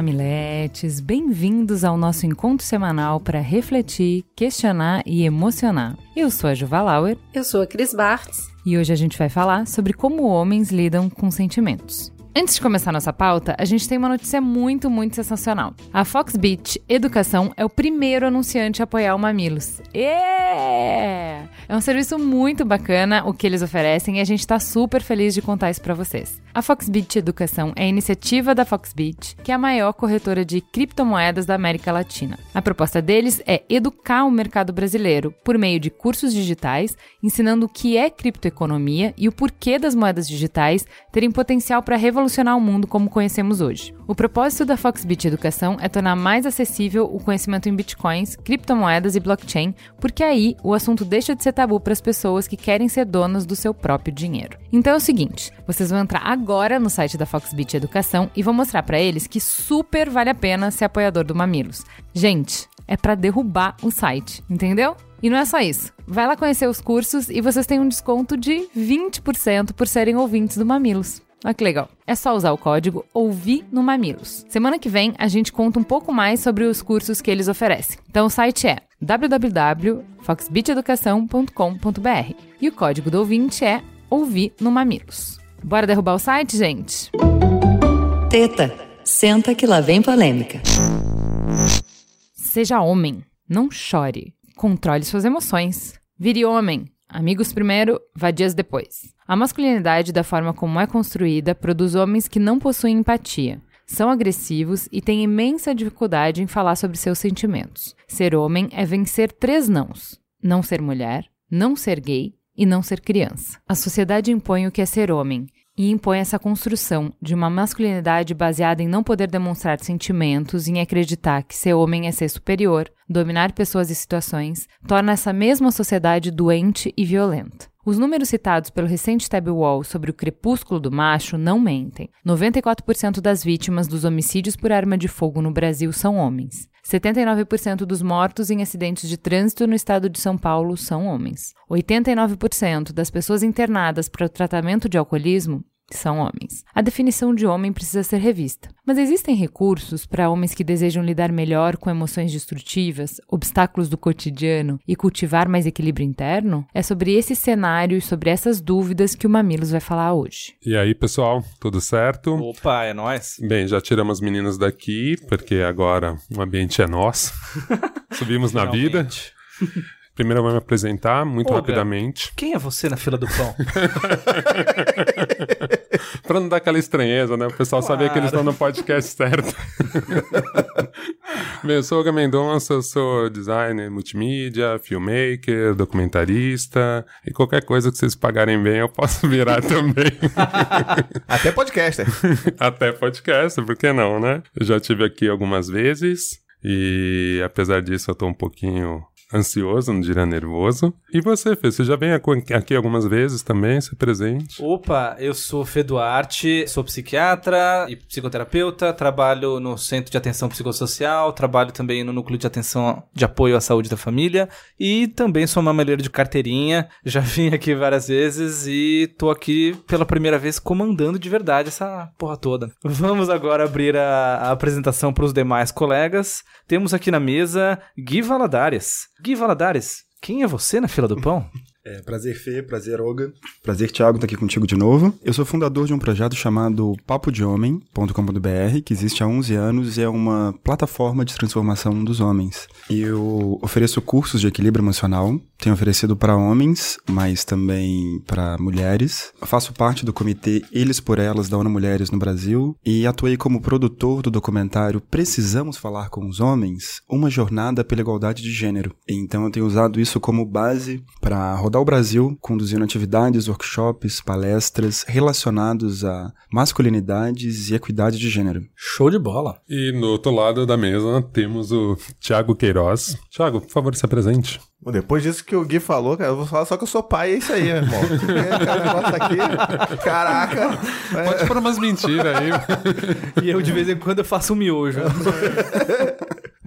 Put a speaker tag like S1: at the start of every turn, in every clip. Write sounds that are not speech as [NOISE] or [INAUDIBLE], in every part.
S1: mamiletes, bem-vindos ao nosso encontro semanal para refletir, questionar e emocionar. Eu sou a Juva Lauer.
S2: Eu sou a Cris Bartz.
S1: E hoje a gente vai falar sobre como homens lidam com sentimentos. Antes de começar nossa pauta, a gente tem uma notícia muito, muito sensacional. A Foxbit Educação é o primeiro anunciante a apoiar o Mamilos. É! É um serviço muito bacana o que eles oferecem e a gente está super feliz de contar isso para vocês. A Foxbit Educação é a iniciativa da Foxbit, que é a maior corretora de criptomoedas da América Latina. A proposta deles é educar o mercado brasileiro por meio de cursos digitais, ensinando o que é criptoeconomia e o porquê das moedas digitais terem potencial para revolucionar revolucionar o mundo como conhecemos hoje. O propósito da Foxbit Educação é tornar mais acessível o conhecimento em bitcoins, criptomoedas e blockchain, porque aí o assunto deixa de ser tabu para as pessoas que querem ser donas do seu próprio dinheiro. Então é o seguinte, vocês vão entrar agora no site da Foxbit Educação e vou mostrar para eles que super vale a pena ser apoiador do Mamilos. Gente, é para derrubar o site, entendeu? E não é só isso. Vai lá conhecer os cursos e vocês têm um desconto de 20% por serem ouvintes do Mamilos. Olha que legal. É só usar o código OUVI no Mamilos. Semana que vem a gente conta um pouco mais sobre os cursos que eles oferecem. Então o site é www.foxbiteducação.com.br e o código do ouvinte é OUVI no Mamilos. Bora derrubar o site, gente?
S3: Teta, senta que lá vem polêmica.
S1: Seja homem, não chore. Controle suas emoções. Vire homem. Amigos primeiro, vadias depois. A masculinidade, da forma como é construída, produz homens que não possuem empatia, são agressivos e têm imensa dificuldade em falar sobre seus sentimentos. Ser homem é vencer três nãos: não ser mulher, não ser gay e não ser criança. A sociedade impõe o que é ser homem e impõe essa construção de uma masculinidade baseada em não poder demonstrar sentimentos, em acreditar que ser homem é ser superior, dominar pessoas e situações, torna essa mesma sociedade doente e violenta. Os números citados pelo recente Tab Wall sobre o crepúsculo do macho não mentem. 94% das vítimas dos homicídios por arma de fogo no Brasil são homens. 79% dos mortos em acidentes de trânsito no estado de São Paulo são homens. 89% das pessoas internadas para o tratamento de alcoolismo são homens. A definição de homem precisa ser revista. Mas existem recursos para homens que desejam lidar melhor com emoções destrutivas, obstáculos do cotidiano e cultivar mais equilíbrio interno? É sobre esse cenário e sobre essas dúvidas que o Mamilos vai falar hoje.
S4: E aí, pessoal, tudo certo?
S5: Opa, é nós.
S4: Bem, já tiramos as meninas daqui, porque agora o ambiente é nosso. [LAUGHS] Subimos na vida. [LAUGHS] Primeiro eu vou me apresentar muito rapidamente.
S5: Quem é você na fila do pão? [LAUGHS]
S4: pra não dar aquela estranheza, né? O pessoal claro. saber que eles estão no podcast certo. [LAUGHS] Bem, eu sou o Mendonça, eu sou designer multimídia, filmmaker, documentarista e qualquer coisa que vocês pagarem bem eu posso virar também. [LAUGHS]
S5: Até podcaster. [LAUGHS]
S4: Até podcaster, por que não, né? Eu já tive aqui algumas vezes e apesar disso eu tô um pouquinho ansioso, não diria nervoso. E você, Fê, você já vem aqui algumas vezes também, se presente?
S5: Opa, eu sou Fê Duarte, sou psiquiatra e psicoterapeuta, trabalho no Centro de Atenção Psicossocial, trabalho também no Núcleo de Atenção de Apoio à Saúde da Família e também sou mameleiro de carteirinha, [LAUGHS] já vim aqui várias vezes e tô aqui pela primeira vez comandando de verdade essa porra toda. Vamos agora abrir a, a apresentação para os demais colegas. Temos aqui na mesa Gui Valadares. Gui Valadares, quem é você na fila do pão? [LAUGHS]
S6: É, prazer, Fê, prazer, Olga. Prazer, Thiago, estar aqui contigo de novo. Eu sou fundador de um projeto chamado papodehomem.com.br, que existe há 11 anos e é uma plataforma de transformação dos homens. Eu ofereço cursos de equilíbrio emocional, tenho oferecido para homens, mas também para mulheres. Eu faço parte do comitê Eles por Elas da ONU Mulheres no Brasil e atuei como produtor do documentário Precisamos Falar com os Homens, uma jornada pela igualdade de gênero. Então eu tenho usado isso como base para rodar o Brasil, conduzindo atividades, workshops, palestras relacionados a masculinidades e equidade de gênero.
S5: Show de bola!
S4: E no outro lado da mesa temos o Thiago Queiroz. Thiago, por favor, se apresente.
S2: Bom, Depois disso que o Gui falou, cara, eu vou falar só que eu sou pai, é isso aí, meu irmão. [LAUGHS] Aqui, caraca.
S4: Pode pôr umas mentiras aí. [LAUGHS]
S5: E eu, de vez em quando, eu faço um miojo. [LAUGHS]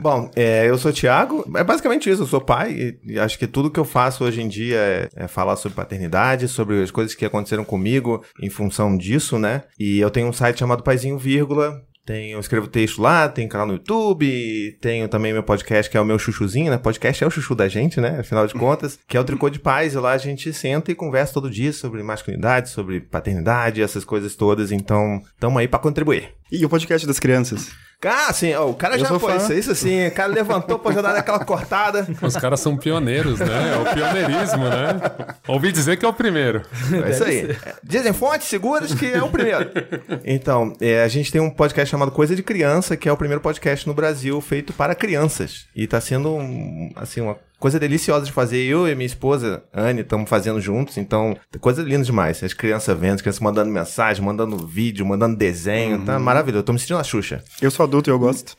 S2: Bom, é, eu sou o Thiago. É basicamente isso, eu sou pai e, acho que tudo que eu faço hoje em dia é, é falar sobre paternidade, sobre as coisas que aconteceram comigo em função disso, né? E eu tenho um site chamado Paizinho Vírgula. Tenho, eu escrevo texto lá, tenho canal no YouTube, tenho também meu podcast, que é o meu chuchuzinho, né? Podcast é o chuchu da gente, né? Afinal de [LAUGHS] contas, que é o Tricô de Paz, e lá a gente senta e conversa todo dia sobre masculinidade, sobre paternidade, essas coisas todas. Então, tamo aí pra contribuir.
S6: E o podcast das crianças?
S2: Ah, sim, ó, o cara
S6: Eu
S2: já foi, isso, isso assim, o cara levantou pra já dar aquela cortada.
S4: Os caras são pioneiros, né? É o pioneirismo, né? Ouvi dizer que é o primeiro.
S2: É isso aí. Dizem fontes seguras que é o primeiro. Então, é, a gente tem um podcast chamado Coisa de Criança, que é o primeiro podcast no Brasil feito para crianças. E tá sendo, um, assim, uma coisa deliciosa de fazer. Eu e minha esposa, Anne, estamos fazendo juntos, então, coisa linda demais. As crianças vendo, as crianças mandando mensagem, mandando vídeo, mandando desenho, tá maravilhoso. Eu tô me sentindo a Xuxa.
S6: Eu sou adulto e eu gosto.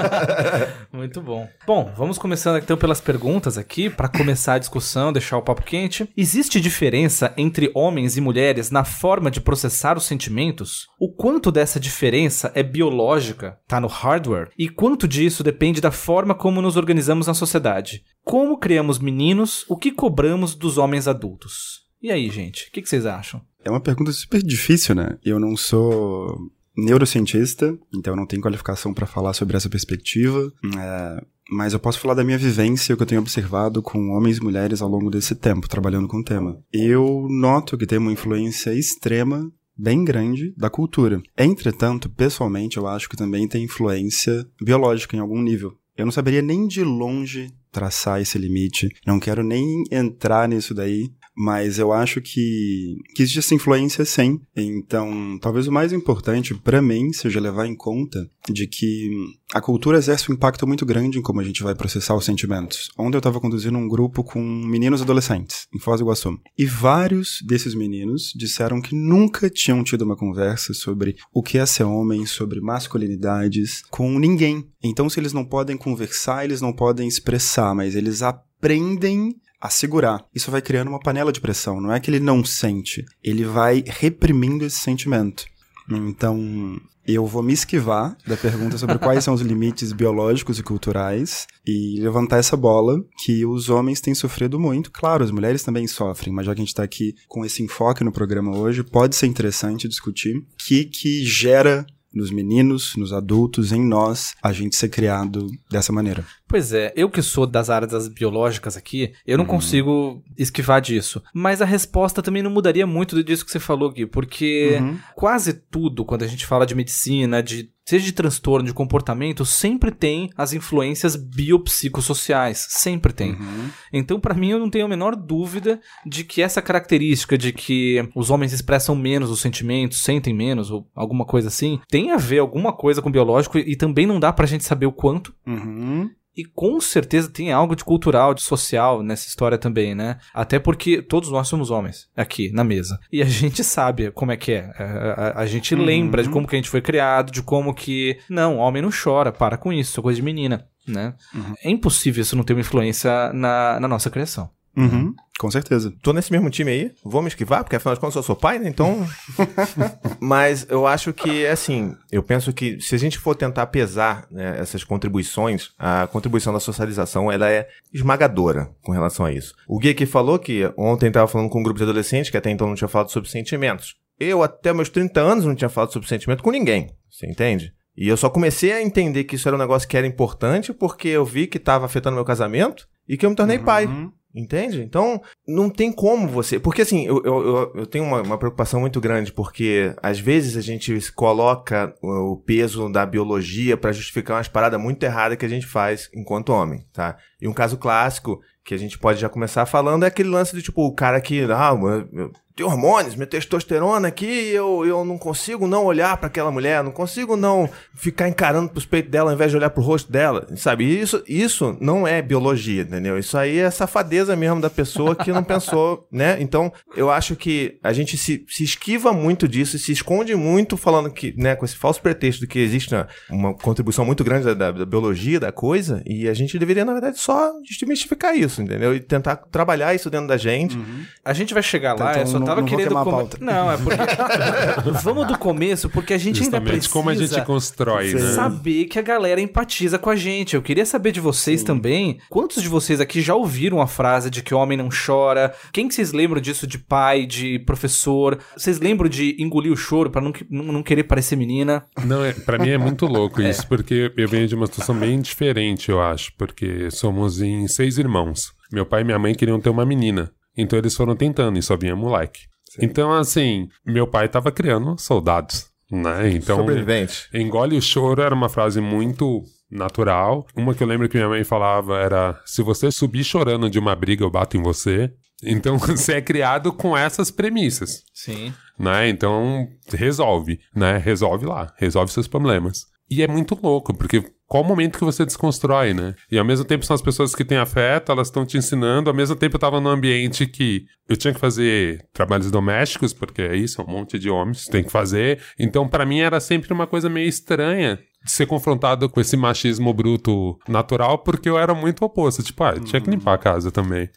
S6: [LAUGHS]
S5: Muito bom. Bom, vamos começando então pelas perguntas aqui, pra começar a discussão, deixar o papo quente. Existe diferença entre homens e mulheres na forma de processar os sentimentos? O quanto dessa diferença é biológica, tá no hardware? E quanto disso depende da forma como nos organizamos na sociedade? Como criamos meninos? O que cobramos dos homens adultos? E aí, gente, o que, que vocês acham?
S6: É uma pergunta super difícil, né? Eu não sou neurocientista, então eu não tenho qualificação para falar sobre essa perspectiva. É, mas eu posso falar da minha vivência, o que eu tenho observado com homens e mulheres ao longo desse tempo, trabalhando com o tema. Eu noto que tem uma influência extrema bem grande da cultura. Entretanto, pessoalmente, eu acho que também tem influência biológica em algum nível. Eu não saberia nem de longe traçar esse limite, não quero nem entrar nisso daí, mas eu acho que, que existe essa influência sim. Então, talvez o mais importante para mim seja levar em conta de que a cultura exerce um impacto muito grande em como a gente vai processar os sentimentos. Ontem eu estava conduzindo um grupo com meninos adolescentes em Foz do Iguaçu. E vários desses meninos disseram que nunca tinham tido uma conversa sobre o que é ser homem, sobre masculinidades com ninguém. Então, se eles não podem conversar, eles não podem expressar, mas eles aprendem a segurar. Isso vai criando uma panela de pressão. Não é que ele não sente, ele vai reprimindo esse sentimento. Então, eu vou me esquivar da pergunta sobre [LAUGHS] quais são os limites biológicos e culturais e levantar essa bola que os homens têm sofrido muito. Claro, as mulheres também sofrem, mas já que a gente está aqui com esse enfoque no programa hoje, pode ser interessante discutir o que, que gera nos meninos, nos adultos, em nós, a gente ser criado dessa maneira.
S5: Pois é, eu que sou das áreas biológicas aqui, eu não consigo esquivar disso. Mas a resposta também não mudaria muito disso que você falou, Gui, porque
S6: Uhum.
S5: quase tudo, quando a gente fala de medicina, de seja de transtorno, de comportamento, sempre tem as influências biopsicossociais. Sempre tem. Então, pra mim, eu não tenho a menor dúvida de que essa característica de que os homens expressam menos os sentimentos, sentem menos, ou alguma coisa assim, tem a ver alguma coisa com o biológico e, e também não dá pra gente saber o quanto.
S6: Uhum.
S5: E com certeza tem algo de cultural, de social nessa história também, né? Até porque todos nós somos homens aqui na mesa. E a [LAUGHS] gente sabe como é que é. A, a- a gente lembra de como que a gente foi criado, de como que. Não, homem não chora, para com isso, isso é coisa de menina, né? É impossível isso não ter uma influência na, na nossa criação.
S6: Uhum. Com certeza.
S2: Tô nesse mesmo time aí, vou me esquivar, porque afinal de contas eu sou pai, né? Então. [LAUGHS] Mas eu acho que, assim, eu penso que se a gente for tentar pesar né, essas contribuições, a contribuição da socialização ela é esmagadora com relação a isso. O Gui aqui falou que ontem estava falando com um grupo de adolescentes que até então não tinha falado sobre sentimentos. Eu, até meus 30 anos, não tinha falado sobre sentimento com ninguém. Você entende? E eu só comecei a entender que isso era um negócio que era importante porque eu vi que estava afetando meu casamento e que eu me tornei pai. Entende? Então, não tem como você. Porque assim, eu, eu, eu- tenho uma, uma preocupação muito grande, porque às vezes a gente coloca o peso da biologia pra justificar umas paradas muito erradas que a gente faz enquanto homem, tá? E um caso clássico que a gente pode já começar falando é aquele lance do tipo, o cara que. Ah, de hormônios, minha testosterona aqui, eu, eu não consigo não olhar para aquela mulher, não consigo não ficar encarando pros peitos dela ao invés de olhar pro rosto dela, sabe? E Isso, isso não é biologia, entendeu? Isso aí é safadeza mesmo da pessoa que não pensou, [LAUGHS] né? Então, eu acho que a gente se, se esquiva muito disso e se esconde muito falando que, né, com esse falso pretexto de que existe uma, uma contribuição muito grande da, da- da biologia da coisa e a gente deveria, na verdade, só desmistificar isso, entendeu? E tentar trabalhar isso dentro da gente.
S5: A gente vai chegar lá, eu só tava
S6: não vou
S5: querendo... come-
S6: pauta.
S5: Não, é porque... [LAUGHS] Vamos do começo, porque a gente ainda
S4: Justamente
S5: precisa...
S4: como a gente constrói, né?
S5: saber que a galera empatiza com a gente. Eu queria saber de vocês também, quantos de vocês aqui já ouviram a frase de que homem não chora? Quem que vocês lembram disso de pai, de professor? Vocês lembram de engolir o choro pra não, não, não querer parecer menina?
S4: Não, é, pra mim é muito louco [LAUGHS] isso, porque eu venho de uma situação bem diferente, eu acho, porque somos em seis irmãos. Meu pai e minha mãe queriam ter uma menina, então eles foram tentando e só vinha moleque. Então, assim, meu pai tava criando soldados, né? Então,
S2: Sobrevivente.
S4: engole o choro era uma frase muito natural. Uma que eu lembro que minha mãe falava era: se você subir chorando de uma briga, eu bato em você. Então, [LAUGHS] você é criado com essas premissas
S5: Sim.
S4: né? Então, resolve, né? Resolve lá, resolve seus problemas. E é muito louco, porque qual o momento que você desconstrói, né? E ao mesmo tempo são as pessoas que têm afeto, elas estão te ensinando, ao mesmo tempo eu tava num ambiente que eu tinha que fazer trabalhos domésticos, porque é isso, é um monte de homens, tem que fazer. Então, pra mim era sempre uma coisa meio estranha de ser confrontado com esse machismo bruto natural, porque eu era muito oposto. Tipo, ah, tinha que limpar a casa também.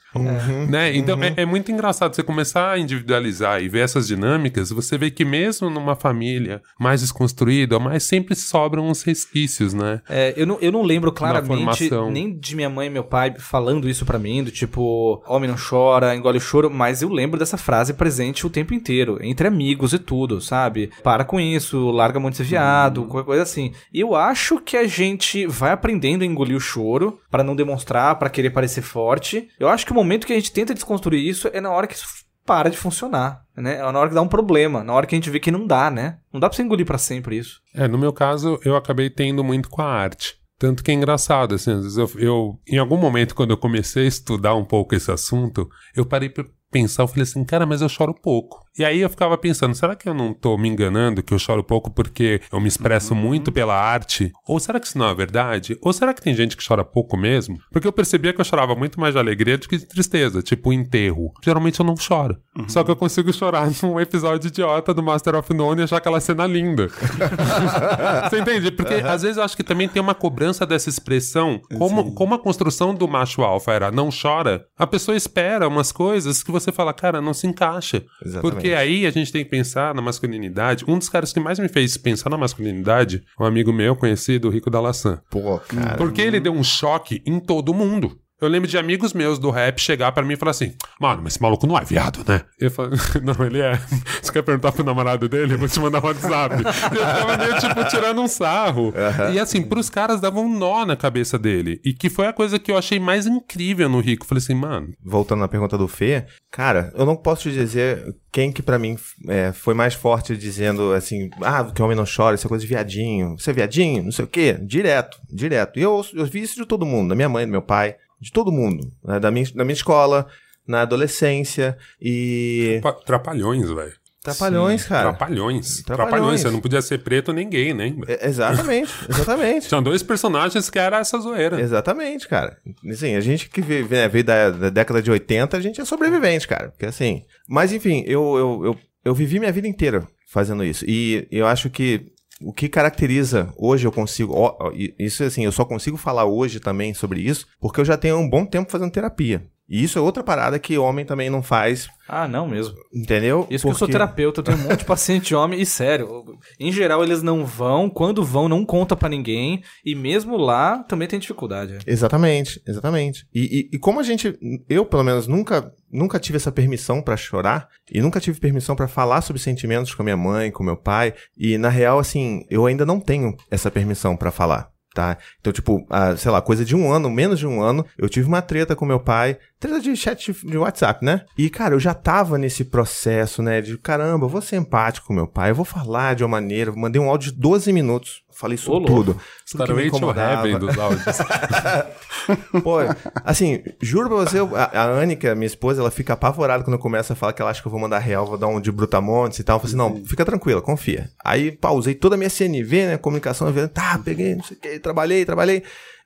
S4: Né? Então é, é muito engraçado você começar a individualizar e ver essas dinâmicas, você vê que mesmo numa família mais desconstruída, mas sempre sobram uns resquícios, né?
S5: É, eu, não, eu não lembro claramente nem de minha mãe e meu pai falando isso pra mim, do tipo, homem não chora, engole o choro, mas eu lembro dessa frase presente o tempo inteiro, entre amigos e tudo, sabe? Para com isso, larga de ser viado, qualquer coisa assim. E eu acho que a gente vai aprendendo a engolir o choro pra não demonstrar, pra querer parecer forte. Eu acho que o momento que a gente tenta desconstruir isso é na hora que isso para de funcionar, né? É na hora que dá um problema, na hora que a gente vê que não dá, né? Não dá pra você engolir pra sempre isso.
S4: É, no meu caso, eu acabei tendo muito com a arte. Tanto que é engraçado, assim, às vezes eu, eu- em algum momento, quando eu comecei a estudar um pouco esse assunto, eu parei pra pensar, eu falei assim, cara, mas eu choro pouco. E aí eu ficava pensando, será que eu não tô me enganando, que eu choro pouco porque eu me expresso muito pela arte? Ou será que isso não é verdade? Ou será que tem gente que chora pouco mesmo? Porque eu percebia que eu chorava muito mais de alegria do que de tristeza, tipo enterro. Geralmente eu não choro. Só que eu consigo chorar [LAUGHS] num episódio idiota do Master of None e achar aquela cena linda. [LAUGHS] Você entende? Porque às vezes eu acho que também tem uma cobrança dessa expressão. Como, como a construção do macho alfa era não chora, a pessoa espera umas coisas que você fala, cara, não se encaixa.
S2: Exatamente.
S4: Porque aí a gente tem que pensar na masculinidade. Um dos caras que mais me fez pensar na masculinidade, um amigo meu conhecido, o Rico da Laçã.
S2: Pô, cara.
S4: Porque ele deu um choque em todo mundo. Eu lembro de amigos meus do rap chegar pra mim e falar assim: Mano, mas esse maluco não é viado, né? Eu falo, [LAUGHS] não, ele é. Você quer perguntar pro namorado dele? Eu vou te mandar um WhatsApp. eu tava meio, tipo, tirando um sarro. E assim, pros caras dava um nó na cabeça dele. E que foi a coisa que eu achei mais incrível no Rico. Falei assim, mano,
S2: voltando na pergunta do Fê, cara, eu não posso te dizer quem que pra mim é, foi mais forte dizendo assim, ah, que homem não chora, isso é coisa de viadinho, você é viadinho, não sei o quê, direto, direto. E eu, eu vi isso de todo mundo, da minha mãe, do meu pai, de todo mundo, né, da, minha, da minha escola, na adolescência e...
S4: pa- trapalhões, velho.
S2: Trapalhões, cara.
S4: Trapalhões.
S2: Trapalhões.
S4: Você não podia ser preto nem gay, né?
S2: É, exatamente, [LAUGHS] exatamente.
S4: Tinham dois personagens que era essa zoeira.
S2: Exatamente, cara. Assim, a gente que vive, né, veio da, da década de 80, a gente é sobrevivente, cara. Porque assim. Mas enfim, eu, eu, eu, eu vivi minha vida inteira fazendo isso. E eu acho que o que caracteriza hoje eu consigo. ó, isso assim, eu só consigo falar hoje também sobre isso, porque eu já tenho um bom tempo fazendo terapia. E isso é outra parada que homem também não faz,
S5: Ah, não mesmo.
S2: entendeu?
S5: Isso que eu sou
S2: Porque-
S5: terapeuta, eu tenho um monte de paciente [LAUGHS] homem e sério, em geral eles não vão, quando vão não conta pra ninguém e mesmo lá também tem dificuldade.
S2: Exatamente, exatamente. E, e, e como a gente, eu pelo menos nunca, nunca tive essa permissão pra chorar e nunca tive permissão pra falar sobre sentimentos com a minha mãe, com meu pai e na real assim eu ainda não tenho essa permissão pra falar. Tá? Então, tipo, sei lá, coisa de um ano, menos de um ano, eu tive uma treta com meu pai, treta de chat de, de WhatsApp, né? E, cara, eu já tava nesse processo, né? De caramba, eu vou ser empático com meu pai, eu vou falar de uma maneira. Mandei um áudio de 12 minutos. Falei sobre
S5: Ô,
S2: tudo. Tudo que me incomodava.
S4: Dos áudios. [LAUGHS]
S2: Pô, assim, juro pra você, a, a Anne, que é minha esposa, ela fica apavorada quando eu começo a falar que ela acha que eu vou mandar real, vou dar um de brutamontes e tal. Eu falei assim, não, fica tranquila, confia. Aí pausei toda a minha CNV, né, comunicação, vendo, tá, peguei, não sei o que, trabalhei, trabalhei.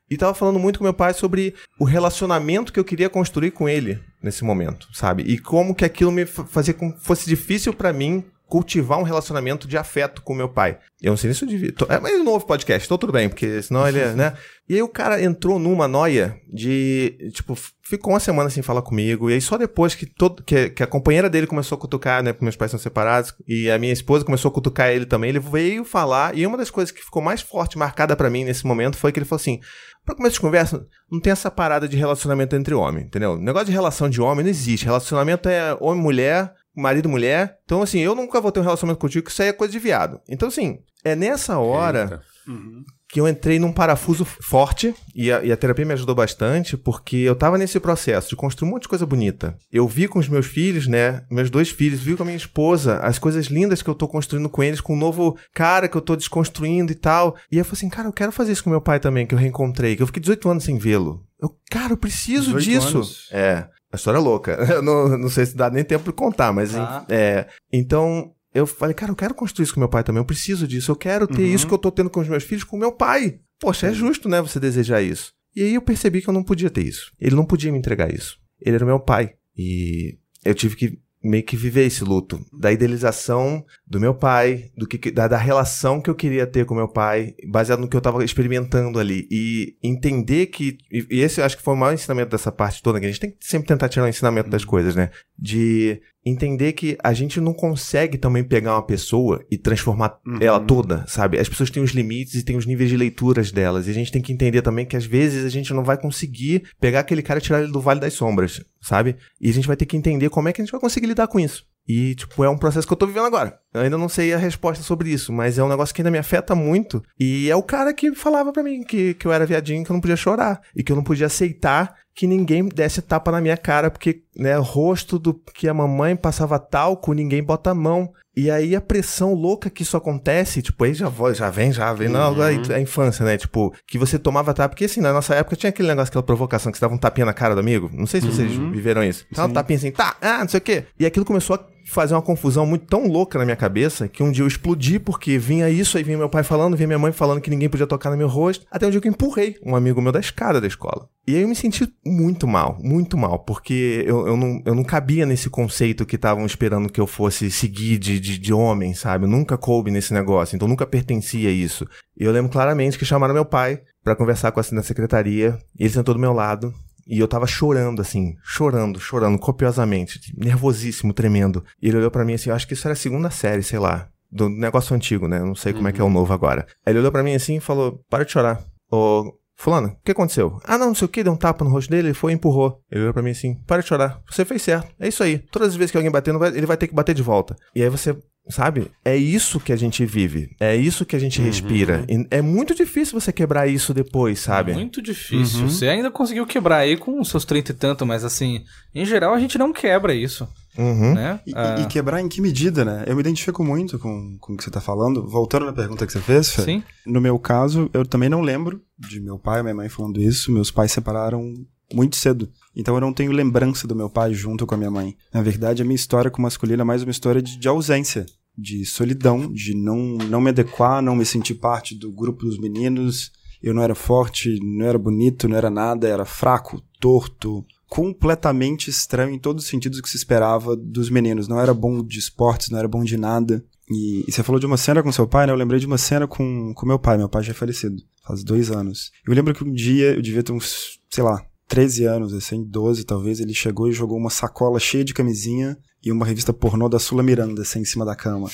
S2: E tava falando muito com meu pai sobre o relacionamento que eu queria construir com ele nesse momento, sabe? E como que aquilo me fa- fazia com que fosse difícil pra mim cultivar um relacionamento de afeto com meu pai. Eu não sei nem se eu devia... tô- É, mas é novo podcast, então tudo bem, porque senão ele é, [LAUGHS] né? E aí o cara entrou numa noia de, tipo, ficou uma semana sem falar comigo, e aí só depois que, todo, que, que a companheira dele começou a cutucar, né, porque meus pais são separados, e a minha esposa começou a cutucar ele também, ele veio falar, e uma das coisas que ficou mais forte, marcada pra mim nesse momento, foi que ele falou assim, pra começo de conversa, não tem essa parada de relacionamento entre homem, entendeu? O negócio de relação de homem não existe, relacionamento é homem-mulher, marido e mulher, então assim, eu nunca vou ter um relacionamento contigo, que isso aí é coisa de viado. Então assim, é nessa hora
S4: Eita.
S2: que eu entrei num parafuso forte e a, e a terapia me ajudou bastante porque eu tava nesse processo de construir um monte de coisa bonita. Eu vi com os meus filhos, né, meus dois filhos, vi com a minha esposa as coisas lindas que eu tô construindo com eles, com um novo cara que eu tô desconstruindo e tal. E eu falei assim, cara, eu quero fazer isso com meu pai também, que eu reencontrei, que eu fiquei 18 anos sem vê-lo. Eu, cara, eu preciso
S6: 18
S2: disso.
S6: anos?
S2: É, a história é louca. [LAUGHS] Eu não, não sei se dá nem tempo de contar, mas
S5: Tá.
S2: é, então eu falei, cara, eu quero construir isso com meu pai também. Eu preciso disso. Eu quero ter
S6: Uhum.
S2: isso que eu tô tendo com os meus filhos com meu pai. Poxa, é justo, né, você desejar isso. E aí eu percebi que eu não podia ter isso. Ele não podia me entregar isso. Ele era meu pai. E eu tive que meio que viver esse luto da idealização do meu pai, do que da, da relação que eu queria ter com meu pai, baseado no que eu tava experimentando ali e entender que e, e esse eu acho que foi o maior ensinamento dessa parte toda, que a gente tem que sempre tentar tirar o ensinamento das coisas, né? De entender que a gente não consegue também pegar uma pessoa e transformar
S6: Uhum.
S2: ela toda, sabe? As pessoas têm os limites e têm os níveis de leituras delas. E a gente tem que entender também que às vezes a gente não vai conseguir pegar aquele cara e tirar ele do vale das sombras, sabe? E a gente vai ter que entender como é que a gente vai conseguir lidar com isso. E, tipo, é um processo que eu tô vivendo agora. Eu ainda não sei a resposta sobre isso, mas é um negócio que ainda me afeta muito. E é o cara que falava pra mim que, que eu era viadinho, que eu não podia chorar. E que eu não podia aceitar que ninguém desse tapa na minha cara, porque, né, o rosto do que a mamãe passava talco, ninguém bota a mão. E aí a pressão louca que isso acontece, tipo, aí já, já vem, já vem, não, agora é a infância, né? Tipo, que você tomava tapa, porque assim, na nossa época tinha aquele negócio, aquela provocação que você dava um tapinha na cara do amigo. Não sei se vocês viveram isso. Tava um tapinha assim, tá, ah, não sei o quê. E aquilo começou a fazer uma confusão muito tão louca na minha cabeça que um dia eu explodi porque vinha isso, aí vinha meu pai falando, vinha minha mãe falando que ninguém podia tocar no meu rosto, até um dia que eu empurrei um amigo meu da escada da escola. E aí eu me senti muito mal, muito mal, porque eu, eu, não, eu não cabia nesse conceito que estavam esperando que eu fosse seguir de, de, de homem, sabe? Eu nunca coube nesse negócio, então nunca pertencia a isso. E eu lembro claramente que chamaram meu pai pra conversar com a na secretaria, e ele sentou do meu lado, e eu tava chorando, assim, chorando, chorando copiosamente, nervosíssimo, tremendo. E ele olhou pra mim assim, eu acho que isso era a segunda série, sei lá, do negócio antigo, né? Não sei como é que é o novo agora. Aí ele olhou pra mim assim e falou: Para de chorar. Ô, Fulano, o que aconteceu? Ah, não, não sei o que, deu um tapa no rosto dele, ele foi e empurrou. Ele olhou pra mim assim: Para de chorar. Você fez certo. É isso aí. Todas as vezes que alguém bater, ele vai ter que bater de volta. E aí você. Sabe? É isso que a gente vive. É isso que a gente respira. E é muito difícil você quebrar isso depois, sabe?
S5: Muito difícil. Você ainda conseguiu quebrar aí com os seus 30 e tanto, mas assim, em geral a gente não quebra isso,
S2: Uhum.
S5: né?
S6: E,
S5: Ah,
S6: e quebrar em que medida, né? Eu me identifico muito com, com o que você tá falando. Voltando na pergunta que você fez, Fê,
S5: sim.
S6: no meu caso, eu também não lembro de meu pai e minha mãe falando isso. Meus pais separaram muito cedo. Então eu não tenho lembrança do meu pai junto com a minha mãe. Na verdade, a minha história com o masculino é mais uma história de, de ausência, de solidão, de não, não me adequar, não me sentir parte do grupo dos meninos. Eu não era forte, não era bonito, não era nada, era fraco, torto, completamente estranho em todos os sentidos que se esperava dos meninos. Não era bom de esportes, não era bom de nada. E, e você falou de uma cena com seu pai, né? Eu lembrei de uma cena com, com meu pai. Meu pai já é falecido, faz dois anos. Eu lembro que um dia, eu devia ter uns, sei lá, 13 anos, assim, 12 talvez, ele chegou e jogou uma sacola cheia de camisinha e uma revista pornô da Sula Miranda, assim, em cima da cama.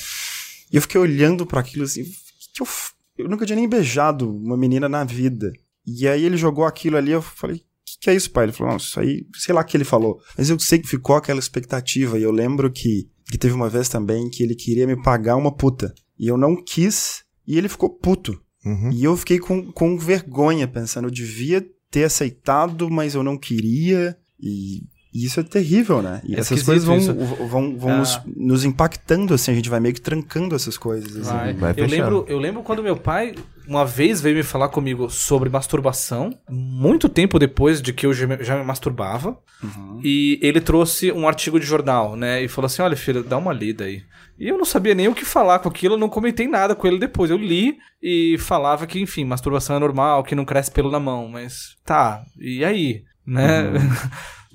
S6: E eu fiquei olhando para aquilo assim, que eu, eu nunca tinha nem beijado uma menina na vida. E aí ele jogou aquilo ali, eu falei, que, que é isso, pai? Ele falou, não, isso aí, sei lá o que ele falou. Mas eu sei que ficou aquela expectativa. E eu lembro que, que teve uma vez também que ele queria me pagar uma puta. E eu não quis, e ele ficou puto.
S2: Uhum.
S6: E eu fiquei com, com vergonha, pensando, eu devia ter aceitado, mas eu não queria. E E isso é terrível, né? E
S5: É
S6: essas coisas vão,
S5: isso.
S6: vão, vão
S5: Ah.
S6: nos, nos impactando, assim, a gente vai meio que trancando essas coisas. assim.
S5: Vai.
S2: vai
S5: eu,
S2: fechando.
S5: lembro, eu lembro quando meu pai uma vez veio me falar comigo sobre masturbação, muito tempo depois de que eu já me, masturbava. E ele trouxe um artigo de jornal, né? E falou assim: olha, filho, dá uma lida aí. E eu não sabia nem o que falar com aquilo, eu não comentei nada com ele depois. Eu li e falava que, enfim, masturbação é normal, que não cresce pelo na mão, mas tá, e aí? Né?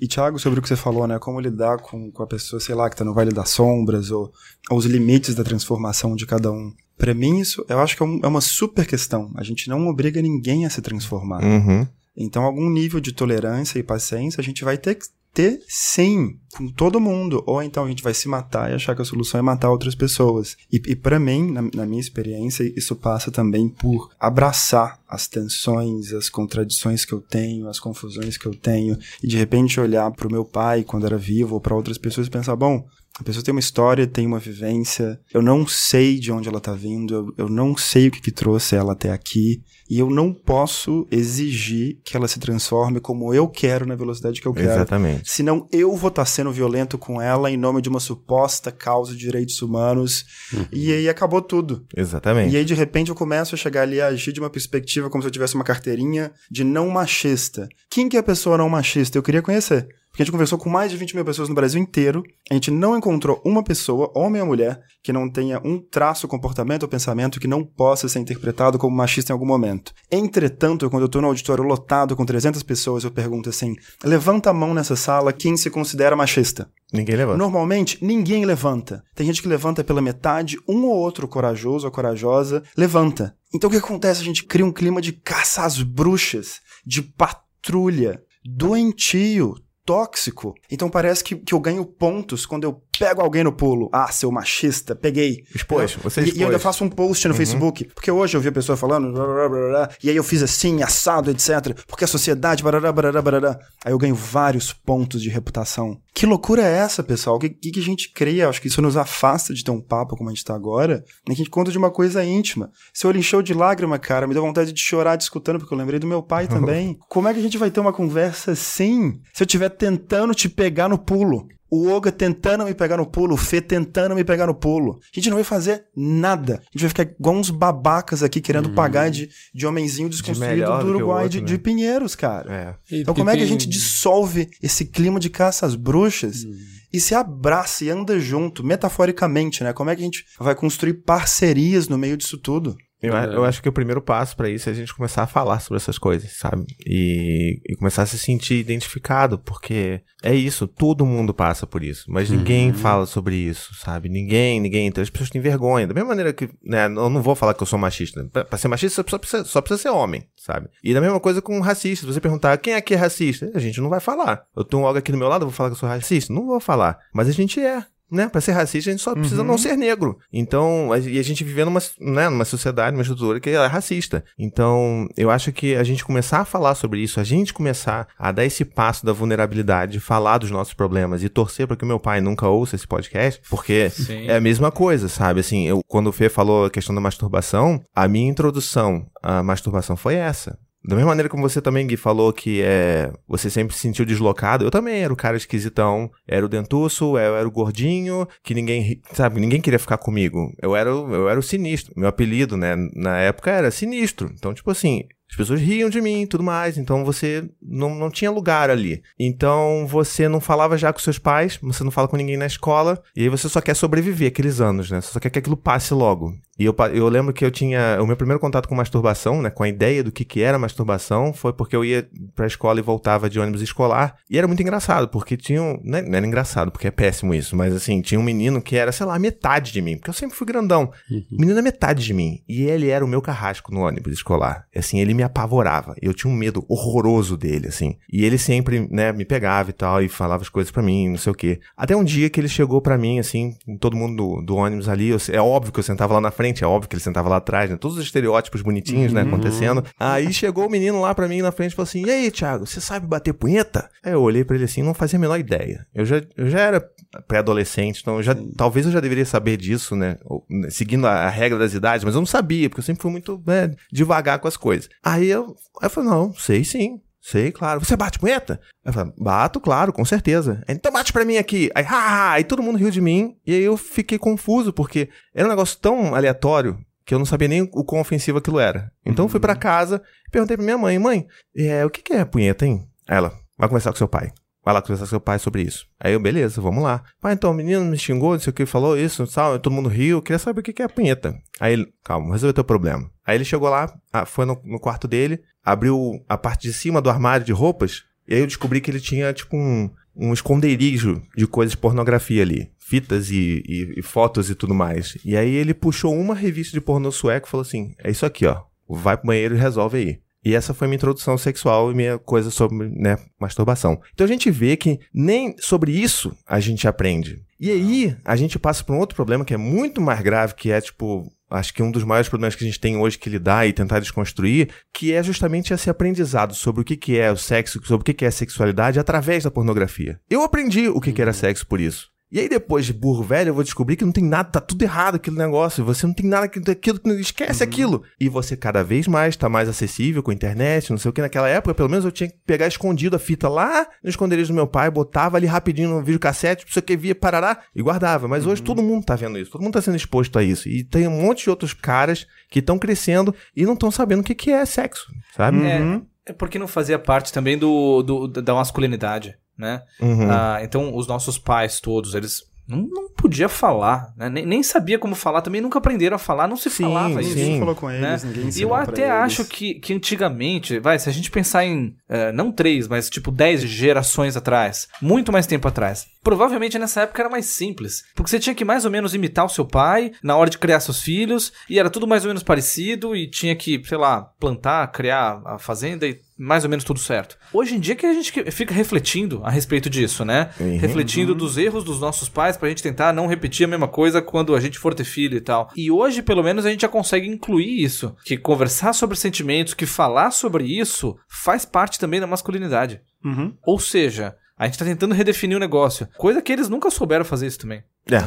S6: E, Thiago, sobre o que você falou, né? Como lidar com, com a pessoa, sei lá, que tá no Vale das Sombras, ou, ou os limites da transformação de cada um. Pra mim, isso eu acho que é, um- é uma super questão. A gente não obriga ninguém a se transformar.
S2: Uhum.
S6: Então, algum nível de tolerância e paciência a gente vai ter que ter, sim, com todo mundo. Ou então a gente vai se matar e achar que a solução é matar outras pessoas. E, e para mim, na, na minha experiência, isso passa também por abraçar as tensões, as contradições que eu tenho, as confusões que eu tenho. E de repente olhar pro meu pai quando era vivo ou para outras pessoas e pensar, bom, a pessoa tem uma história, tem uma vivência. Eu não sei de onde ela tá vindo, eu, eu não sei o que, que trouxe ela até aqui. E eu não posso exigir que ela se transforme como eu quero na velocidade que eu quero.
S2: Exatamente.
S6: Senão eu vou estar sendo violento com ela em nome de uma suposta causa de direitos humanos. E aí acabou tudo.
S2: Exatamente.
S6: E aí, de repente, eu começo a chegar ali a agir de uma perspectiva como se eu tivesse uma carteirinha de não machista. Quem que é a pessoa não machista? Eu queria conhecer. Porque a gente conversou com mais de 20 mil pessoas no Brasil inteiro. A gente não encontrou uma pessoa, homem ou mulher, que não tenha um traço, comportamento ou pensamento que não possa ser interpretado como machista em algum momento. Entretanto, quando eu tô no auditório lotado com 300 pessoas, eu pergunto assim: levanta a mão nessa sala quem se considera machista.
S2: Ninguém levanta.
S6: Normalmente, ninguém levanta. Tem gente que levanta pela metade, um ou outro corajoso ou corajosa levanta. Então o que acontece? A gente cria um clima de caça às bruxas, de patrulha, doentio, tóxico. Então parece que, que eu ganho pontos quando eu pego alguém no pulo. Ah, seu machista, peguei.
S2: Expôs, você
S6: e,
S2: expôs.
S6: e eu ainda faço um post no Facebook. Porque hoje eu vi a pessoa falando, blá, blá, blá, e aí eu fiz assim, assado, etc. Porque a sociedade, barará, barará, barará. Aí eu ganho vários pontos de reputação. Que loucura é essa, pessoal? O que, que, que a gente cria? Acho que isso nos afasta de ter um papo como a gente tá agora. E a gente conta de uma coisa íntima. Seu olho encheu de lágrima, cara. Me deu vontade de chorar discutando, porque eu lembrei do meu pai [LAUGHS] também. Como é que a gente vai ter uma conversa assim se eu estiver tentando te pegar no pulo? O Oga tentando me pegar no pulo, o Fê tentando me pegar no pulo. A gente não vai fazer nada. A gente vai ficar igual uns babacas aqui querendo pagar de, de homenzinho desconstruído
S2: melhor
S6: do Uruguai,
S2: outro,
S6: de,
S2: né?
S6: de Pinheiros, cara.
S2: É.
S6: Então como é que a gente dissolve esse clima de caça às bruxas e se abraça e anda junto, metaforicamente, né? Como é que a gente vai construir parcerias no meio disso tudo?
S2: Eu,
S4: É.
S2: eu acho que o primeiro passo pra isso é a gente começar a falar sobre essas coisas, sabe? E, e começar a se sentir identificado, porque é isso, todo mundo passa por isso, mas ninguém fala sobre isso, sabe? Ninguém, ninguém. Então as pessoas têm vergonha. Da mesma maneira que, né, eu não vou falar que eu sou machista. Pra, pra ser machista, só precisa, só precisa ser homem, sabe? E da mesma coisa com racista. Se você perguntar quem aqui é racista, a gente não vai falar. Eu tenho algo aqui do meu lado, eu vou falar que eu sou racista? Não vou falar. Mas a gente é né? Pra ser racista, a gente só precisa não ser negro. Então, a- e a gente vive numa, né, numa sociedade, numa estrutura que é racista. Então, eu acho que a gente começar a falar sobre isso, a gente começar a dar esse passo da vulnerabilidade, de falar dos nossos problemas e torcer para que o meu pai nunca ouça esse podcast, porque
S5: Sim.
S2: é a mesma coisa, sabe? Assim, eu, quando o Fê falou a questão da masturbação, a minha introdução à masturbação foi essa. Da mesma maneira como você também, Gui, falou que é, você sempre se sentiu deslocado, eu também era o cara esquisitão. Era o dentuço, eu era o gordinho, que ninguém, sabe, ninguém queria ficar comigo. Eu era, eu era o sinistro. Meu apelido, né, na época era sinistro. Então, tipo assim, as pessoas riam de mim e tudo mais, então você não, não tinha lugar ali. Então você não falava já com seus pais, você não fala com ninguém na escola, e aí você só quer sobreviver aqueles anos, né? Você só quer que aquilo passe logo. E eu, eu lembro que eu tinha. O meu primeiro contato com masturbação, né? Com a ideia do que, que era masturbação, foi porque eu ia pra escola e voltava de ônibus escolar. E era muito engraçado, porque tinha. Um, né, não era engraçado, porque é péssimo isso, mas assim, tinha um menino que era, sei lá, metade de mim, porque eu sempre fui grandão. O menino é metade de mim. E ele era o meu carrasco no ônibus escolar. Assim, ele me apavorava. Eu tinha um medo horroroso dele, assim. E ele sempre, né, me pegava e tal, e falava as coisas pra mim, não sei o quê. Até um dia que ele chegou pra mim, assim, todo mundo do, do ônibus ali. eu- é óbvio que eu sentava lá na frente, é óbvio que ele sentava lá atrás, né? Todos os estereótipos bonitinhos, né, acontecendo. Aí chegou o menino lá pra mim na frente e falou assim: E aí, Thiago, você sabe bater punheta? Aí eu olhei pra ele assim, não fazia a menor ideia. Eu já, eu já era pré-adolescente, então eu já, talvez eu já deveria saber disso, né? né, Seguindo a, a regra das idades, mas eu não sabia, porque eu sempre fui muito né, devagar com as coisas. Aí eu, aí eu falei, não, sei sim. Sei, claro. Você bate punheta? Eu falei, bato, claro, com certeza. Então bate pra mim aqui. Aí, ha, aí todo mundo riu de mim. E aí eu fiquei confuso, porque era um negócio tão aleatório que eu não sabia nem o quão ofensivo aquilo era. Então eu fui pra casa e perguntei pra minha mãe, mãe, é, o que, que é punheta, hein? Aí ela, vai conversar com seu pai. Vai lá conversar com seu pai sobre isso. Aí eu, beleza, vamos lá. Pai, então, o menino me xingou, não sei o que, falou isso, tal, todo mundo riu, queria saber o que que é punheta. Aí ele, calma, vou resolver teu problema. Aí ele chegou lá, ah, foi no, no quarto dele, abriu a parte de cima do armário de roupas, e aí eu descobri que ele tinha, tipo, um, um esconderijo de coisas de pornografia ali. Fitas e, e- e fotos e tudo mais. E aí ele puxou uma revista de pornô sueco e falou assim: é isso aqui, ó. Vai pro banheiro e resolve aí. E essa foi minha introdução sexual e minha coisa sobre, né, masturbação. Então a gente vê que nem sobre isso a gente aprende. E aí a gente passa por um outro problema que é muito mais grave, que é tipo, acho que um dos maiores problemas que a gente tem hoje que lidar e tentar desconstruir, que é justamente esse aprendizado sobre o que, que é o sexo, sobre o que, que é sexualidade através da pornografia. Eu aprendi o que, que era sexo por isso. E aí, depois de burro velho, eu vou descobrir que não tem nada, tá tudo errado aquele negócio. Você não tem nada que- daquilo, esquece aquilo. E você cada vez mais tá mais acessível com a internet, não sei o que. Naquela época, pelo menos eu tinha que pegar escondido a fita lá no esconderijo do meu pai, botava ali rapidinho no videocassete, não sei o que, via, parará, e guardava. Mas hoje todo mundo tá vendo isso, todo mundo tá sendo exposto a isso. E tem um monte de outros caras que estão crescendo e não estão sabendo o que, que é sexo, sabe?
S5: É, é porque não fazia parte também do, do- da masculinidade, né?
S2: Uhum.
S5: Ah, então, os nossos pais todos, eles não, não podia falar, né? Nem, nem sabia como falar, também nunca aprenderam a falar, não se
S2: Sim,
S5: falava
S2: sim.
S5: isso.
S6: Ninguém falou com eles,
S5: né?
S6: ninguém
S5: E eu até acho que, que antigamente, vai, se a gente pensar em, eh, não três, mas tipo dez gerações atrás, muito mais tempo atrás, provavelmente nessa época era mais simples. Porque você tinha que mais ou menos imitar o seu pai na hora de criar seus filhos, e era tudo mais ou menos parecido, e tinha que, sei lá, plantar, criar a fazenda e mais ou menos tudo certo. Hoje em dia que a gente fica refletindo a respeito disso, né?
S2: Uhum.
S5: Refletindo dos erros dos nossos pais pra gente tentar não repetir a mesma coisa quando a gente for ter filho e tal. E hoje, pelo menos, a gente já consegue incluir isso. Que conversar sobre sentimentos, que falar sobre isso, faz parte também da masculinidade.
S6: Uhum.
S5: Ou seja, a gente tá tentando redefinir o negócio. Coisa que eles nunca souberam fazer isso também.
S2: É.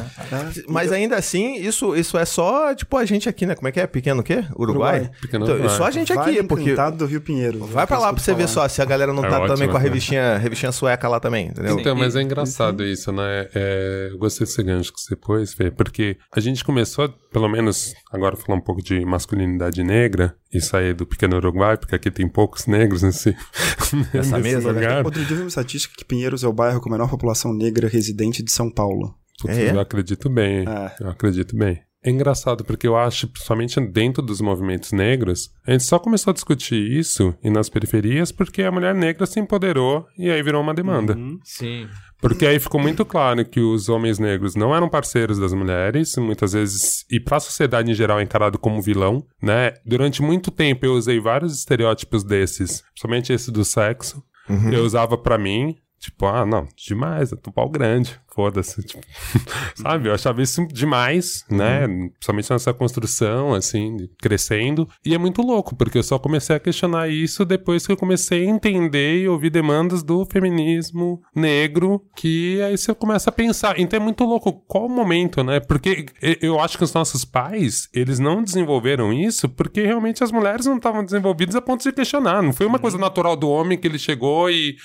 S2: Mas ainda assim, isso, isso é só, tipo, a gente aqui, né? Como é que é? Pequeno o quê? Uruguai?
S6: Uruguai.
S4: Pequeno
S2: Então,
S4: Uruguai.
S2: só a gente aqui,
S6: Vale
S2: porque...
S6: Do Rio Pinheiro.
S2: Vai pra lá pra você ver só se a galera não
S4: É
S2: tá
S4: ótimo,
S2: também com a
S4: né?
S2: revistinha, revistinha sueca lá também, entendeu?
S4: Então, mas é engraçado isso, né? É, eu gostei desse gancho que você pôs, Fê, porque a gente começou, pelo menos, agora falar um pouco de masculinidade negra e sair do pequeno Uruguai, porque aqui tem poucos negros nesse, [LAUGHS] nesse
S2: mesa, né?
S4: lugar.
S6: Outro dia eu vi uma estatística que Pinheiros é o bairro com a menor população negra residente de São Paulo.
S4: Putz,
S2: É?
S4: Eu acredito bem,
S6: É.
S4: eu acredito bem. É engraçado porque eu acho, principalmente dentro dos movimentos negros, a gente só começou a discutir isso e nas periferias porque a mulher negra se empoderou e aí virou uma demanda.
S5: Sim.
S4: Porque aí ficou muito claro que os homens negros não eram parceiros das mulheres, muitas vezes, e para a sociedade em geral é encarado como vilão, né? Durante muito tempo eu usei vários estereótipos desses, principalmente esse do sexo. Eu usava pra mim, tipo, ah, não, demais, eu tô pau grande, foda-se. tipo, [LAUGHS] sabe? Eu achava isso demais, né? Principalmente nessa construção, assim, crescendo. E é muito louco, porque eu só comecei a questionar isso depois que eu comecei a entender e ouvir demandas do feminismo negro, que aí você começa a pensar. Então é muito louco qual o momento, né? Porque eu acho que os nossos pais, eles não desenvolveram isso porque realmente as mulheres não estavam desenvolvidas a ponto de questionar. Não foi uma coisa natural do homem que ele chegou e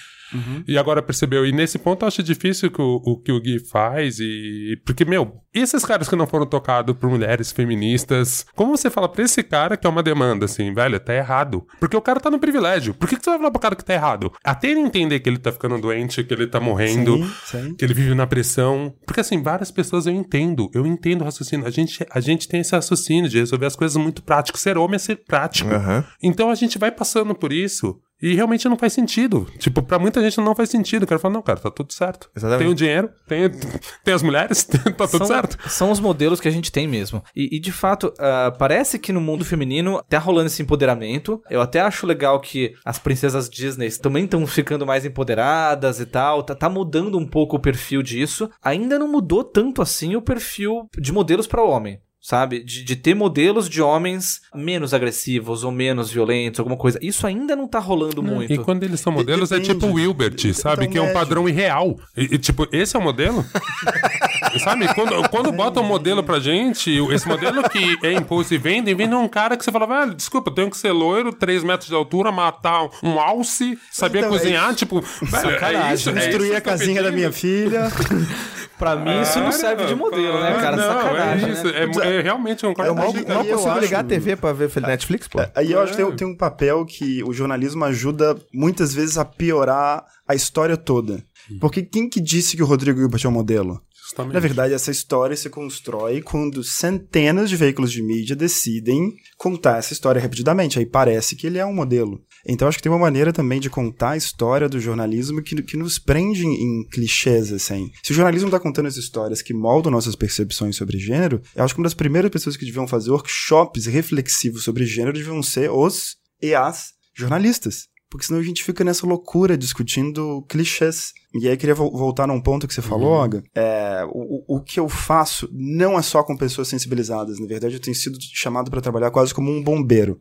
S4: e agora percebeu. E nesse ponto eu acho difícil que o, o que o Gui faz. E. Porque, meu, esses caras que não foram tocados por mulheres feministas? Como você fala pra esse cara que é uma demanda, assim, velho, tá errado? Porque o cara tá no privilégio. Por que, que você vai falar pro cara que tá errado? Até ele entender que ele tá ficando doente, que ele tá morrendo.
S6: Sim, sim.
S4: Que ele vive na pressão. Porque, assim, várias pessoas eu entendo. Eu entendo o raciocínio. A gente, a gente tem esse raciocínio de resolver as coisas muito prático. Ser homem é ser prático.
S2: Aham.
S4: Então a gente vai passando por isso e realmente não faz sentido. Tipo, pra muita gente não faz sentido. O cara fala, não, cara, tá tudo certo.
S2: Exatamente.
S4: Tem o dinheiro, tem, tem as mulheres, [LAUGHS] tá tudo
S5: são,
S4: certo.
S5: São os modelos que a gente tem mesmo. E, e, de fato, ah, parece que no mundo feminino tá rolando esse empoderamento. Eu até acho legal que as princesas Disney também estão ficando mais empoderadas e tal. Tá, tá mudando um pouco o perfil disso. Ainda não mudou tanto assim o perfil de modelos para o homem. Sabe? De, de ter modelos de homens menos agressivos ou menos violentos, alguma coisa. Isso ainda não tá rolando muito.
S4: E quando eles são modelos, é
S6: Depende.
S4: tipo o Wilbert, sabe?
S6: Então,
S4: que é um
S6: médio.
S4: padrão irreal. E, e, tipo, esse é o modelo? [LAUGHS] Sabe? Quando, quando bota um modelo pra gente, esse modelo que é imposto e vende, vende um cara que você fala, velho, desculpa, eu tenho que ser loiro, 3 metros de altura, matar um alce, saber
S6: Então,
S4: cozinhar, tipo, velho, é isso, é isso
S6: Construir
S4: que
S6: a
S4: tá
S6: casinha da minha filha. [LAUGHS]
S5: Pra mim, isso não serve de modelo, né, cara?
S4: Não,
S5: Sacanagem.
S4: é isso.
S5: né?
S4: É, é realmente um cara
S6: É uma-
S2: Mal, mal
S6: eu
S2: consigo
S6: acho-
S2: ligar a TV pra ver Netflix, pô.
S6: Aí eu acho que
S4: É.
S6: tem, tem um papel que o jornalismo ajuda muitas vezes a piorar a história toda. Porque quem que disse que o Rodrigo Hilbert é um modelo?
S4: Justamente.
S6: Na verdade, essa história se constrói quando centenas de veículos de mídia decidem contar essa história repetidamente. Aí parece que ele é um modelo. Então, acho que tem uma maneira também de contar a história do jornalismo que, que nos prende em, em clichês, assim. Se o jornalismo está contando as histórias que moldam nossas percepções sobre gênero, eu acho que uma das primeiras pessoas que deviam fazer workshops reflexivos sobre gênero deviam ser os e as jornalistas. Porque senão a gente fica nessa loucura discutindo clichês. E aí eu queria vo- voltar num ponto que você falou, Olga. É, o, o- que eu faço não é só com pessoas sensibilizadas. Na verdade, eu tenho sido chamado para trabalhar quase como um bombeiro.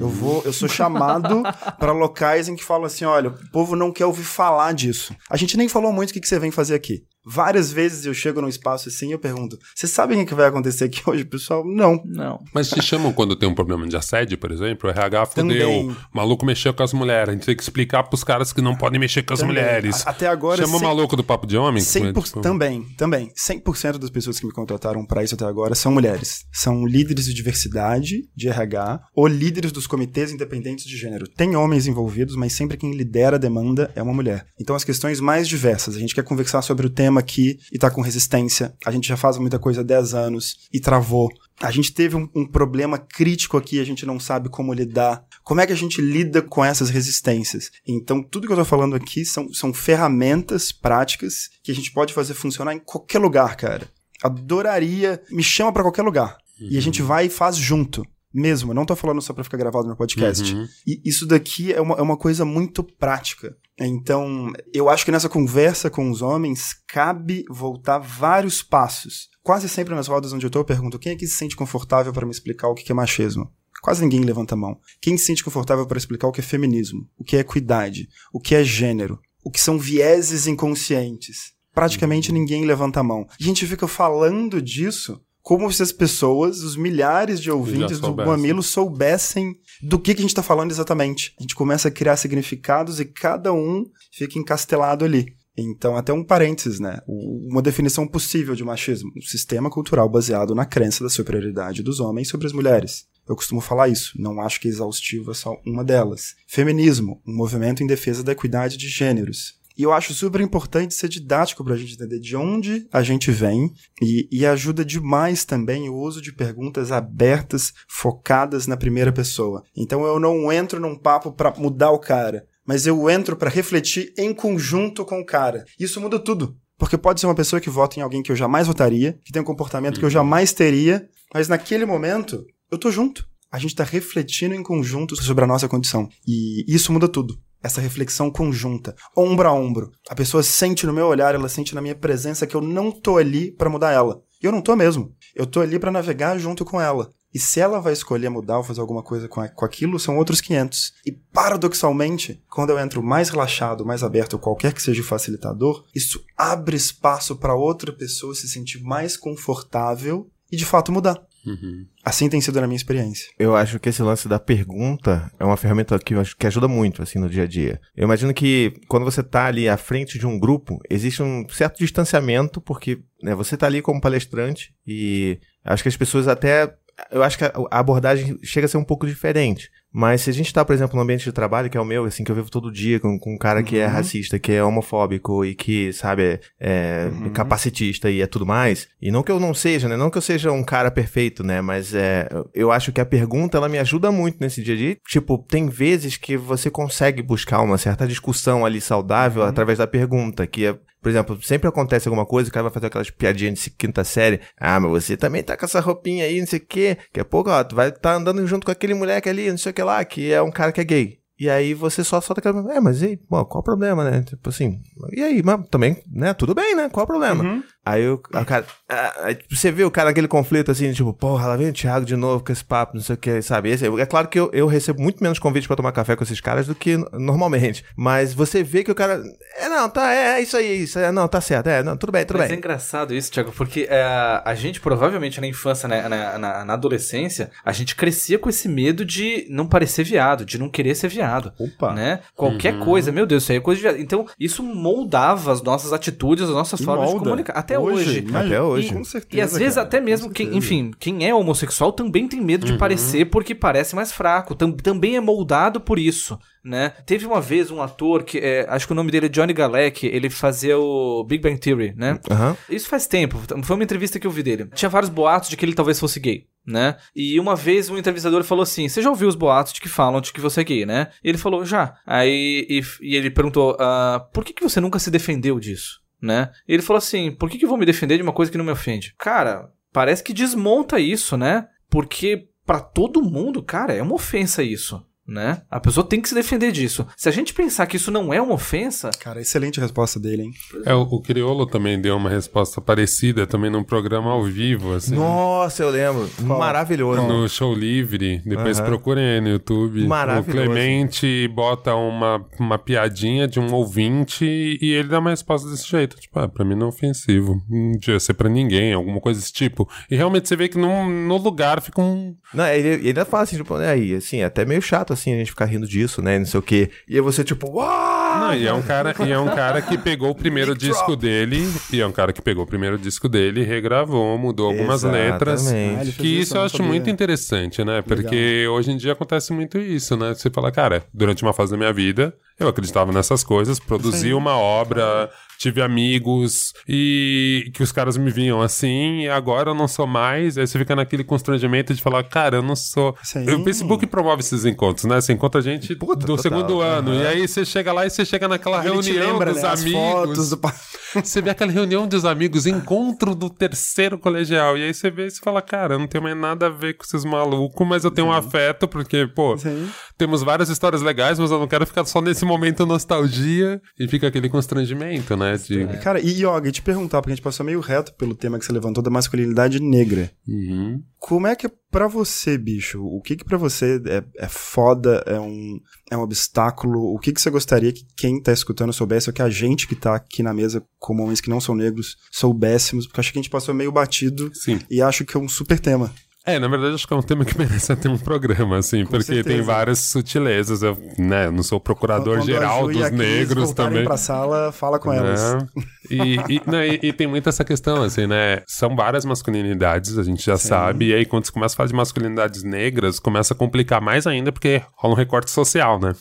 S6: Eu vou, eu sou chamado [LAUGHS] para locais em que falam assim: olha, o povo não quer ouvir falar disso. A gente nem falou muito o que, que você vem fazer aqui. Várias vezes eu chego num espaço assim e eu pergunto: vocês sabem o que vai acontecer aqui hoje, pessoal? Não.
S5: Não.
S4: Mas te chamam quando tem um problema de assédio, por exemplo? O RH fudeu, o maluco mexeu com as mulheres. A gente tem que explicar pros caras que não podem mexer com as
S6: Também.
S4: mulheres.
S6: A- Até agora.
S4: Chama o
S6: cem-
S4: maluco do papo de homem?
S6: 100%,
S4: tipo,
S6: Também, também. 100% das pessoas que me contrataram para isso até agora são mulheres. São líderes de diversidade, de RH, ou líderes dos comitês independentes de gênero. Tem homens envolvidos, mas sempre quem lidera a demanda é uma mulher. Então, as questões mais diversas. A gente quer conversar sobre o tema aqui e tá com resistência. A gente já faz muita coisa há 10 anos e travou. A gente teve um, um problema crítico aqui, a gente não sabe como lidar. Como é que a gente lida com essas resistências? Então, tudo que eu tô falando aqui são, são ferramentas práticas que a gente pode fazer funcionar em qualquer lugar, cara. Adoraria. Me chama pra qualquer lugar. E a gente vai e faz junto. Mesmo, eu não tô falando só pra ficar gravado no podcast.
S4: Uhum.
S6: E isso daqui é uma, é uma coisa muito prática. Então, eu acho que nessa conversa com os homens, cabe voltar vários passos. Quase sempre nas rodas onde eu tô, eu pergunto quem é que se sente confortável para me explicar o que é machismo? Quase ninguém levanta a mão. Quem se sente confortável para explicar o que é feminismo, o que é equidade, o que é gênero, o que são vieses inconscientes? Praticamente ninguém levanta a mão. E a gente fica falando disso como se as pessoas, os milhares de ouvintes do. Mamilo soubessem do que, que a gente está falando exatamente. A gente começa a criar significados e cada um fica encastelado ali. Então, até um parênteses, né? Uma definição possível de machismo. Um sistema cultural baseado na crença da superioridade dos homens sobre as mulheres. Eu costumo falar isso, não acho que exaustivo é só uma delas. Feminismo, um movimento em defesa da equidade de gêneros. E eu acho super importante ser didático para a gente entender de onde a gente vem e, e ajuda demais também o uso de perguntas abertas, focadas na primeira pessoa. Então eu não entro num papo para mudar o cara, mas eu entro para refletir em conjunto com o cara. Isso muda tudo. Porque pode ser uma pessoa que vota em alguém que eu jamais votaria, que tem um comportamento que eu jamais teria, mas naquele momento eu tô junto. A gente tá refletindo em conjunto sobre a nossa condição. E isso muda tudo. Essa reflexão conjunta, ombro a ombro. A pessoa sente no meu olhar, ela sente na minha presença que eu não tô ali para mudar ela. E eu não tô mesmo. Eu tô ali para navegar junto com ela. E se ela vai escolher mudar ou fazer alguma coisa com, a- com aquilo, são outros 500. E paradoxalmente, quando eu entro mais relaxado, mais aberto, qualquer que seja o facilitador, isso abre espaço para outra pessoa se sentir mais confortável e de fato mudar.
S4: Uhum.
S6: Assim tem sido na minha experiência.
S2: Eu acho que esse lance da pergunta é uma ferramenta que eu acho que ajuda muito, assim, no dia a dia. Eu imagino que quando você tá ali à frente de um grupo, existe um certo distanciamento, porque né, você tá ali como palestrante e acho que as pessoas até. Eu acho que a abordagem chega a ser um pouco diferente. Mas se a gente tá, por exemplo, no ambiente de trabalho, que é o meu, assim, que eu vivo todo dia com, com um cara que é
S6: Uhum.
S2: racista, que é homofóbico e que, sabe, é, é
S6: Uhum.
S2: capacitista e é tudo mais. E não que eu não seja, né? Não que eu seja um cara perfeito, né? Mas é, eu acho que a pergunta, ela me ajuda muito nesse dia a dia. Tipo, tem vezes que você consegue buscar uma certa discussão ali saudável
S6: Uhum.
S2: através da pergunta, que é por exemplo, sempre acontece alguma coisa, o cara vai fazer aquelas piadinhas de quinta série. Ah, mas você também tá com essa roupinha aí, não sei o quê. Daqui a pouco, ó, tu vai estar andando junto com aquele moleque ali, não sei o que lá, que é um cara que é gay. E aí você só solta aquela. É, mas e aí, bom, qual o problema, né? Tipo assim. E aí, mas também, né? Tudo bem, né? Qual o problema? Aí o, o cara. ah, aí você vê o cara naquele conflito assim, tipo, porra, lá vem o Thiago de novo com esse papo, não sei o que, sabe? Esse- é claro que eu, eu recebo muito menos convite pra tomar café com esses caras do que no- normalmente. Mas você vê que o cara. É, não, tá, é, é isso aí, isso aí, não, tá certo, é, não, tudo bem, tudo
S5: Mas é
S2: bem.
S5: engraçado isso, Thiago, porque é, a gente provavelmente na infância, né, na, na, na adolescência, a gente crescia com esse medo de não parecer viado, de não querer ser viado.
S6: Opa.
S5: Né? Qualquer
S4: Uhum.
S5: coisa, meu Deus, isso aí é coisa de viado. Então, isso moldava as nossas atitudes, as nossas
S6: E
S5: formas de
S6: molda.
S5: comunicar. Até hoje.
S6: imagina,
S2: Até hoje.
S6: Com certeza.
S5: E às vezes
S6: cara,
S5: até mesmo quem, enfim, quem é homossexual também tem medo
S4: Uhum.
S5: de parecer porque parece mais fraco, tam- também é moldado por isso, né? Teve uma vez um ator que é, acho que o nome dele é Johnny Galecki, ele fazia o Big Bang Theory, né?
S2: Aham.
S5: Isso faz tempo, foi uma entrevista que eu vi dele. Tinha vários boatos de que ele talvez fosse gay. Né? E uma vez um entrevistador falou assim: Você já ouviu os boatos de que falam de que você é gay, né? E ele falou: Já. Aí e, e ele perguntou: ah, Por que, que você nunca se defendeu disso? Né? E ele falou assim: Por que, que eu vou me defender de uma coisa que não me ofende? Cara, parece que desmonta isso, né? Porque pra todo mundo, cara, é uma ofensa isso. Né? A pessoa tem que se defender disso. Se a gente pensar que isso não é uma ofensa,
S6: Cara, excelente resposta dele, hein?
S4: É, o, o Criolo também deu uma resposta parecida também num programa ao vivo, assim.
S2: Nossa, eu lembro. Maravilhoso.
S4: No show livre, depois
S2: Aham.
S4: procurem aí no YouTube.
S2: Maravilhoso.
S4: O Clemente bota uma, uma piadinha de um ouvinte e ele dá uma resposta desse jeito. Tipo, ah, pra mim não é ofensivo. Não devia ser pra ninguém, alguma coisa desse tipo. E realmente você vê que no, no lugar fica um.
S2: Não, ele, ele ainda fala assim, tipo, né, aí, assim, é até meio chato, assim, a gente ficar rindo disso, né, não sei o quê. E aí você, tipo, uau!
S4: Não, e é um cara, e é um cara que pegou o primeiro disco dele. E é um cara que pegou o primeiro disco dele, regravou, mudou algumas letras.
S2: Exatamente.
S6: Ah, ele fez
S4: Que isso
S6: eu
S4: acho
S6: sabia.
S4: muito interessante, né? Porque hoje em dia acontece muito isso, né? Você fala, cara, durante uma fase da minha vida, eu acreditava nessas coisas, produzia uma obra, tive amigos e que os caras me viam assim, e agora eu não sou mais. Aí você fica naquele constrangimento de falar, cara, eu não sou.
S6: Sim.
S4: O Facebook promove esses encontros, né? Você encontra gente
S2: Puta,
S4: do
S2: total.
S4: segundo ano,
S2: Aham.
S4: e aí você chega lá e você chega naquela
S6: Ele
S4: reunião
S6: lembra,
S4: dos
S6: né,
S4: amigos.
S6: do [LAUGHS] [LAUGHS]
S4: Você vê aquela reunião dos amigos, encontro do terceiro colegial. E aí você vê e você fala, cara, eu não tenho mais nada a ver com esses malucos, mas eu tenho um afeto, porque, pô,
S6: Sim.
S4: temos várias histórias legais, mas eu não quero ficar só nesse momento nostalgia. E fica aquele constrangimento, né? De...
S6: Cara, e Yoga, e te perguntar, porque a gente passou meio reto pelo tema que você levantou da masculinidade negra.
S4: Uhum.
S6: Como é que é pra você, bicho? O que que pra você é, é foda, é um, é um obstáculo? O que que você gostaria que quem tá escutando soubesse, ou que a gente que tá aqui na mesa, como homens que não são negros, soubéssemos? Porque acho que a gente passou meio batido
S4: Sim.
S6: e acho que é um super tema.
S4: É, na verdade, acho que é um tema que [LAUGHS] merece ter um programa, assim, porque
S6: certeza.
S4: tem várias sutilezas. Eu, né, eu não sou procurador
S6: a
S4: geral dos
S6: a
S4: negros também.
S6: pra sala, fala com elas.
S4: Né? [LAUGHS] E, e, não, e- e tem muito essa questão, assim, né? São várias masculinidades, a gente já sabe. E aí, quando você começa a falar de masculinidades negras, começa a complicar mais ainda, porque rola um recorte social, né?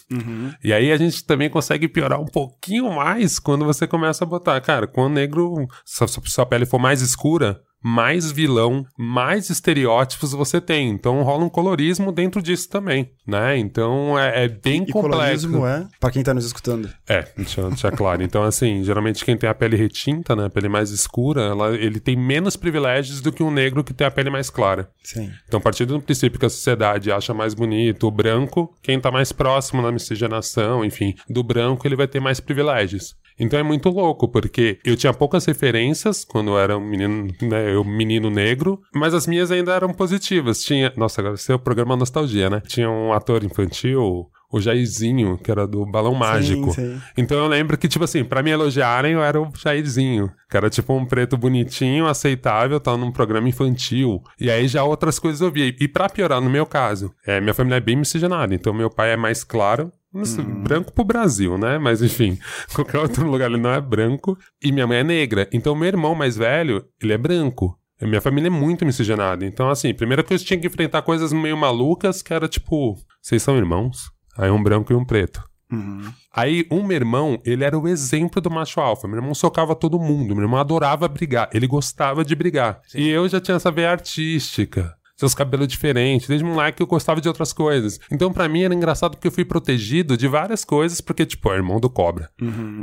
S4: E aí a gente também consegue piorar um pouquinho mais quando você começa a botar, cara, quando o negro, sua, sua pele for mais escura. Mais vilão, mais estereótipos você tem. Então rola um colorismo dentro disso também, né? Então é, é bem
S6: E
S4: complexo.
S6: colorismo é, pra quem tá nos escutando.
S4: É, deixa eu deixar claro. Então, assim, geralmente quem tem a pele retinta, né, a pele mais escura, ela- ele tem menos privilégios do que um negro que tem a pele mais clara.
S6: Sim.
S4: Então, a partir do princípio que a sociedade acha mais bonito o branco, quem tá mais próximo na miscigenação, enfim, do branco, ele vai ter mais privilégios. Então é muito louco, porque eu tinha poucas referências quando eu era um menino, né, eu menino negro, mas as minhas ainda eram positivas. Tinha, nossa, agora esse é o programa Nostalgia, né? Tinha um ator infantil, o Jairzinho, que era do Balão Mágico.
S6: sim.
S4: Então eu lembro que, tipo assim, pra me elogiarem, eu era o Jairzinho. Que era tipo um preto bonitinho, aceitável, tava num programa infantil. E aí já outras coisas eu via. E pra piorar, no meu caso, é, minha família é bem miscigenada. Então meu pai é mais claro. Não sei, Branco pro Brasil, né? Mas enfim, [LAUGHS] qualquer outro lugar ele não é branco. E minha mãe é negra. Então meu irmão mais velho, ele é branco. E Minha família é muito miscigenada. Então, assim, primeira coisa eu tinha que enfrentar coisas meio malucas, que era tipo, vocês são irmãos? Aí um branco e um preto.
S6: Uhum.
S4: Aí, um meu irmão, ele era o exemplo do macho alfa. Meu irmão socava todo mundo. Meu irmão adorava brigar. Ele gostava de brigar. E eu já tinha essa veia artística. Seus cabelos diferentes. Desde moleque eu gostava de outras coisas. Então, pra mim, era engraçado porque eu fui protegido de várias coisas. Porque, tipo, é irmão do cobra.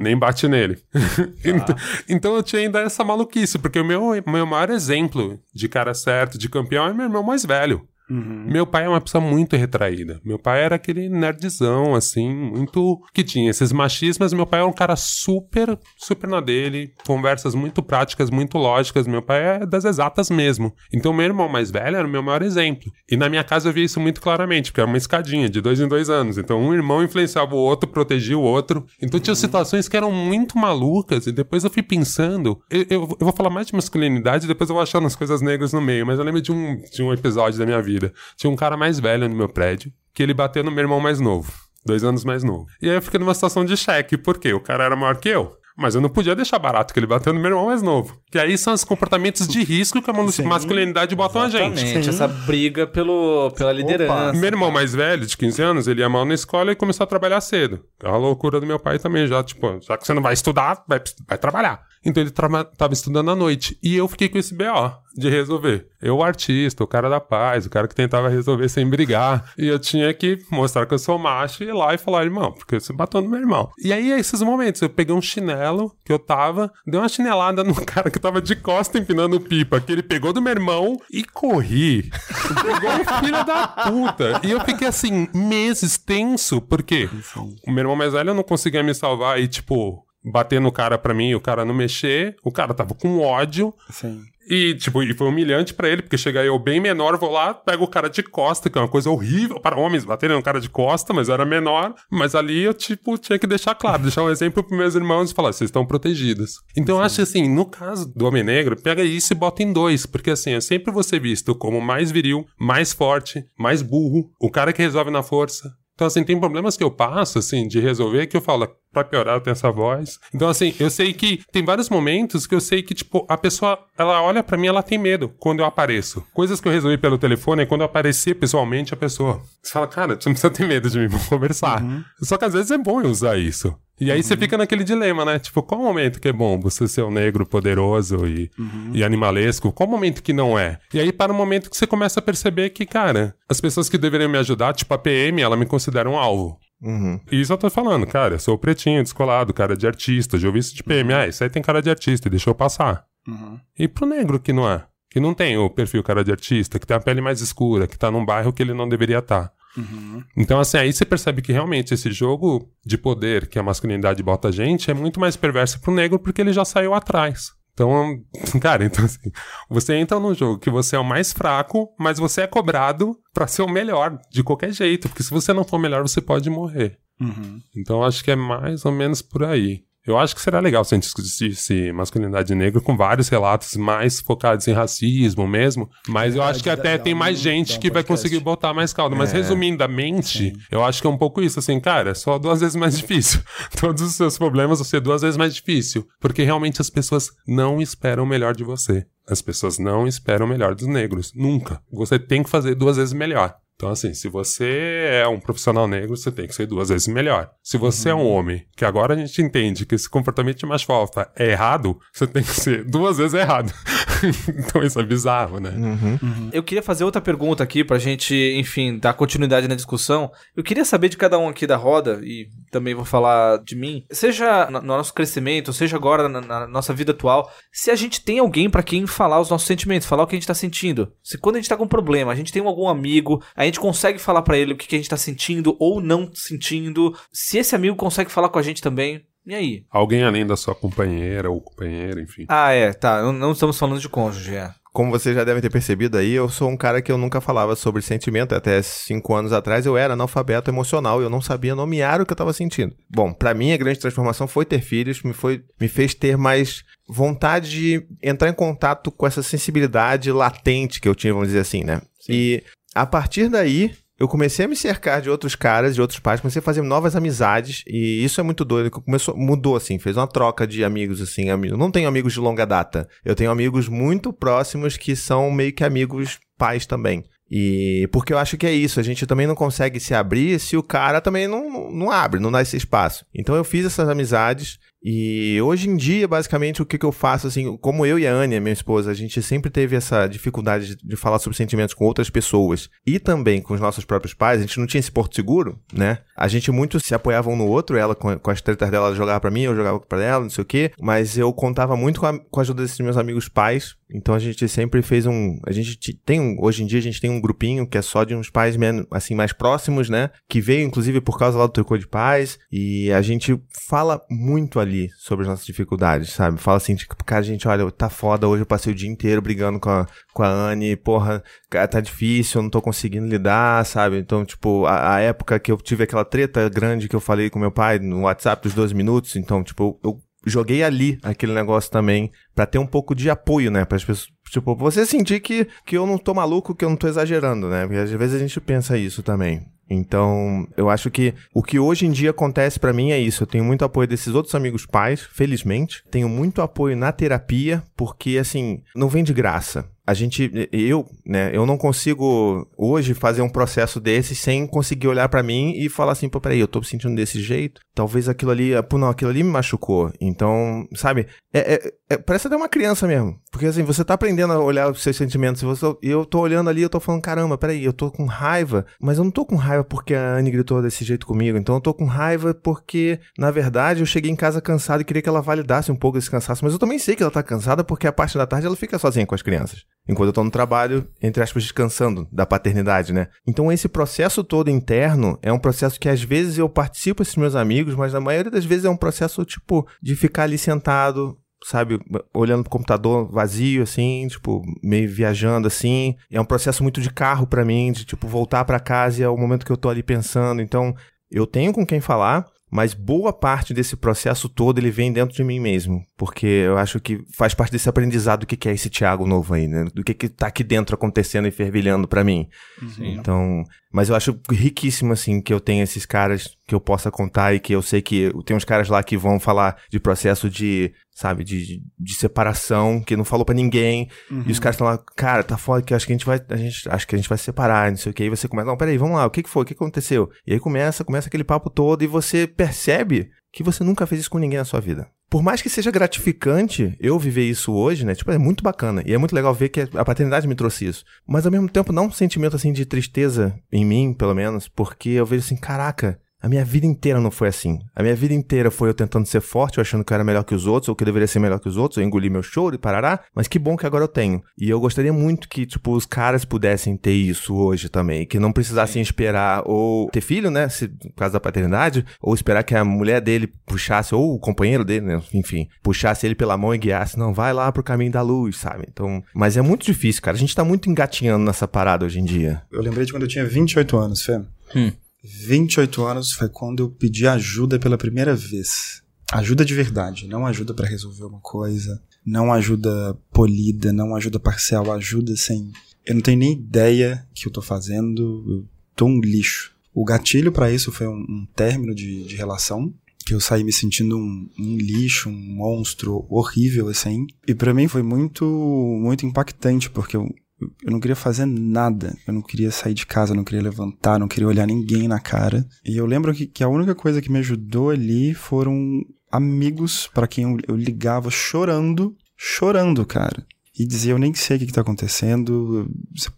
S4: Nem bate nele. [LAUGHS] então, então, eu tinha ainda essa maluquice. Porque o meu, meu maior exemplo de cara certo, de campeão, é meu irmão mais velho. Meu pai é uma pessoa muito retraída. Meu pai era aquele nerdzão, assim, muito. que tinha esses machismos. Meu pai era um cara super, super na dele, conversas muito práticas, muito lógicas. Meu pai é das exatas mesmo. Então, meu irmão mais velho era o meu maior exemplo. E na minha casa eu via isso muito claramente, porque era uma escadinha de dois em dois anos. Então, um irmão influenciava o outro, protegia o outro. Então, tinha situações que eram muito malucas. E depois eu fui pensando. Eu, eu, eu vou falar mais de masculinidade, depois eu vou achando as coisas negras no meio. Mas eu lembro de um, de um episódio da minha vida. Tinha um cara mais velho no meu prédio, que ele bateu no meu irmão mais novo. Dois anos mais novo. E aí eu fiquei numa situação de cheque, porque o cara era maior que eu. Mas eu não podia deixar barato que ele bateu no meu irmão mais novo. Que aí são os comportamentos de risco que a mas- masculinidade botam a gente.
S5: Exatamente, essa briga pelo, pela liderança.
S4: Meu irmão mais velho, de 15 anos, ele ia mal na escola e começou a trabalhar cedo. É a loucura do meu pai também, já, tipo, já que você não vai estudar, vai, vai trabalhar. Então ele tava estudando à noite. E eu fiquei com esse BO de resolver. Eu, o artista, o cara da paz, o cara que tentava resolver sem brigar. E eu tinha que mostrar que eu sou macho e ir lá e falar, irmão, porque você bateu no meu irmão. E aí, esses momentos, eu peguei um chinelo que eu tava, dei uma chinelada no [LAUGHS] cara que tava de costa empinando pipa, que ele pegou do meu irmão e corri. Igual um filho da puta. E eu fiquei assim, meses tenso, porque o meu irmão mais velho não conseguia me salvar e, tipo, bater no cara pra mim e o cara não mexer. O cara tava com ódio.
S6: Sim.
S4: E, tipo, e foi humilhante pra ele, porque chega eu bem menor, vou lá, pego o cara de costa, que é uma coisa horrível para homens baterem no cara de costa, mas eu era menor. Mas ali eu, tipo, tinha que deixar claro, deixar um exemplo pros meus irmãos e falar, vocês estão protegidos. Então eu acho assim, no caso do homem negro, pega isso e bota em dois, porque assim, eu sempre vou ser visto como mais viril, mais forte, mais burro, o cara que resolve na força. Então, assim, tem problemas que eu passo, assim, de resolver que eu falo, pra piorar eu tenho essa voz. Então, assim, eu sei que tem vários momentos que eu sei que, tipo, a pessoa, ela olha pra mim, ela tem medo quando eu apareço. Coisas que eu resolvi pelo telefone é quando eu aparecer pessoalmente a pessoa. Você fala, cara, você não precisa ter medo de mim, vamos conversar. Só que às vezes é bom eu usar isso. E aí você fica naquele dilema, né? Tipo, qual momento que é bom você ser um negro poderoso e, e animalesco? Qual momento que não é? E aí para o momento que você começa a perceber que, cara, as pessoas que deveriam me ajudar, tipo a PM, ela me considera um alvo.
S2: Uhum.
S4: E isso eu tô falando, cara, eu sou pretinho, descolado, cara de artista, já ouvi isso de PM, ah, isso aí tem cara de artista, e deixa eu passar. E pro negro que não é, que não tem o perfil cara de artista, que tem a pele mais escura, que tá num bairro que ele não deveria estar. Então, assim, aí você percebe que realmente esse jogo de poder que a masculinidade bota a gente é muito mais perverso pro negro porque ele já saiu atrás. Então, [LAUGHS] cara, então assim, você entra num jogo que você é o mais fraco, mas você é cobrado pra ser o melhor, de qualquer jeito. Porque se você não for o melhor, você pode morrer. Então, acho que é mais ou menos por aí. Eu acho que será legal se a gente discutisse masculinidade negra com vários relatos mais focados em racismo mesmo. Mas eu acho que até tem mais gente que vai conseguir botar mais caldo. Mas resumidamente, eu acho que é um pouco isso. Assim, cara, é só duas vezes mais [LAUGHS] difícil. Todos os seus problemas vão ser duas vezes mais difícil. Porque realmente as pessoas não esperam o melhor de você. As pessoas não esperam o melhor dos negros. Nunca. Você tem que fazer duas vezes melhor. Então, assim, se você é um profissional negro, você tem que ser duas vezes melhor. Se você é um homem, que agora a gente entende que esse comportamento de macho alfa é errado, você tem que ser duas vezes errado. [LAUGHS] [LAUGHS] então, isso é bizarro, né?
S5: Eu queria fazer outra pergunta aqui pra gente, enfim, dar continuidade na discussão. Eu queria saber de cada um aqui da roda, e também vou falar de mim, seja no no nosso crescimento, seja agora na, na nossa vida atual, se a gente tem alguém pra quem falar os nossos sentimentos, falar o que a gente tá sentindo. Se quando a gente tá com um problema, a gente tem algum amigo, a gente consegue falar pra ele o que, que a gente tá sentindo ou não sentindo, se esse amigo consegue falar com a gente também. E aí?
S4: Alguém além da sua companheira ou companheiro, enfim.
S5: Ah, é, tá. Não, não estamos falando de cônjuge, é.
S2: Como vocês já devem ter percebido aí, eu sou um cara que eu nunca falava sobre sentimento. Até cinco anos atrás eu era analfabeto emocional e eu não sabia nomear o que eu estava sentindo. Bom, pra mim a grande transformação foi ter filhos, me, foi, me fez ter mais vontade de entrar em contato com essa sensibilidade latente que eu tinha, vamos dizer assim, né? E a partir daí, eu comecei a me cercar de outros caras, de outros pais, comecei a fazer novas amizades, e isso é muito doido, começou, mudou, assim, fez uma troca de amigos, assim, eu não tenho amigos de longa data, eu tenho amigos muito próximos que são meio que amigos pais também. E porque eu acho que é isso, a gente também não consegue se abrir se o cara também não, não abre, não dá esse espaço. Então eu fiz essas amizades E hoje em dia, basicamente, o que, que eu faço, assim, como eu e a Ania, minha esposa, a gente sempre teve essa dificuldade de, de falar sobre sentimentos com outras pessoas e também com os nossos próprios pais, a gente não tinha esse porto seguro, né? A gente muito se apoiava um no outro, ela com, com as tretas dela, ela jogava pra mim, eu jogava pra ela, não sei o quê, mas eu contava muito com a, com a ajuda desses meus amigos pais, então a gente sempre fez um. A gente tem um. Hoje em dia a gente tem um grupinho que é só de uns pais menos, assim, mais próximos, né? Que veio, inclusive, por causa lá do Tricô de Paz. E a gente fala muito ali sobre as nossas dificuldades, sabe? Fala assim, tipo, cara, gente, olha, tá foda, hoje eu passei o dia inteiro brigando com a, com a Anne, porra, tá difícil, eu não tô conseguindo lidar, sabe? Então, tipo, a, a época que eu tive aquela treta grande que eu falei com meu pai no WhatsApp dos 12 minutos, então, tipo, eu joguei ali aquele negócio também para ter um pouco de apoio, né, para as pessoas, tipo, você sentir que, que eu não tô maluco, que eu não tô exagerando, né? Porque às vezes a gente pensa isso também. Então, eu acho que o que hoje em dia acontece para mim é isso. Eu tenho muito apoio desses outros amigos pais, felizmente. Tenho muito apoio na terapia, porque assim, não vem de graça a gente, eu, né, eu não consigo hoje fazer um processo desse sem conseguir olhar para mim e falar assim, pô, peraí, eu tô me sentindo desse jeito, talvez aquilo ali, pô, não, aquilo ali me machucou. Então, sabe, é, é, é, parece até uma criança mesmo, porque assim, você tá aprendendo a olhar os seus sentimentos e você, eu tô olhando ali, eu tô falando, caramba, peraí, eu tô com raiva, mas eu não tô com raiva porque a Anne gritou desse jeito comigo, então eu tô com raiva porque, na verdade, eu cheguei em casa cansado e queria que ela validasse um pouco esse cansaço, mas eu também sei que ela tá cansada porque a parte da tarde ela fica sozinha com as crianças enquanto eu tô no trabalho, entre aspas, descansando da paternidade, né? Então esse processo todo interno é um processo que às vezes eu participo com esses meus amigos, mas na maioria das vezes é um processo, tipo, de ficar ali sentado, sabe, olhando pro computador vazio, assim, tipo, meio viajando, assim. É um processo muito de carro para mim, de, tipo, voltar para casa e é o momento que eu tô ali pensando. Então, eu tenho com quem falar, mas boa parte desse processo todo ele vem dentro de mim mesmo, porque eu acho que faz parte desse aprendizado do que é esse Thiago novo aí, né? Do que que tá aqui dentro acontecendo e fervilhando para mim. Sim. Então, mas eu acho riquíssimo, assim, que eu tenha esses caras que eu possa contar e que eu sei que tem uns caras lá que vão falar de processo de, sabe, de, de separação, que não falou para ninguém. Uhum. E os caras estão lá, cara, tá foda que acho que a gente vai, a gente, acho que a gente vai se separar, não sei o que. Aí você começa, não, peraí, vamos lá, o que que foi? O que aconteceu? E aí começa, começa aquele papo todo e você percebe que você nunca fez isso com ninguém na sua vida. Por mais que seja gratificante eu viver isso hoje, né? Tipo, é muito bacana. E é muito legal ver que a paternidade me trouxe isso. Mas ao mesmo tempo, não um sentimento assim de tristeza em mim, pelo menos, porque eu vejo assim, caraca, a minha vida inteira não foi assim. A minha vida inteira foi eu tentando ser forte, eu achando que eu era melhor que os outros, ou que eu deveria ser melhor que os outros, eu engoli meu choro e parará. Mas que bom que agora eu tenho. E eu gostaria muito que, tipo, os caras pudessem ter isso hoje também. Que não precisassem esperar ou ter filho, né? Se, por causa da paternidade, ou esperar que a mulher dele puxasse, ou o companheiro dele, né? Enfim, puxasse ele pela mão e guiasse. Não, vai lá pro caminho da luz, sabe? Então, mas é muito difícil, cara. A gente tá muito engatinhando nessa parada hoje em dia.
S6: Eu lembrei de quando eu tinha 28 anos, Fê. Hum. 28 anos foi quando eu pedi ajuda pela primeira vez. Ajuda de verdade, não ajuda para resolver uma coisa, não ajuda polida, não ajuda parcial, ajuda sem. Eu não tenho nem ideia que eu tô fazendo, eu tô um lixo. O gatilho para isso foi um, um término de, de, relação, que eu saí me sentindo um, um lixo, um monstro horrível assim. E para mim foi muito muito impactante, porque eu, eu não queria fazer nada. Eu não queria sair de casa, não queria levantar, não queria olhar ninguém na cara. E eu lembro que, que a única coisa que me ajudou ali foram amigos para quem eu, eu, ligava chorando, chorando, cara. E dizia: Eu nem sei o que, está acontecendo,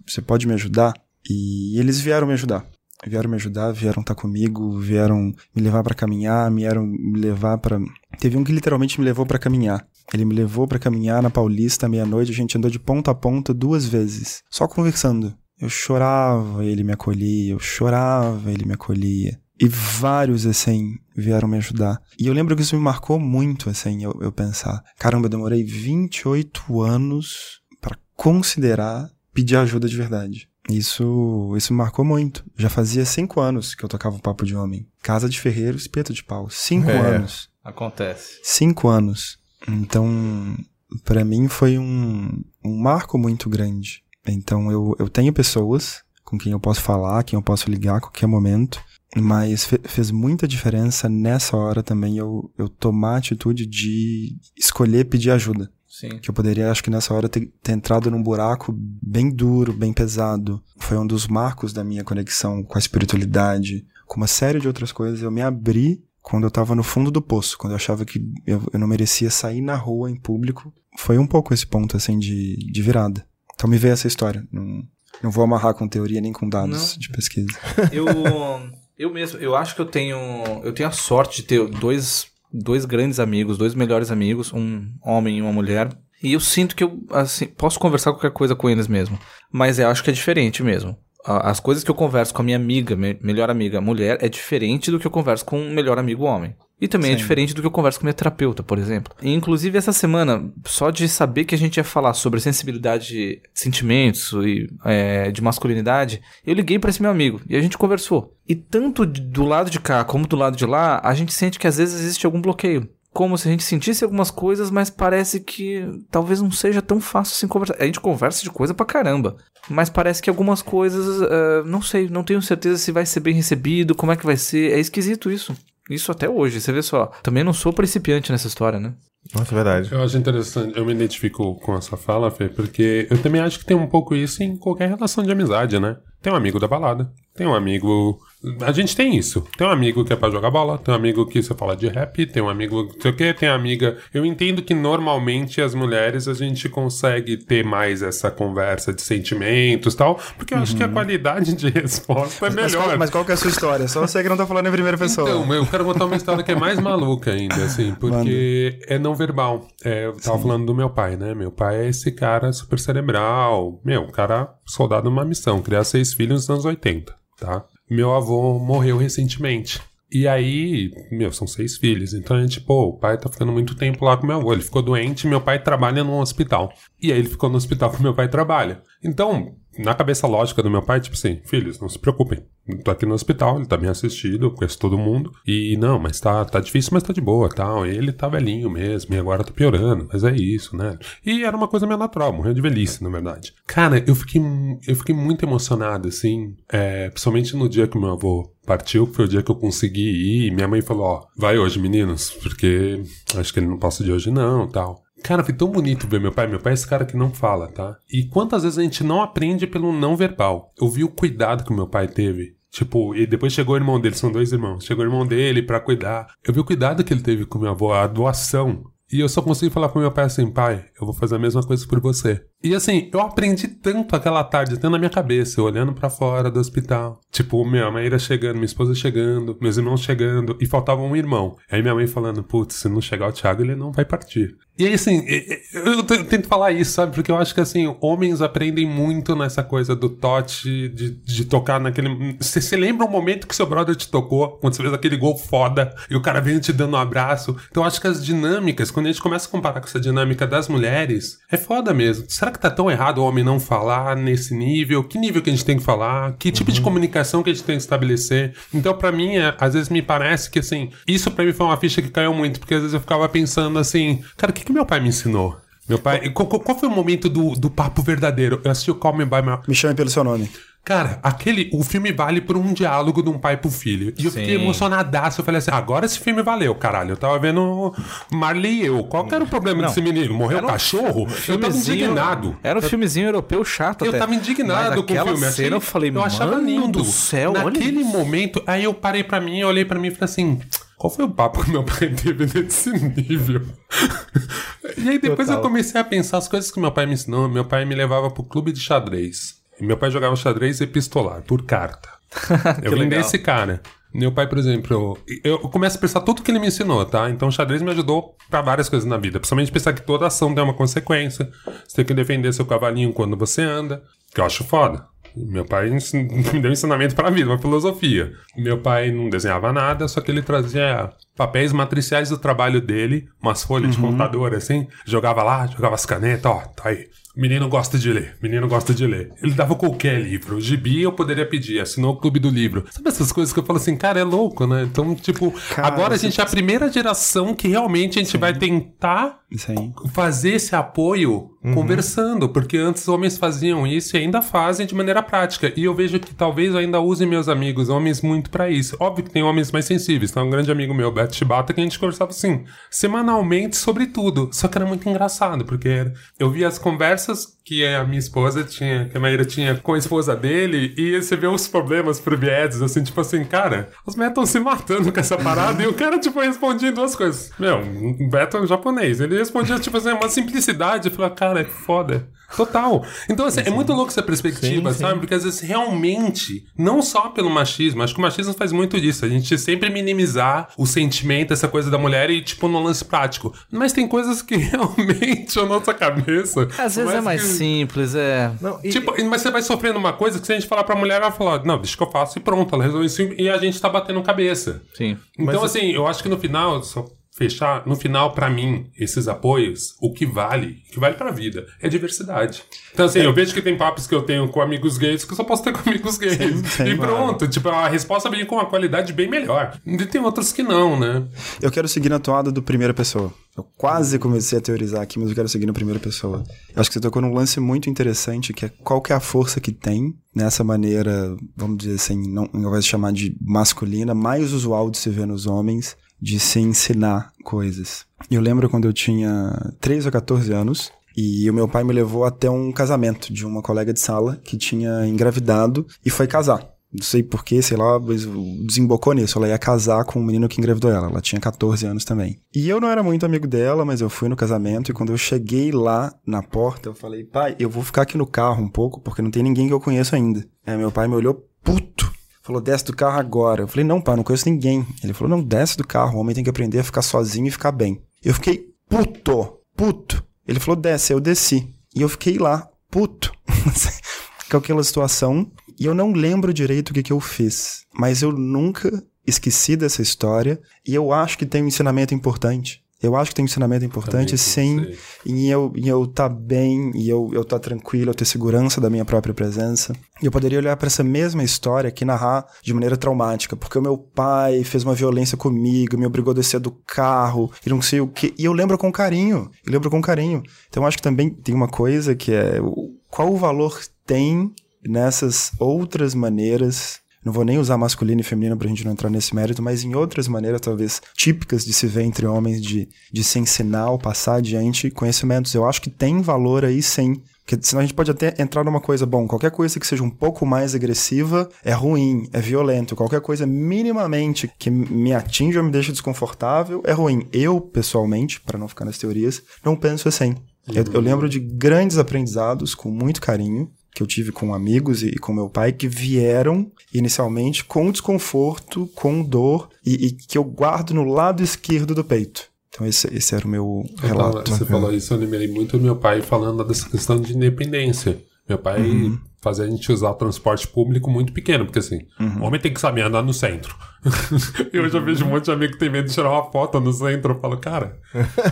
S6: você pode me ajudar? E eles vieram me ajudar. Vieram me ajudar, vieram estar tá comigo, vieram me levar para caminhar, vieram me levar para. Teve um que literalmente me levou para caminhar. Ele me levou para caminhar na Paulista meia-noite, a gente andou de ponta a ponta duas vezes, só conversando. Eu chorava, ele me acolhia, eu chorava, ele me acolhia. E vários, assim, vieram me ajudar. E eu lembro que isso me marcou muito, assim, eu, eu pensar: caramba, eu demorei 28 anos para considerar pedir ajuda de verdade. Isso, isso me marcou muito. Já fazia cinco anos que eu tocava o Papo de Homem. Casa de Ferreiro, espeto de pau. Cinco é, anos.
S5: Acontece.
S6: Cinco anos. Então, para mim foi um, um marco muito grande. Então, eu, eu tenho pessoas com quem eu posso falar, quem eu posso ligar a qualquer momento, mas fe fez muita diferença nessa hora também eu, eu tomar a atitude de escolher pedir ajuda.
S5: Sim.
S6: Que eu poderia, acho que nessa hora, ter, ter, entrado num buraco bem duro, bem pesado. Foi um dos marcos da minha conexão com a espiritualidade, com uma série de outras coisas. Eu me abri quando eu tava no fundo do poço, quando eu achava que eu, eu não merecia sair na rua em público. Foi um pouco esse ponto, assim, de, de virada. Então me veio essa história. Não, não vou amarrar com teoria nem com dados
S5: Não.
S6: de pesquisa. [LAUGHS]
S5: Eu, eu mesmo, eu acho que eu tenho, eu tenho a sorte de ter dois, dois grandes amigos, dois melhores amigos, um homem e uma mulher. E eu sinto que eu, assim, posso conversar qualquer coisa com eles mesmo. Mas eu acho que é diferente mesmo. As coisas que eu converso com a minha amiga, me- melhor amiga mulher, é diferente do que eu converso com um melhor amigo homem. E também é
S6: Sim.
S5: diferente do que eu converso com minha terapeuta, por exemplo. E, inclusive, essa semana, só de saber que a gente ia falar sobre sensibilidade de sentimentos e é, de masculinidade, eu liguei pra esse meu amigo e a gente conversou. E tanto do lado de cá como do lado de lá, a gente sente que às vezes existe algum bloqueio. Como se a gente sentisse algumas coisas, mas parece que talvez não seja tão fácil assim conversar. A gente conversa de coisa pra caramba. Mas parece que algumas coisas, eh, não sei, não tenho certeza se vai ser bem recebido, como é que vai ser. É esquisito isso. Isso até hoje, você vê só. Também não sou principiante nessa história, né?
S2: Nossa, é verdade.
S4: Eu acho interessante, eu me identifico com essa fala, Fê, porque eu também acho que tem um pouco isso em qualquer relação de amizade, né? Tem um amigo da balada, tem um amigo. A gente tem isso. Tem um amigo que é pra jogar bola, tem um amigo que você fala de rap, tem um amigo não sei o quê, tem amiga. Eu entendo que normalmente as mulheres a gente consegue ter mais essa conversa de sentimentos e tal, porque eu acho que a qualidade de resposta é
S6: Mas
S4: melhor.
S6: qual, mas qual que é a sua história? Só você que não tá falando em primeira pessoa.
S4: Então, eu quero contar uma história que é mais maluca ainda, assim, porque é não verbal. É, eu tava falando do meu pai, né? Meu pai é esse cara super cerebral, meu, um cara soldado numa missão, criar seis filhos nos anos 80, tá? Meu avô morreu recentemente. E aí, meu, são seis filhos. Então a gente, pô, o pai tá ficando muito tempo lá com meu avô. Ele ficou doente, meu pai trabalha num hospital. E aí ele ficou no hospital que meu pai trabalha. Então, na cabeça lógica do meu pai, tipo assim, filhos, não se preocupem. Eu tô aqui no hospital, ele tá bem assistido, conheço todo mundo. E não, mas tá, tá difícil, mas tá de boa, tal. Ele tá velhinho mesmo, e agora tá piorando, mas é isso, né? E era uma coisa meio natural, morreu de velhice, na verdade. Cara, eu fiquei, eu fiquei muito emocionado, assim, é, principalmente no dia que meu avô partiu, que foi o dia que eu consegui ir. E minha mãe falou: Ó, vai hoje, meninos, porque acho que ele não passa de hoje, não, tal. Cara, foi tão bonito ver meu pai. Meu pai é esse cara que não fala, tá? E quantas vezes a gente não aprende pelo não verbal? Eu vi o cuidado que meu pai teve. Tipo, e depois chegou o irmão dele, são dois irmãos. Chegou o irmão dele pra cuidar. Eu vi o cuidado que ele teve com meu avô, a doação. E eu só consegui falar pro meu pai assim, pai, eu vou fazer a mesma coisa por você. E assim, eu aprendi tanto aquela tarde, até na minha cabeça, olhando pra fora do hospital. Tipo, minha mãe era chegando, minha esposa chegando, meus irmãos chegando, e faltava um irmão. Aí minha mãe falando, putz, se não chegar o Thiago, ele não vai partir. E aí, assim, eu tento falar isso, sabe? Porque eu acho que, assim, homens aprendem muito nessa coisa do tote, de, de tocar naquele. Você lembra o momento que seu brother te tocou, quando você fez aquele gol foda, e o cara veio te dando um abraço. Então eu acho que as dinâmicas, quando a gente começa a comparar com essa dinâmica das mulheres, é foda mesmo. Será que tá tão errado o homem não falar nesse nível? Que nível que a gente tem que falar? Que tipo de comunicação que a gente tem que estabelecer? Então, pra mim, é- às vezes me parece que, assim, isso pra mim foi uma ficha que caiu muito, porque às vezes eu ficava pensando assim, cara, o que, que meu pai me ensinou? Meu pai. Qual, qual- qual foi o momento do, do papo verdadeiro? Eu assisti o Call Me By My.
S6: Me chame pelo seu nome.
S4: Cara, aquele. O filme vale por um diálogo de um pai pro filho. E eu fiquei
S5: Sim.
S4: emocionadaço. Eu falei assim: agora esse filme valeu, caralho. Eu tava vendo Marley e eu. Qual que era o problema
S5: Não.
S4: desse menino? Morreu um cachorro? Eu tava indignado.
S5: Era um filmezinho europeu chato
S4: Eu
S5: até.
S4: tava indignado
S5: Mas
S4: com o filme.
S5: cena
S4: Achei-
S5: eu falei,
S4: eu achava lindo.
S5: do céu,
S4: Naquele momento, aí eu parei pra mim, eu olhei pra mim e falei assim. Qual foi o papo que meu pai [LAUGHS] teve nesse nível? e aí depois
S5: Total.
S4: eu comecei a pensar as coisas que meu pai me ensinou. Meu pai me levava pro clube de xadrez. E meu pai jogava xadrez epistolar, por carta. [LAUGHS] eu vim
S5: legal.
S4: desse cara. Meu pai, por exemplo, eu, eu começo a pensar tudo que ele me ensinou, tá? Então, o xadrez me ajudou pra várias coisas na vida. Principalmente pensar que toda ação tem uma consequência. Você tem que defender seu cavalinho quando você anda, que eu acho foda. Meu pai me [LAUGHS] deu ensinamento pra vida, uma filosofia. Meu pai não desenhava nada, só que ele trazia papéis matriciais do trabalho dele, umas folhas de computador assim, jogava lá, jogava as canetas, ó, tá aí. Menino gosta de ler, menino gosta de ler. Ele dava qualquer livro. Gibi eu poderia pedir, assinou o clube do livro. Sabe essas coisas que eu falo assim, cara, é louco, né? Então, tipo,
S6: Cara,
S4: agora a gente é a primeira geração que realmente a gente vai tentar fazer esse apoio conversando, porque antes homens faziam isso e ainda fazem de maneira prática. E eu vejo que talvez ainda use meus amigos, homens, muito pra isso. Óbvio que tem homens mais sensíveis. Tem um grande amigo meu, Beto Chibata, que a gente conversava assim, semanalmente sobre tudo. Só que era muito engraçado, porque eu via as conversas conversas que a minha esposa tinha, que a Maíra tinha com a esposa dele, e você vê os problemas pro Viedes, assim, tipo assim, cara, os médicos estão se matando com essa parada, e o cara, tipo, respondia duas coisas. Meu, um Beto é um japonês, ele respondia, tipo assim, uma simplicidade, eu falei, cara, é foda. Total. Então, assim, é muito louco essa perspectiva,
S2: Sim, sim.
S4: sabe? Porque às vezes realmente, não só pelo machismo, acho que o machismo faz muito disso. A gente sempre minimizar o sentimento, essa coisa da mulher e, tipo, no lance prático. Mas tem coisas que [LAUGHS] realmente a nossa cabeça.
S5: Às vezes é mais
S4: que-
S5: simples, é.
S2: Não, e-
S4: Tipo, mas você vai sofrendo uma coisa que se a gente falar pra mulher, ela fala, não, deixa que eu faço e pronto, ela resolve isso e a gente tá batendo cabeça.
S5: Sim.
S4: Então,
S2: Mas-
S4: assim, eu acho que no final, só fechar, no final, pra mim, esses apoios, o que vale, o que vale pra vida, é diversidade. Então, assim, eu vejo que tem papos que eu tenho com amigos gays que eu só posso ter [LAUGHS] com amigos gays.
S6: sim,
S4: e pronto, tipo, a resposta vem com uma qualidade bem melhor. E tem outros que não, né?
S6: Eu quero seguir na toada do primeira pessoa. Eu quase comecei a teorizar aqui, mas eu quero seguir na primeira pessoa. Eu acho que você tocou num lance muito interessante, que é qual que é a força que tem nessa maneira, vamos dizer assim, não, não vai se chamar de masculina, mais usual de se ver nos homens, de se ensinar coisas. Eu lembro quando eu tinha 13 ou 14 anos, e o meu pai me levou até um casamento de uma colega de sala que tinha engravidado e foi casar. Não sei porquê, sei lá, mas desembocou nisso. Ela ia casar com um menino que engravidou ela. Ela tinha 14 anos também. E eu não era muito amigo dela, mas eu fui no casamento e quando eu cheguei lá na porta, eu falei, pai, eu vou ficar aqui no carro um pouco, porque não tem ninguém que eu conheço ainda. Aí meu pai me olhou puto. Falou, desce do carro agora. Eu falei, não, pai, não conheço ninguém. Ele falou, não, desce do carro. O homem tem que aprender a ficar sozinho e ficar bem. Eu fiquei puto, puto. Ele falou, desce. Eu desci. E eu fiquei lá, puto. [LAUGHS] com aquela situação. E eu não lembro direito o que, que eu fiz. Mas eu nunca esqueci dessa história. E eu acho que tem um ensinamento importante. Eu acho que tem um ensinamento importante, sim.
S4: sei.
S6: Em eu, em eu tá bem, e eu, eu tá tranquilo, eu ter segurança da minha própria presença. E eu poderia olhar para essa mesma história aqui narrar de maneira traumática, porque o meu pai fez uma violência comigo, me obrigou a descer do carro, e não sei o que. E eu lembro com carinho, eu lembro com carinho. Então eu acho que também tem uma coisa que é qual o valor tem nessas outras maneiras não vou nem usar masculino e feminino pra gente não entrar nesse mérito, mas em outras maneiras, talvez típicas de se ver entre homens, de, de se ensinar ou passar adiante conhecimentos. Eu acho que tem valor aí sim. Porque senão a gente pode até entrar numa coisa, bom, qualquer coisa que seja um pouco mais agressiva é ruim, é violento. Qualquer coisa minimamente que me atinja ou me deixa desconfortável é ruim. Eu, pessoalmente, para não ficar nas teorias, não penso assim. Eu, eu lembro de grandes aprendizados com muito carinho que eu tive com amigos e, e com meu pai que vieram inicialmente com desconforto, com dor e, e que eu guardo no lado esquerdo do peito. Então esse, esse era o meu relato.
S4: você falou isso, eu lembrei muito do meu pai falando dessa questão de independência. Meu pai
S6: Uhum.
S4: Fazia a gente usar o transporte público muito pequeno, porque assim,
S6: Uhum.
S4: o homem tem que saber andar no centro. [LAUGHS] eu já vejo um monte de amigo que tem medo de tirar uma foto no centro. Eu falo, cara,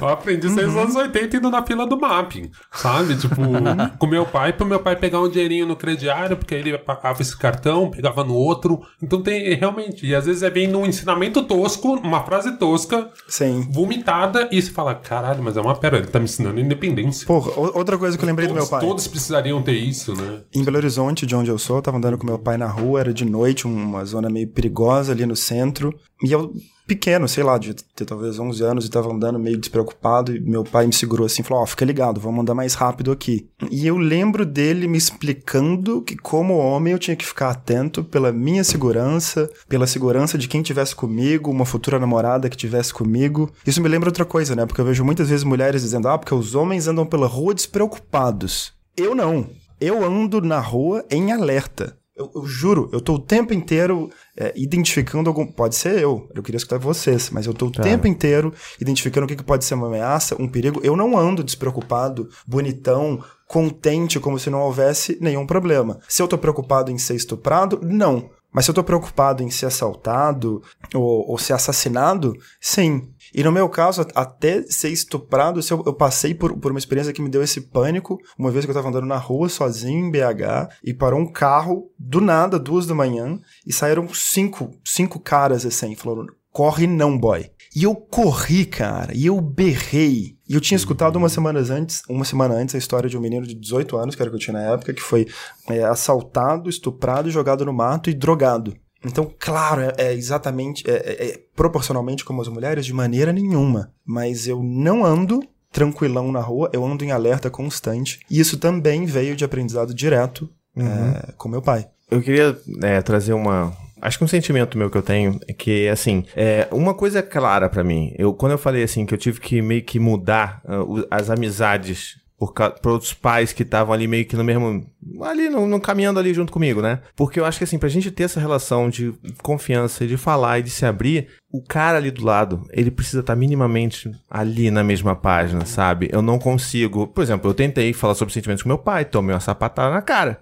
S4: eu aprendi isso
S6: Uhum.
S4: nos anos 80 indo na fila do mapping, sabe? Tipo,
S6: Uhum.
S4: com meu pai, pro meu pai pegar um dinheirinho no crediário, porque aí ele pagava esse cartão, pegava no outro. Então tem, realmente, e às vezes é bem num ensinamento tosco, uma frase tosca,
S6: Sim.
S4: vomitada e você fala, caralho, mas é uma pera, ele tá me ensinando independência.
S6: Porra, outra coisa que eu lembrei do meu
S4: todos,
S6: pai.
S4: todos precisariam ter isso, né?
S6: Em Belo Horizonte, de onde eu sou, eu tava andando com meu pai na rua, era de noite, uma zona meio perigosa ali no centro. E eu, pequeno, sei lá, de ter talvez 11 anos, e tava andando meio despreocupado, e meu pai me segurou assim, falou, ó, fica ligado, vamos andar mais rápido aqui. E eu lembro dele me explicando que como homem eu tinha que ficar atento pela minha segurança, pela segurança de quem tivesse comigo, uma futura namorada que tivesse comigo. Isso me lembra outra coisa, né? Porque eu vejo muitas vezes mulheres dizendo, ah, porque os homens andam pela rua despreocupados. Eu não. Eu ando na rua em alerta. Eu, eu juro, eu tô o tempo inteiro é, identificando algum. Pode ser eu, eu queria escutar vocês, mas eu tô o tempo inteiro identificando o que, que pode ser uma ameaça, um perigo. Eu não ando despreocupado, bonitão, contente, como se não houvesse nenhum problema. Se eu tô preocupado em ser estuprado, não. Mas se eu tô preocupado em ser assaltado ou, ou ser assassinado, sim. E no meu caso, até ser estuprado, eu, eu passei por, por uma experiência que me deu esse pânico, uma vez que eu tava andando na rua sozinho em BH e parou um carro do nada, duas da manhã, e saíram cinco, cinco caras assim, falando: corre não, boy. E eu corri, cara, e eu berrei. E eu tinha escutado umas semanas antes, uma semana antes, a história de um menino de 18 anos, que era o que eu tinha na época, que foi é, assaltado, estuprado, jogado no mato e drogado. Então, claro, é, é exatamente, é, é- é proporcionalmente como as mulheres, de maneira nenhuma. Mas eu não ando tranquilão na rua, eu ando em alerta constante. E isso também veio de aprendizado direto é, com meu pai.
S2: Eu queria é, trazer uma. Acho que um sentimento meu que eu tenho é que, assim, é, uma coisa é clara pra mim. Eu, quando eu falei assim que eu tive que meio que mudar o- as amizades por, por outros pais que estavam ali meio que no mesmo. ali no, no- caminhando ali junto comigo, né? Porque eu acho que assim, pra gente ter essa relação de confiança, de falar e de se abrir, o cara ali do lado, ele precisa estar minimamente ali na mesma página, sabe? Eu não consigo. Por exemplo, eu tentei falar sobre sentimentos com meu pai, tomei uma sapatada na cara.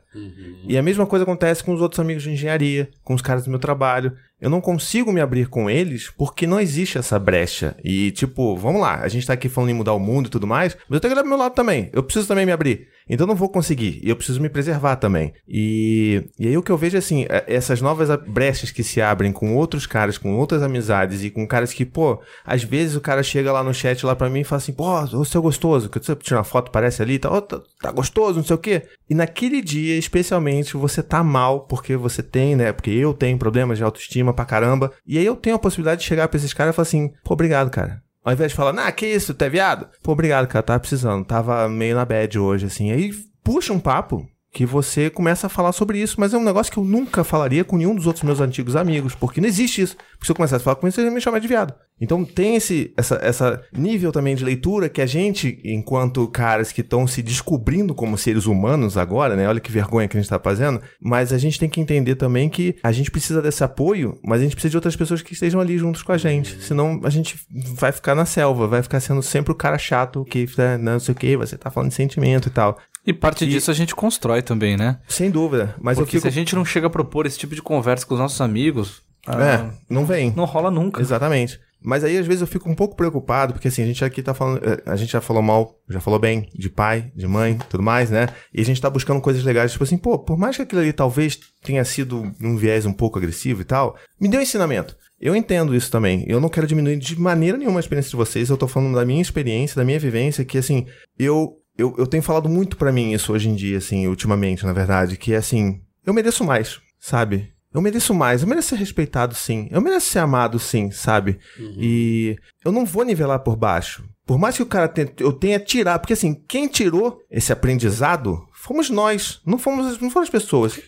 S2: E a mesma coisa acontece com os outros amigos de engenharia, com os caras do meu trabalho. Eu não consigo me abrir com eles porque não existe essa brecha. E, tipo, vamos lá, a gente tá aqui falando em mudar o mundo e tudo mais, mas eu tenho que olhar pro meu lado também. Eu preciso também me abrir. Então não vou conseguir. E eu preciso me preservar também. E, e aí o que eu vejo é assim, é- essas novas brechas que se abrem com outros caras, com outras amizades e com caras que, pô, às vezes o cara chega lá no chat lá pra mim e fala assim, pô, ô seu gostoso, que você tira uma foto, parece ali, tá, ó, tá, tá gostoso, não sei o quê. E naquele dia, especialmente, você tá mal porque você tem, né? Porque eu tenho problemas de autoestima pra caramba. E aí eu tenho a possibilidade de chegar pra esses caras e falar assim, pô, obrigado, cara. Ao invés de falar, nah, que isso, tu é viado? Pô, obrigado, cara, tava precisando. Tava meio na bad hoje, assim. Aí puxa um papo que você começa a falar sobre isso, mas é um negócio que eu nunca falaria com nenhum dos outros meus antigos amigos, porque não existe isso. Porque se eu começasse a falar com isso, ia me chamar de viado. Então tem esse essa, essa nível também de leitura que a gente, enquanto caras que estão se descobrindo como seres humanos agora, né? Olha que vergonha que a gente tá fazendo, mas a gente tem que entender também que a gente precisa desse apoio, mas a gente precisa de outras pessoas que estejam ali juntos com a gente. Senão a gente vai ficar na selva, vai ficar sendo sempre o cara chato que né, não sei o que, você tá falando de sentimento e tal.
S5: E parte
S2: E-
S5: disso a gente constrói também, né?
S2: Sem dúvida. Mas
S5: Porque
S2: fico.
S5: se a gente não chega a propor esse tipo de conversa com os nossos amigos, ah,
S2: É, não vem.
S5: não rola nunca.
S2: Exatamente. Mas aí, às vezes, eu fico um pouco preocupado, porque assim, a gente aqui tá falando. eh, A gente já falou mal, já falou bem de pai, de mãe, tudo mais, né? E a gente tá buscando coisas legais, tipo assim, pô, por mais que aquilo ali talvez tenha sido um viés um pouco agressivo e tal, me deu ensinamento. Eu entendo isso também. Eu não quero diminuir de maneira nenhuma a experiência de vocês. Eu tô falando da minha experiência, da minha vivência, que assim, eu. Eu, eu tenho falado muito pra mim isso hoje em dia, assim, ultimamente, na verdade, que é assim, eu mereço mais, sabe? Eu mereço mais, eu mereço ser respeitado sim, eu mereço ser amado sim, sabe? E eu não vou nivelar por baixo. Por mais que o cara tenha, eu tenha tirado, porque assim, quem tirou esse aprendizado fomos nós, não fomos, não foram as pessoas.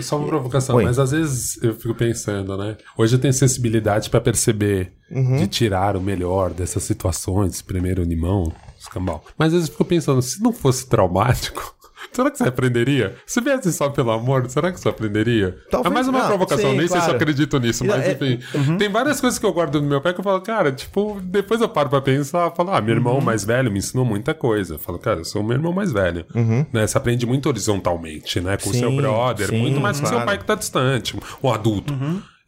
S4: Só uma provocação,
S2: Oi.
S4: mas às vezes eu fico pensando, né? Hoje eu tenho sensibilidade pra perceber
S2: Uhum.
S4: de tirar o melhor dessas situações, primeiro limão, escambau. Mas às vezes eu fico pensando, se não fosse traumático, [LAUGHS] será que você aprenderia? Se viesse só pelo amor, será que você aprenderia?
S2: Talvez
S4: é mais uma
S2: não,
S4: provocação,
S2: sim,
S4: nem sei se eu
S2: claro.
S4: acredito nisso, mas
S2: é-
S4: enfim. Tem várias coisas que eu guardo no meu pé que eu falo, cara, tipo, depois eu paro pra pensar, falo, ah, meu irmão mais velho me ensinou muita coisa. Eu falo, cara, eu sou o meu irmão mais velho. Né? Você aprende muito horizontalmente, né? Com o seu
S2: Sim,
S4: brother,
S2: sim,
S4: muito mais que seu
S2: claro.
S4: pai que tá distante, o adulto.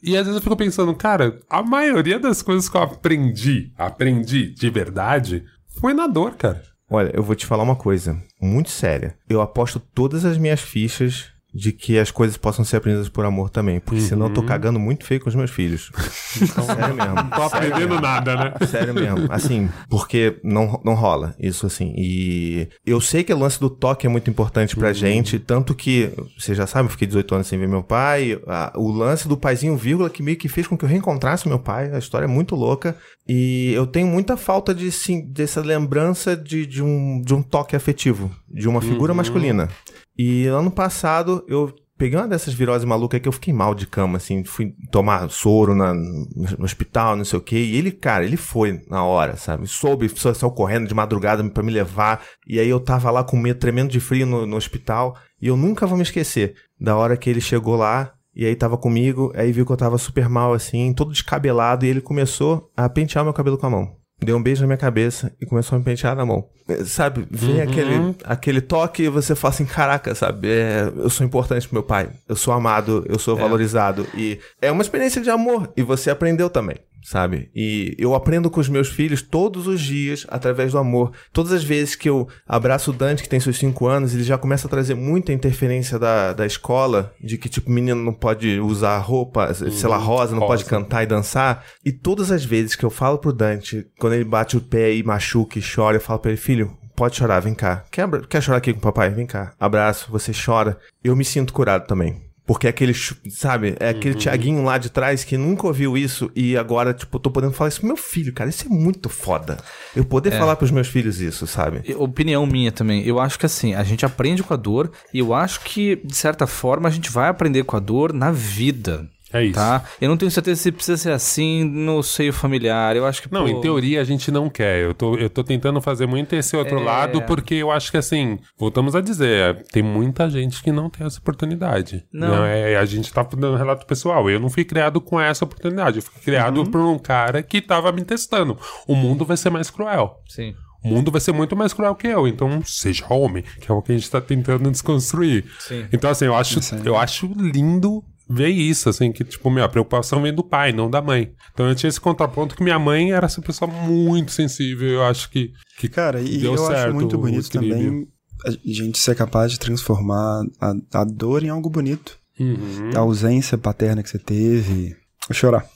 S4: E às vezes eu fico pensando, cara, a maioria das coisas que eu aprendi, aprendi de verdade, foi na dor, cara.
S2: Olha, eu vou te falar uma coisa muito séria. Eu aposto todas as minhas fichas de que as coisas possam ser aprendidas por amor também, porque senão eu tô cagando muito feio com os meus filhos. [LAUGHS] Sério mesmo.
S4: Não tô aprendendo nada, né?
S2: Sério mesmo. Assim, porque não, não rola isso, assim. E eu sei que o lance do toque é muito importante pra gente, tanto que, você já sabe, eu fiquei 18 anos sem ver meu pai. a- o lance do paizinho vírgula que meio que fez com que eu reencontrasse meu pai. A história é muito louca. E eu tenho muita falta de, sim, dessa lembrança de, de, um, de um toque afetivo, de uma figura masculina. E ano passado eu peguei uma dessas viroses malucas que eu fiquei mal de cama, assim, fui tomar soro na, no hospital, não sei o quê. E ele, cara, ele foi na hora, sabe? Soube, saiu correndo de madrugada pra me levar. E aí eu tava lá com medo tremendo de frio no, no hospital. E eu nunca vou me esquecer da hora que ele chegou lá. E aí tava comigo, aí viu que eu tava super mal, assim, todo descabelado, e ele começou a pentear meu cabelo com a mão. Deu um beijo na minha cabeça e começou a me pentear na mão. É, Sabe, vem aquele, aquele toque e você fala assim, caraca, sabe, é, eu sou importante pro meu pai, eu sou amado, eu sou valorizado. E é uma experiência de amor, e você aprendeu também. Sabe? E eu aprendo com os meus filhos todos os dias através do amor. Todas as vezes que eu abraço o Dante, que tem seus 5 anos, ele já começa a trazer muita interferência da, da escola, de que, tipo, menino não pode usar roupa, sei lá, rosa, não pode
S4: rosa.
S2: cantar e dançar. E todas as vezes que eu falo pro Dante, quando ele bate o pé e machuca e chora, eu falo pra ele, filho, pode chorar, vem cá. Quer, quer chorar aqui com o papai? Vem cá. Abraço, você chora. Eu me sinto curado também. Porque é aquele, sabe, é aquele Tiaguinho lá de trás que nunca ouviu isso e agora, tipo, tô podendo falar isso pro meu filho, cara. Isso é muito foda. Eu poder falar pros meus filhos isso, sabe?
S5: Opinião minha também. Eu acho que assim, a gente aprende com a dor e eu acho que, de certa forma, a gente vai aprender com a dor na vida.
S4: É isso.
S5: Tá? Eu não tenho certeza se precisa ser assim no seio familiar. Eu acho que.
S4: Não,
S5: pô,
S4: em teoria a gente não quer. Eu tô, eu tô tentando fazer muito esse outro
S5: É.
S4: lado, porque eu acho que assim, voltamos a dizer, é, tem muita gente que não tem essa oportunidade.
S5: Não.
S4: é, a gente tá dando relato pessoal. Eu não fui criado com essa oportunidade. Eu fui criado
S5: Uhum.
S4: por um cara que tava me testando. O mundo vai ser mais cruel.
S5: Sim.
S4: O mundo vai ser muito mais cruel que eu, então seja homem, que é o que a gente tá tentando desconstruir.
S5: Sim.
S4: Então, assim, eu acho, eu acho lindo ver isso, assim, que, tipo, meu, a preocupação vem do pai, não da mãe. Então eu tinha esse contraponto que minha mãe era essa pessoa muito sensível, eu acho que. que
S6: Cara, e
S4: deu
S6: eu
S4: certo
S6: acho muito bonito também a gente ser capaz de transformar a, a dor em algo bonito.
S4: Uhum.
S6: A ausência paterna que você teve. Vou chorar.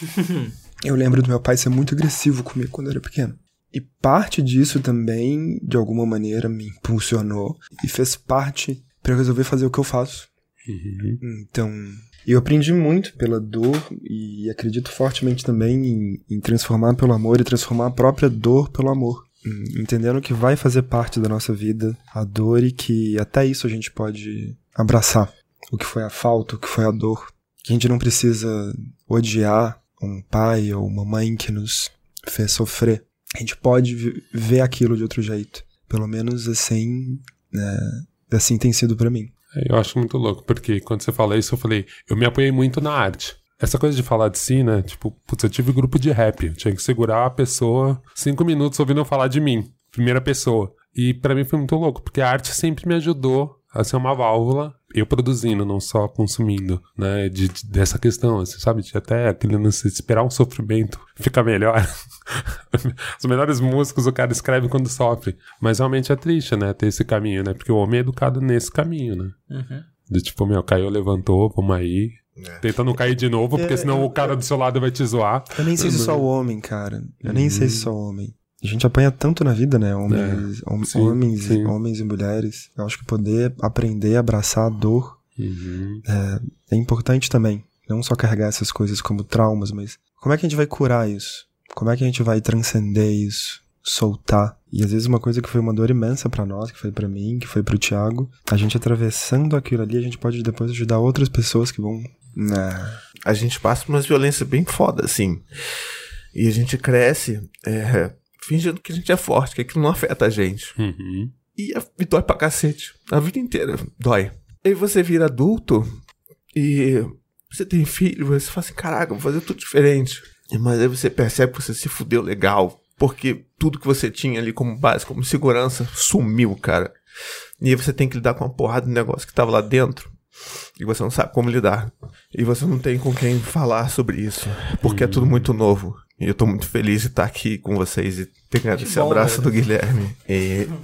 S6: [LAUGHS] eu lembro do meu pai ser muito agressivo comigo quando eu era pequeno. E parte disso também, de alguma maneira, me impulsionou e fez parte pra eu resolver fazer o que eu faço.
S4: Uhum.
S6: Então, eu aprendi muito pela dor e acredito fortemente também em, em transformar pelo amor e transformar a própria dor pelo amor. Hum, Entendendo que vai fazer parte da nossa vida a dor e que até isso a gente pode abraçar. O que foi a falta, o que foi a dor. Que a gente não precisa odiar um pai ou uma mãe que nos fez sofrer. A gente pode ver aquilo de outro jeito. Pelo menos assim, né, assim tem sido pra mim.
S4: Eu acho muito louco, porque quando você fala isso, eu falei, eu me apoiei muito na arte. Essa coisa de falar de si, né? Tipo, putz, eu tive grupo de rap. Eu tinha que segurar a pessoa cinco minutos ouvindo eu falar de mim. Primeira pessoa. E pra mim foi muito louco, porque a arte sempre me ajudou a ser uma válvula, eu produzindo, não só consumindo, né? De, de- dessa questão, você sabe? De até aquele lance de esperar um sofrimento [LAUGHS] ficar melhor. [LAUGHS] Os melhores músicos o cara escreve quando sofre. Mas realmente é triste, né? Ter esse caminho, né? Porque o homem é educado nesse caminho, né? De tipo, meu, caiu, levantou, vamos aí. Tenta não cair de novo, porque
S6: É,
S4: senão
S6: eu-
S4: o cara do seu lado vai te zoar.
S6: Eu nem sei se só o homem, cara. Eu nem sei se só o homem. A gente apanha tanto na vida, né? Homens, hom-
S4: sim,
S6: homens,
S4: sim.
S6: E, homens e mulheres. Eu acho que poder aprender a abraçar a dor
S4: Uhum.
S6: é importante também. Não só carregar essas coisas como traumas, mas como é que a gente vai curar isso? Como é que a gente vai transcender isso? Soltar. E às vezes uma coisa que foi uma dor imensa pra nós, que foi pra mim, que foi pro Thiago, a gente atravessando aquilo ali, a gente pode depois ajudar outras pessoas que vão. Né,
S2: a gente passa por umas violências bem foda, assim. E a gente cresce é, fingindo que a gente é forte, que aquilo não afeta a gente.
S4: Uhum.
S2: E, e dói pra cacete. A vida inteira dói. Aí você vira adulto e você tem filho, você fala assim, caraca, vou fazer tudo diferente. Mas aí você percebe que você se fudeu legal. Porque tudo que você tinha ali como base, como segurança, sumiu, cara. E aí você tem que lidar com uma porrada de negócio que tava lá dentro. E você não sabe como lidar. E você não tem com quem falar sobre isso. Porque é tudo muito novo. E eu tô muito feliz de estar aqui com vocês e ter ganhado esse
S5: bom,
S2: abraço
S5: velho.
S2: do Guilherme. E... [LAUGHS]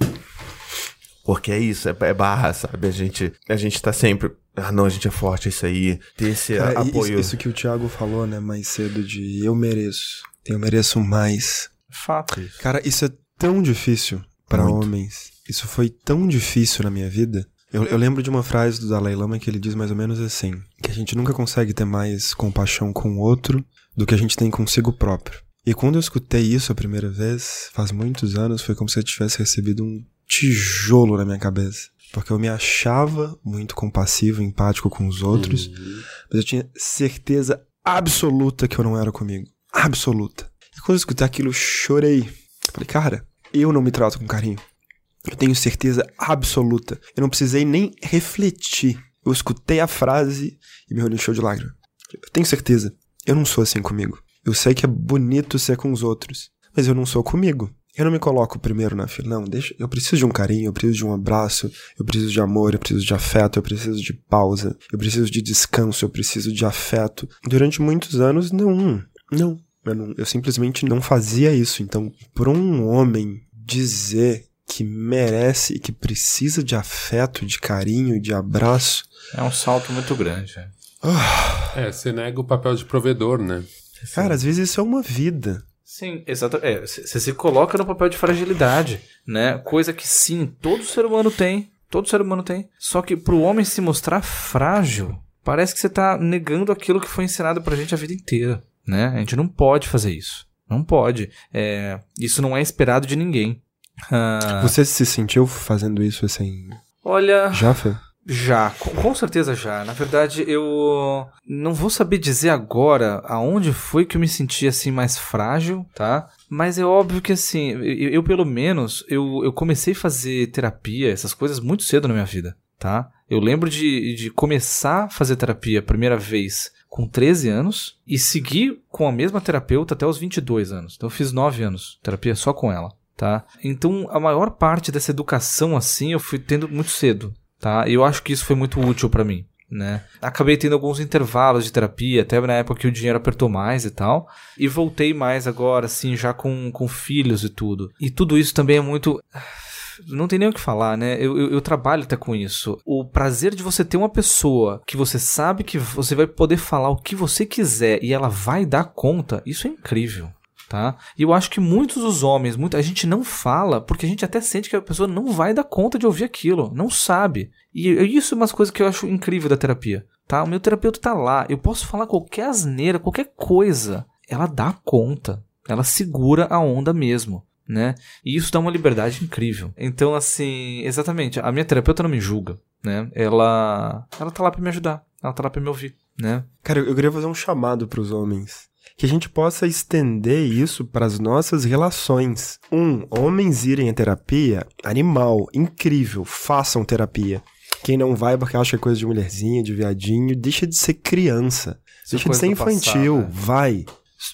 S2: Porque é isso, é, é barra, sabe? A gente, a gente tá sempre. Ah, não, a gente é forte, é isso aí. Ter esse
S6: Cara,
S2: apoio.
S6: Isso, isso que o Thiago falou, né, mais cedo, de eu mereço. Eu mereço mais.
S5: Fato isso.
S6: Cara, isso é tão difícil pra
S2: Muito.
S6: homens. Isso foi tão difícil na minha vida. Eu, eu lembro de uma frase do Dalai Lama que ele diz mais ou menos assim: que a gente nunca consegue ter mais compaixão com o outro do que a gente tem consigo próprio. E quando eu escutei isso a primeira vez, faz muitos anos, foi como se eu tivesse recebido um tijolo na minha cabeça. Porque eu me achava muito compassivo, empático com os outros, mas eu tinha certeza absoluta que eu não era comigo. Absoluta. E quando eu escutei aquilo, eu chorei. Eu Falei, cara, eu não me trato com carinho. Eu tenho certeza absoluta. Eu não precisei nem refletir. Eu escutei a frase e me encheu de lágrimas. Eu tenho certeza. Eu não sou assim comigo. Eu sei que é bonito ser com os outros, mas eu não sou comigo. Eu não me coloco primeiro na fila. Não, deixa. Eu preciso de um carinho, eu preciso de um abraço, eu preciso de amor, eu preciso de afeto, eu preciso de pausa, eu preciso de descanso, eu preciso de afeto. Durante muitos anos, não. Não. Eu, não, eu simplesmente não fazia isso. Então, por um homem dizer que merece e que precisa de afeto, de carinho, de abraço,
S5: É um salto muito grande. é.
S4: É, você nega o papel de provedor, né?
S6: cara, às vezes isso é uma vida.
S5: Sim, exato. É, você se coloca no papel de fragilidade, né? Coisa que sim, todo ser humano tem. Todo ser humano tem. Só que pro homem se mostrar frágil, parece que você tá negando aquilo que foi ensinado pra gente a vida inteira, né? A gente não pode fazer isso. Não pode. É, isso não é esperado de ninguém. Ah,
S6: Você se sentiu fazendo isso assim?
S5: olha.
S6: Já, Fê?
S5: Já, com, com certeza já. Na verdade, eu não vou saber dizer agora aonde foi que eu me senti assim mais frágil, tá? Mas é óbvio que assim, eu, eu, pelo menos, eu, eu comecei a fazer terapia, essas coisas muito cedo na minha vida, tá? Eu lembro de, de começar a fazer terapia a primeira vez com 13 anos e seguir com a mesma terapeuta até os 22 anos. Então eu fiz 9 anos de terapia só com ela, tá? Então a maior parte dessa educação assim eu fui tendo muito cedo, tá? E eu acho que isso foi muito útil pra mim, né? Acabei tendo alguns intervalos de terapia, até na época que o dinheiro apertou mais e tal, e voltei mais agora, assim, já com, com filhos e tudo. E tudo isso também é muito. [SIGHS] Não tem nem o que falar, né? Eu, eu, eu trabalho até com isso. O prazer de você ter uma pessoa que você sabe que você vai poder falar o que você quiser e ela vai dar conta, isso é incrível tá? E eu acho que muitos dos homens, muita, a gente não fala porque a gente até sente que a pessoa não vai dar conta de ouvir aquilo, não sabe. E isso é umas coisas que eu acho incrível da terapia, tá? O meu terapeuta tá lá, eu posso falar qualquer asneira, qualquer coisa, ela dá conta, ela segura a onda mesmo. Né? E isso dá uma liberdade incrível. Então, assim, exatamente, a minha terapeuta não me julga, né? Ela, ela tá lá para me ajudar, ela tá lá para me ouvir, né?
S6: Cara, eu queria fazer um chamado pros homens que a gente possa estender isso para as nossas relações. Um, homens irem à terapia, animal, incrível, façam terapia. Quem não vai porque acha que é coisa de mulherzinha, de viadinho, deixa de ser criança.
S5: É
S6: deixa de ser infantil,
S5: passado, né?
S6: vai.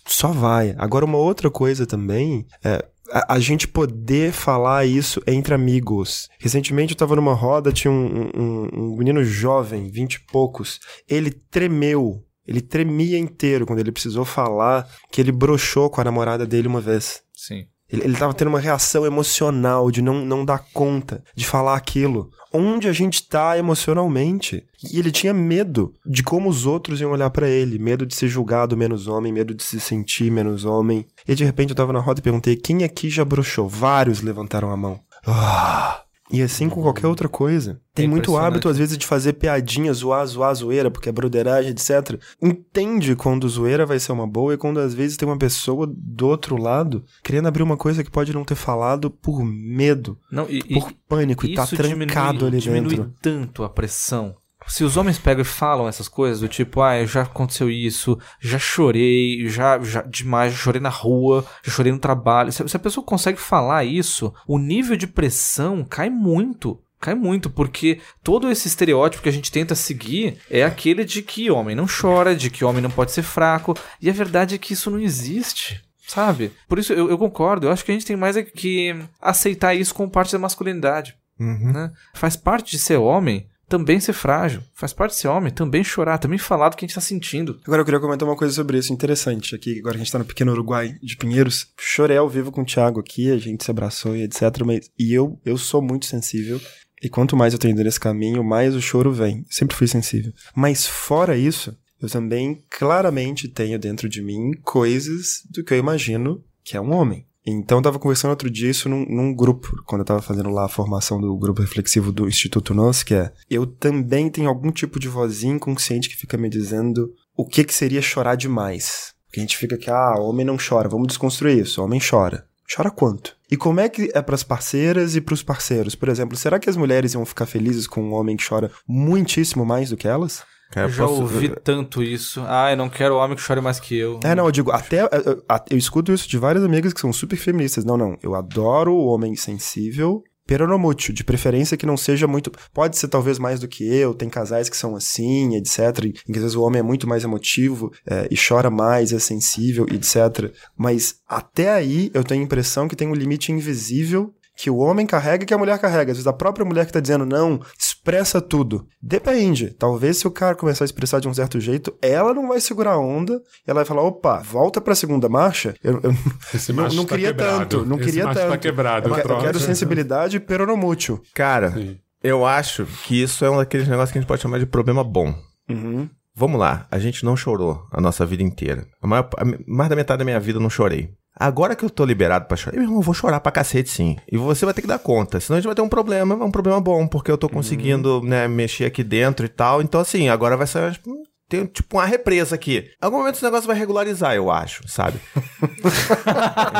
S6: Só vai. Agora, uma outra coisa também é a, a gente poder falar isso entre amigos. Recentemente eu tava numa roda, tinha um, um- um menino jovem, vinte e poucos. Ele tremeu. Ele tremia inteiro quando ele precisou falar que ele broxou com a namorada dele uma vez.
S5: Sim.
S6: Ele, ele tava tendo uma reação emocional de não, não dar conta de falar aquilo. Onde a gente tá emocionalmente. E ele tinha medo de como os outros iam olhar pra ele. Medo de ser julgado menos homem, medo de se sentir menos homem. E de repente eu tava na roda e perguntei: quem aqui já broxou? Vários levantaram a mão. Ah! E assim com qualquer outra coisa. Tem
S5: É
S6: muito hábito, às vezes, de fazer piadinha, zoar, zoar, zoeira, porque é broderagem, etc. Entende quando zoeira vai ser uma boa e quando às vezes tem uma pessoa do outro lado querendo abrir uma coisa que pode não ter falado por medo,
S5: Não, e, e-
S6: por pânico, e tá trancado
S5: diminui,
S6: ali
S5: diminui
S6: dentro.
S5: tanto a pressão. Se os homens pegam e falam essas coisas, do tipo, ah, já aconteceu isso, já chorei, já, já demais, já chorei na rua, já chorei no trabalho. Se, se a pessoa consegue falar isso, o nível de pressão cai muito. Cai muito, porque todo esse estereótipo que a gente tenta seguir é aquele de que homem não chora, de que homem não pode ser fraco, e a verdade é que isso não existe. Sabe? Por isso eu, eu concordo, eu acho que a gente tem mais é que aceitar isso como parte da masculinidade
S2: Uhum.
S5: né? Faz parte de ser homem também ser frágil. Faz parte ser homem também chorar, também falar do que a gente tá sentindo.
S6: Agora eu queria comentar uma coisa sobre isso interessante. Aqui, agora a gente tá no pequeno Uruguai de Pinheiros, chorei ao vivo com o Thiago aqui, a gente se abraçou e etc. Mas, e eu, eu sou muito sensível. E quanto mais eu tô indo nesse caminho, mais o choro vem. Sempre fui sensível. Mas fora isso, eu também claramente tenho dentro de mim coisas do que eu imagino que é um homem. Então eu tava conversando outro dia isso num, num grupo, quando eu tava fazendo lá a formação do grupo reflexivo do Instituto Nós, que é eu também tenho algum tipo de vozinha inconsciente que fica me dizendo o que que seria chorar demais. Porque a gente fica que, ah, homem não chora, vamos desconstruir isso, homem chora. Chora quanto? E como é que é pras parceiras e pros parceiros? Por exemplo, será que as mulheres iam ficar felizes com um homem que chora muitíssimo mais do que elas?
S2: Cara,
S5: eu já
S2: posso-
S5: ouvi tanto isso. Ah, eu não quero homem que chore mais que eu.
S6: É, não, eu digo, até. Eu, eu- eu escuto isso de várias amigas que são super feministas. Não, não. Eu adoro o homem sensível. Peronomútil, de preferência que não seja muito. Pode ser talvez mais do que eu, tem casais que são assim, etc. Em que às vezes o homem é muito mais emotivo é, e chora mais, é sensível, etc. Mas até aí eu tenho a impressão que tem um limite invisível que o homem carrega e que a mulher carrega. Às vezes a própria mulher que tá dizendo não, expressa tudo. Depende. Talvez se o cara começar a expressar de um certo jeito, ela não vai segurar a onda, ela vai falar, opa, volta pra segunda marcha. Eu, eu [LAUGHS]
S4: Esse
S6: não,
S4: macho
S6: não
S4: tá
S6: queria
S4: quebrado.
S6: tanto, não
S4: Esse
S6: queria
S4: macho
S6: tanto.
S4: tá quebrado,
S6: eu, eu
S4: troca.
S6: quero sensibilidade peronomútil.
S2: Cara,
S4: Sim.
S2: eu acho que isso é um daqueles negócios que a gente pode chamar de problema bom.
S6: Uhum.
S2: Vamos lá, a gente não chorou a nossa vida inteira. A maior, a- mais da metade da minha vida eu não chorei. Agora que eu tô liberado pra chorar, meu irmão, eu vou chorar pra cacete sim. E você vai ter que dar conta. Senão a gente vai ter um problema, um problema bom, porque eu tô conseguindo, né, mexer aqui dentro e tal. Então, assim, agora vai ser tipo, tem tipo uma represa aqui. Em algum momento esse negócio vai regularizar, eu acho, sabe? [LAUGHS]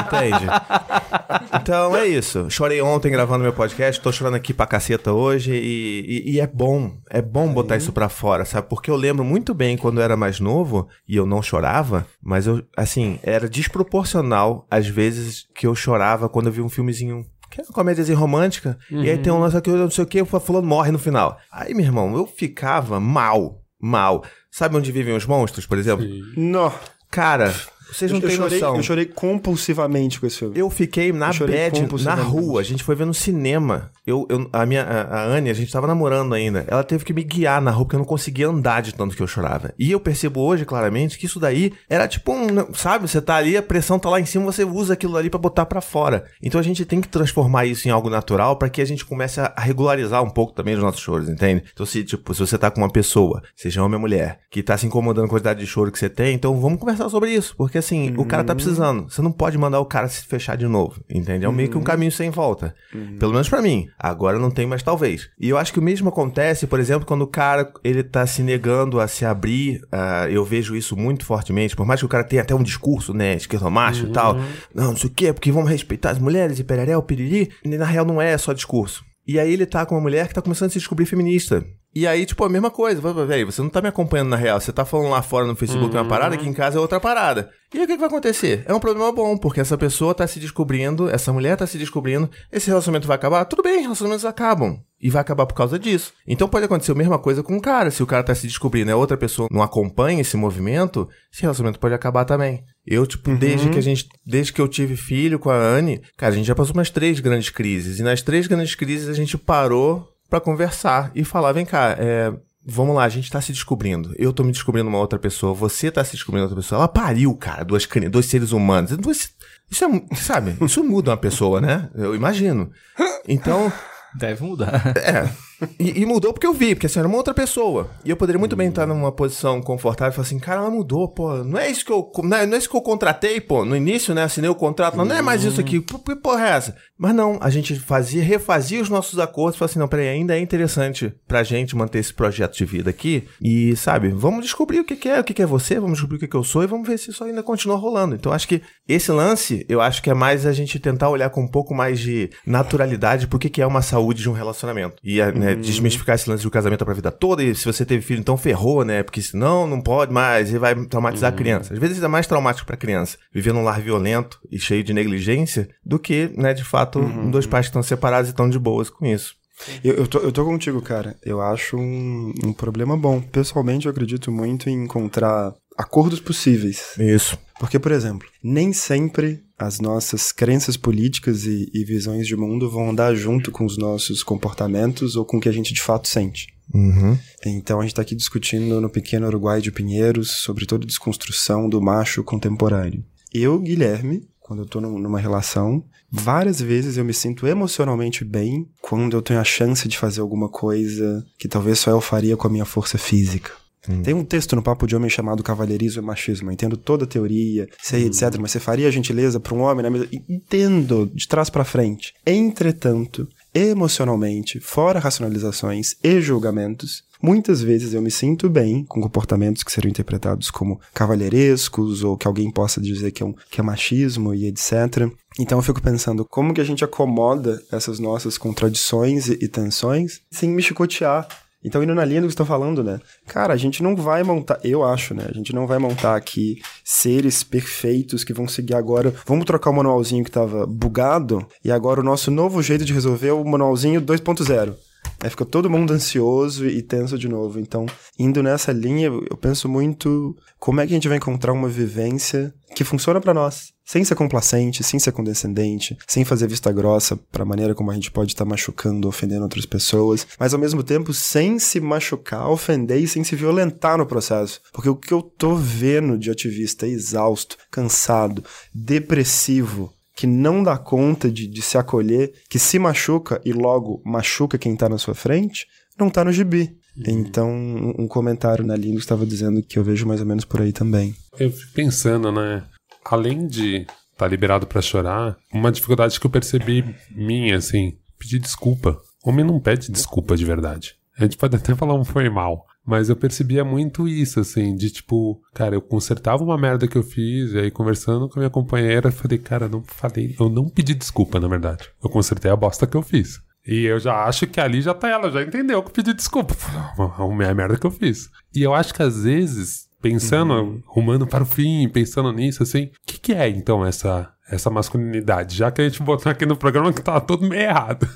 S2: Entende? Então é isso. Chorei ontem gravando meu podcast, tô chorando aqui pra caceta hoje e, e, e é bom. É bom botar isso pra fora, sabe? Porque eu lembro muito bem quando eu era mais novo e eu não chorava, mas eu, assim, era desproporcional às vezes que eu chorava quando eu vi um filmezinho que é uma comédiazinha romântica, e aí tem um lance aqui, não sei o que, o fulano morre no final. Aí, meu irmão, eu ficava mal, mal. Sabe onde vivem os monstros, por exemplo?
S6: Não.
S2: Cara, vocês não
S6: eu,
S2: têm
S6: chorei,
S2: noção.
S6: eu chorei compulsivamente com esse filme.
S2: Eu fiquei na
S6: Eu
S2: bed, na rua. A gente foi ver no cinema. Eu, eu, a minha, a, a Anne, a gente tava namorando ainda. Ela teve que me guiar na rua porque eu não conseguia andar de tanto que eu chorava. E eu percebo hoje, claramente, que isso daí era tipo um, sabe? Você tá ali, a pressão tá lá em cima, você usa aquilo ali pra botar pra fora. Então a gente tem que transformar isso em algo natural pra que a gente comece a a regularizar um pouco também os nossos choros, entende? Então se, tipo, se você tá com uma pessoa, seja homem ou mulher, que tá se incomodando com a quantidade de choro que você tem, então vamos conversar sobre isso. Porque assim, o cara tá precisando. Você não pode mandar o cara se fechar de novo, entende? É meio que um caminho sem volta. Pelo menos pra mim. Agora não tem mais talvez. E eu acho que o mesmo acontece, por exemplo, quando o cara ele tá se negando a se abrir. ah, eu vejo isso muito fortemente. Por mais que o cara tenha até um discurso, né, esquerdomacho e tal. Não, não sei o quê, porque vamos respeitar as mulheres e pereré, o piriri. E na real não é só discurso. E aí ele tá com uma mulher que tá começando a se descobrir feminista. E aí, tipo, a mesma coisa. Véi, você não tá me acompanhando na real. Você tá falando lá fora no Facebook uma parada, aqui em casa é outra parada. E aí o que, que vai acontecer? É um problema bom, porque essa pessoa tá se descobrindo, essa mulher tá se descobrindo, esse relacionamento vai acabar? Tudo bem, relacionamentos acabam. E vai acabar por causa disso. Então pode acontecer a mesma coisa com o cara. Se o cara tá se descobrindo e a outra pessoa não acompanha esse movimento, esse relacionamento pode acabar também. Eu, tipo, desde que a gente. Desde que eu tive filho com a Anne, cara, a gente já passou umas três grandes crises. E nas três grandes crises a gente parou pra conversar e falar: vem cá, é. Vamos lá, a gente tá se descobrindo. Eu tô me descobrindo uma outra pessoa, você tá se descobrindo outra pessoa. Ela pariu, cara, duas, dois seres humanos. Duas- Isso é, sabe, isso muda uma pessoa, né? Eu imagino. Então, [LAUGHS]
S5: Deve mudar.
S2: é. E, e mudou porque eu vi, porque assim, era uma outra pessoa. E eu poderia muito bem estar numa posição confortável e falar assim, cara, ela mudou, pô. Não é isso que eu. Não é, não é isso que eu contratei, pô. No início, né? Assinei o contrato. Não, não é mais isso aqui. Pô, Que porra é essa? Mas não, a gente fazia, refazia os nossos acordos e falava assim, não, peraí, ainda é interessante pra gente manter esse projeto de vida aqui. E, sabe, vamos descobrir o que, que é, o que, que é você, vamos descobrir o que, que eu sou e vamos ver se isso ainda continua rolando. Então, acho que esse lance, eu acho que é mais a gente tentar olhar com um pouco mais de naturalidade pro que, que é uma saúde de um relacionamento. E né, desmistificar esse lance um casamento pra vida toda. E se você teve filho, então ferrou, né? Porque senão não pode mais e vai traumatizar a criança. Às vezes é mais traumático pra criança viver num lar violento e cheio de negligência do que, né, de fato, dois pais que estão separados e estão de boas com isso.
S6: Eu, eu, tô, eu tô contigo, cara. Eu acho um, um problema bom. Pessoalmente, eu acredito muito em encontrar acordos possíveis.
S2: Isso.
S6: Porque, por exemplo, nem sempre as nossas crenças políticas e, e visões de mundo vão andar junto com os nossos comportamentos ou com o que a gente de fato sente.
S2: Uhum.
S6: Então a gente tá aqui discutindo no pequeno Uruguai de Pinheiros sobre toda a desconstrução do macho contemporâneo. Eu, Guilherme, quando eu num- numa relação, várias vezes eu me sinto emocionalmente bem quando eu tenho a chance de fazer alguma coisa que talvez só eu faria com a minha força física. Tem um texto no Papo de Homem chamado Cavalheirismo e Machismo. Eu entendo toda a teoria, sei, etc. Mas você faria a gentileza pra um homem na mesa? Entendo, de trás pra frente. Entretanto, emocionalmente, fora racionalizações e julgamentos, muitas vezes eu me sinto bem com comportamentos que seriam interpretados como cavalheirescos ou que alguém possa dizer que é, um, que é machismo e etc. Então eu fico pensando como que a gente acomoda essas nossas contradições e, e tensões sem me chicotear. Então, indo na linha do que você tá falando, né? Cara, a gente não vai montar, eu acho, né? A gente não vai montar aqui seres perfeitos que vão seguir agora. Vamos trocar o manualzinho que tava bugado e agora o nosso novo jeito de resolver é o manualzinho 2.0. Aí fica todo mundo ansioso e tenso de novo. Então, indo nessa linha, eu penso muito como é que a gente vai encontrar uma vivência que funciona pra nós. Sem ser complacente, sem ser condescendente, sem fazer vista grossa pra maneira como a gente pode estar machucando, ofendendo outras pessoas, mas ao mesmo tempo sem se machucar, ofender e sem se violentar no processo. Porque o que eu tô vendo de ativista exausto, cansado, depressivo, que não dá conta de, de se acolher, que se machuca e logo machuca quem tá na sua frente, não tá no gibi. Então, um comentário na linha estava dizendo que eu vejo mais ou menos por aí também.
S4: Eu fico pensando, né? Além de tá liberado pra chorar, uma dificuldade que eu percebi minha, assim, pedir desculpa. Homem não pede desculpa de verdade. A gente pode até falar um foi mal. Mas eu percebia muito isso, assim, de tipo, cara, eu consertava uma merda que eu fiz, e aí conversando com a minha companheira, eu falei, cara, não falei, eu não pedi desculpa, na verdade. Eu consertei a bosta que eu fiz. E eu já acho que ali já tá ela, já entendeu que eu pedi desculpa. [LAUGHS] É a merda que eu fiz. E eu acho que às vezes, pensando, uhum. rumando para o fim, pensando nisso, assim, o que, que é então essa essa masculinidade, já que a gente botou aqui no programa que tava tudo meio errado.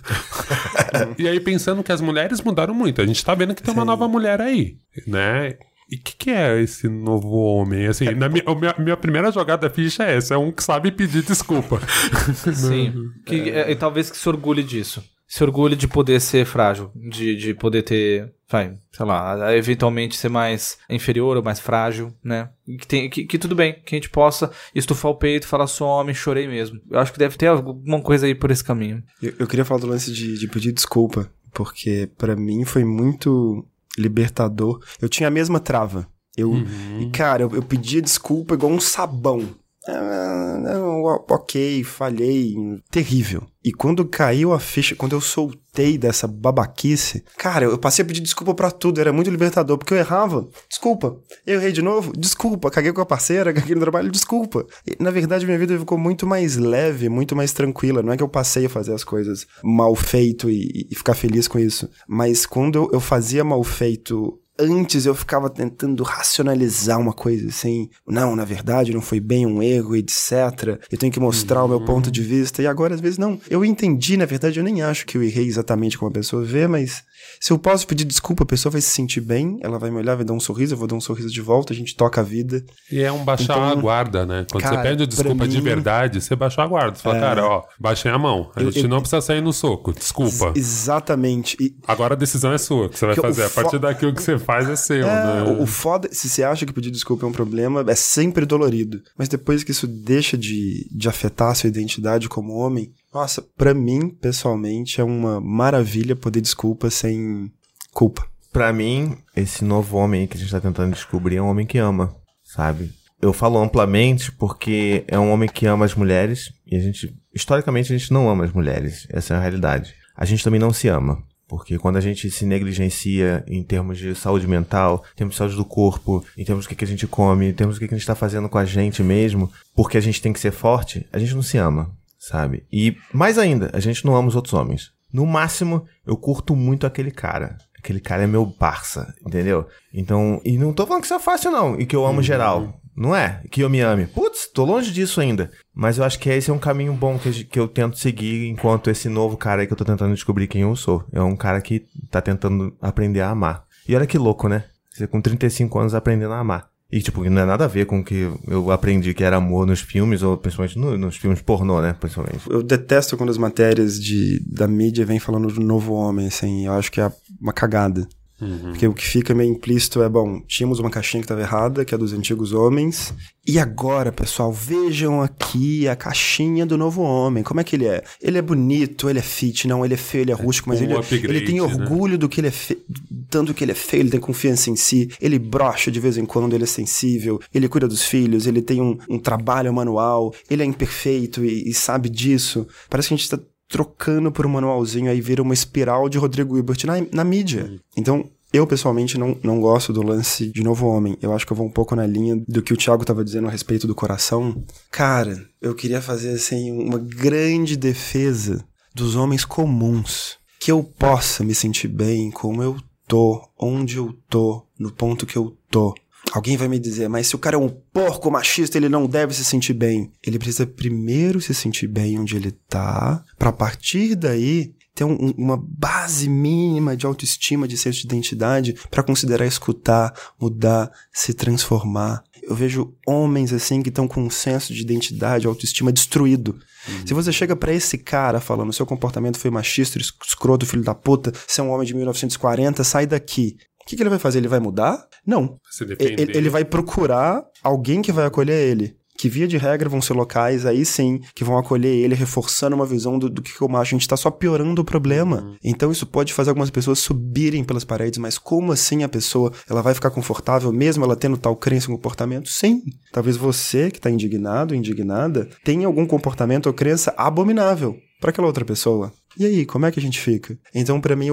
S4: [LAUGHS] e aí pensando que as mulheres mudaram muito, a gente tá vendo que tem uma Sim. nova mulher aí, né? E o que, que, é esse novo homem? Assim, na minha, minha, minha, primeira jogada ficha é essa: é um que sabe pedir desculpa. [LAUGHS]
S5: Sim. [LAUGHS] que, é, e talvez que se orgulhe disso se orgulha de poder ser frágil, de, de poder ter, vai, sei lá, eventualmente ser mais inferior ou mais frágil, né? Que, tem, que, que, tudo bem, que a gente possa estufar o peito e falar sou homem, chorei mesmo. Eu acho que deve ter alguma coisa aí por esse caminho.
S6: Eu, eu queria falar do lance de, de pedir desculpa, porque para mim foi muito libertador. Eu tinha a mesma trava. Eu, uhum. e cara, eu, eu pedia desculpa igual um sabão. Ah, não, ok, falhei, terrível. E quando caiu a ficha, quando eu soltei dessa babaquice, cara, eu passei a pedir desculpa para tudo, era muito libertador, porque eu errava, desculpa. Eu errei de novo, desculpa. Caguei com a parceira, [LAUGHS] caguei no trabalho, desculpa. E, na verdade, minha vida ficou muito mais leve, muito mais tranquila. Não é que eu passei a fazer as coisas mal feito e, e ficar feliz com isso, mas quando eu fazia mal feito antes eu ficava tentando racionalizar uma coisa assim, não, na verdade não foi bem um erro, etc. Eu tenho que mostrar uhum. o meu ponto de vista. E agora, às vezes, não. Eu entendi, na verdade, eu nem acho que eu errei exatamente como a pessoa vê, mas se eu posso pedir desculpa, a pessoa vai se sentir bem, ela vai me olhar, vai dar um sorriso, eu vou dar um sorriso de volta, a gente toca a vida.
S4: E é um baixar então, a guarda, né? Quando cara, você pede desculpa mim, de verdade, você baixou a guarda. Você fala, é... cara, ó, baixei a mão. A eu, gente eu, não precisa sair no soco, desculpa.
S6: Exatamente. E...
S4: Agora a decisão é sua, que você vai fazer. A partir daquilo que você faz é seu, é,
S6: né? O, o foda, se você acha que pedir desculpa é um problema, é sempre dolorido. Mas depois que isso deixa de, de afetar a sua identidade como homem, nossa, para mim, pessoalmente, é uma maravilha poder desculpa sem culpa.
S2: Para mim, esse novo homem que a gente tá tentando descobrir é um homem que ama, sabe? Eu falo amplamente porque é um homem que ama as mulheres e a gente, historicamente, a gente não ama as mulheres. Essa é a realidade. A gente também não se ama. Porque quando a gente se negligencia em termos de saúde mental, em termos de saúde do corpo, em termos do que, que a gente come, em termos do que, que a gente está fazendo com a gente mesmo, porque a gente tem que ser forte, a gente não se ama, sabe? E mais ainda, a gente não ama os outros homens. No máximo, eu curto muito aquele cara aquele cara é meu parça, entendeu? Então, e não tô falando que isso é fácil, não, e que eu amo uhum. geral. Não é? Que eu me ame. Putz, tô longe disso ainda. Mas eu acho que esse é um caminho bom que, que eu tento seguir enquanto esse novo cara aí que eu tô tentando descobrir quem eu sou. É um cara que tá tentando aprender a amar. E olha que louco, né? Você com 35 anos aprendendo a amar. E, tipo, não é nada a ver com o que eu aprendi que era amor nos filmes, ou principalmente no, nos filmes pornô, né? Principalmente.
S6: Eu detesto quando as matérias de, da mídia vêm falando do novo homem, assim. Eu acho que é uma cagada. Uhum. Porque o que fica meio implícito é, bom, tínhamos uma caixinha que estava errada, que é dos antigos homens. E agora, pessoal, vejam aqui a caixinha do novo homem. Como é que ele é? Ele é bonito, ele é fit, não, ele é feio, ele é rústico, mas ele, é, ele tem né? orgulho né? do que ele é feio, tanto que ele é feio, ele tem confiança em si, ele brocha de vez em quando, ele é sensível, ele cuida dos filhos, ele tem um, um trabalho manual, ele é imperfeito e, e sabe disso. Parece que a gente está trocando por um manualzinho, aí vira uma espiral de Rodrigo Hilbert na, na mídia. Então, eu, pessoalmente, não, não gosto do lance de novo homem. Eu acho que eu vou um pouco na linha do que o Thiago tava dizendo a respeito do coração. Cara, eu queria fazer, assim, uma grande defesa dos homens comuns. Que eu possa me sentir bem como eu tô, onde eu tô, no ponto que eu tô. Alguém vai me dizer, mas se o cara é um porco machista, ele não deve se sentir bem. Ele precisa primeiro se sentir bem onde ele tá, para partir daí ter um, uma base mínima de autoestima, de senso de identidade, para considerar escutar, mudar, se transformar. Eu vejo homens assim que estão com um senso de identidade, autoestima destruído. Uhum. Se você chega para esse cara falando seu comportamento foi machista, escroto, filho da puta, você é um homem de 1940, sai daqui que, que ele vai fazer? Ele vai mudar? Não. Ele, ele vai procurar alguém que vai acolher ele. que via de regra vão ser locais, aí sim, que vão acolher ele, reforçando uma visão do, do que o macho. A gente tá só piorando o problema.
S2: Uhum.
S6: Então isso pode fazer algumas pessoas subirem pelas paredes, mas como assim a pessoa, ela vai ficar confortável mesmo ela tendo tal crença ou comportamento? Sim. Talvez você que tá indignado, indignada, tenha algum comportamento ou crença abominável para aquela outra pessoa. E aí, como é que a gente fica? Então, para mim,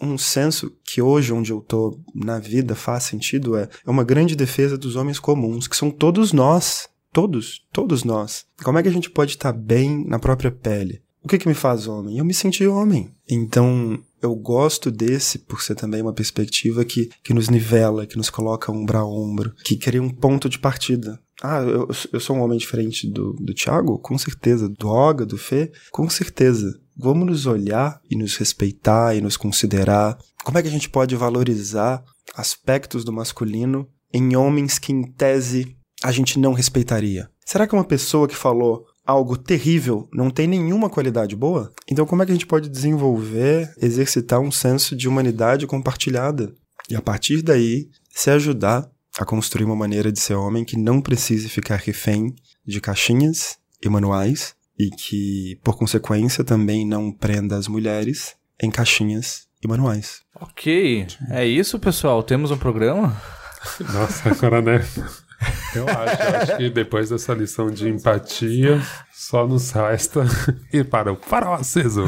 S6: um senso que hoje, onde eu tô na vida, faz sentido é, é uma grande defesa dos homens comuns, que são todos nós. Todos, todos nós. Como é que a gente pode estar bem na própria pele? O que que me faz homem? Eu me senti homem. Então, eu gosto desse por ser também uma perspectiva que, que nos nivela, que nos coloca ombro a ombro, que cria um ponto de partida. Ah, eu, eu sou um homem diferente do, do Thiago? Com certeza. Do Oga, do Fê? Com certeza. Vamos nos olhar e nos respeitar e nos considerar. Como é que a gente pode valorizar aspectos do masculino em homens que, em tese, a gente não respeitaria? Será que uma pessoa que falou algo terrível não tem nenhuma qualidade boa? Então, como é que a gente pode desenvolver, exercitar um senso de humanidade compartilhada? E a partir daí, se ajudar a construir uma maneira de ser homem que não precise ficar refém de caixinhas e manuais e que, por consequência, também não prenda as mulheres em caixinhas e manuais.
S5: Ok, é isso, pessoal. Temos um programa? [LAUGHS]
S4: Nossa, agora né? Eu acho, eu acho que depois dessa lição de empatia, só nos resta [LAUGHS] ir para o farol aceso.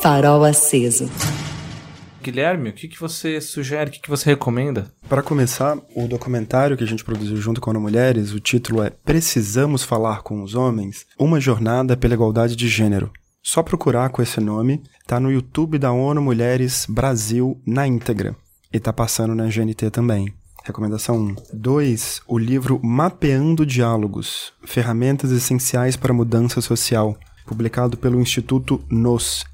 S3: Farol aceso.
S5: Guilherme, o que, que você sugere? O que, que você recomenda?
S6: Para começar, o documentário que a gente produziu junto com a Mulheres, o título é Precisamos Falar com os Homens? Uma Jornada pela Igualdade de Gênero. Só procurar com esse nome, tá no YouTube da ONU Mulheres Brasil na íntegra. E tá passando na GNT também. Recomendação 1. 2. O livro Mapeando Diálogos Ferramentas Essenciais para a Mudança Social, publicado pelo Instituto NOS,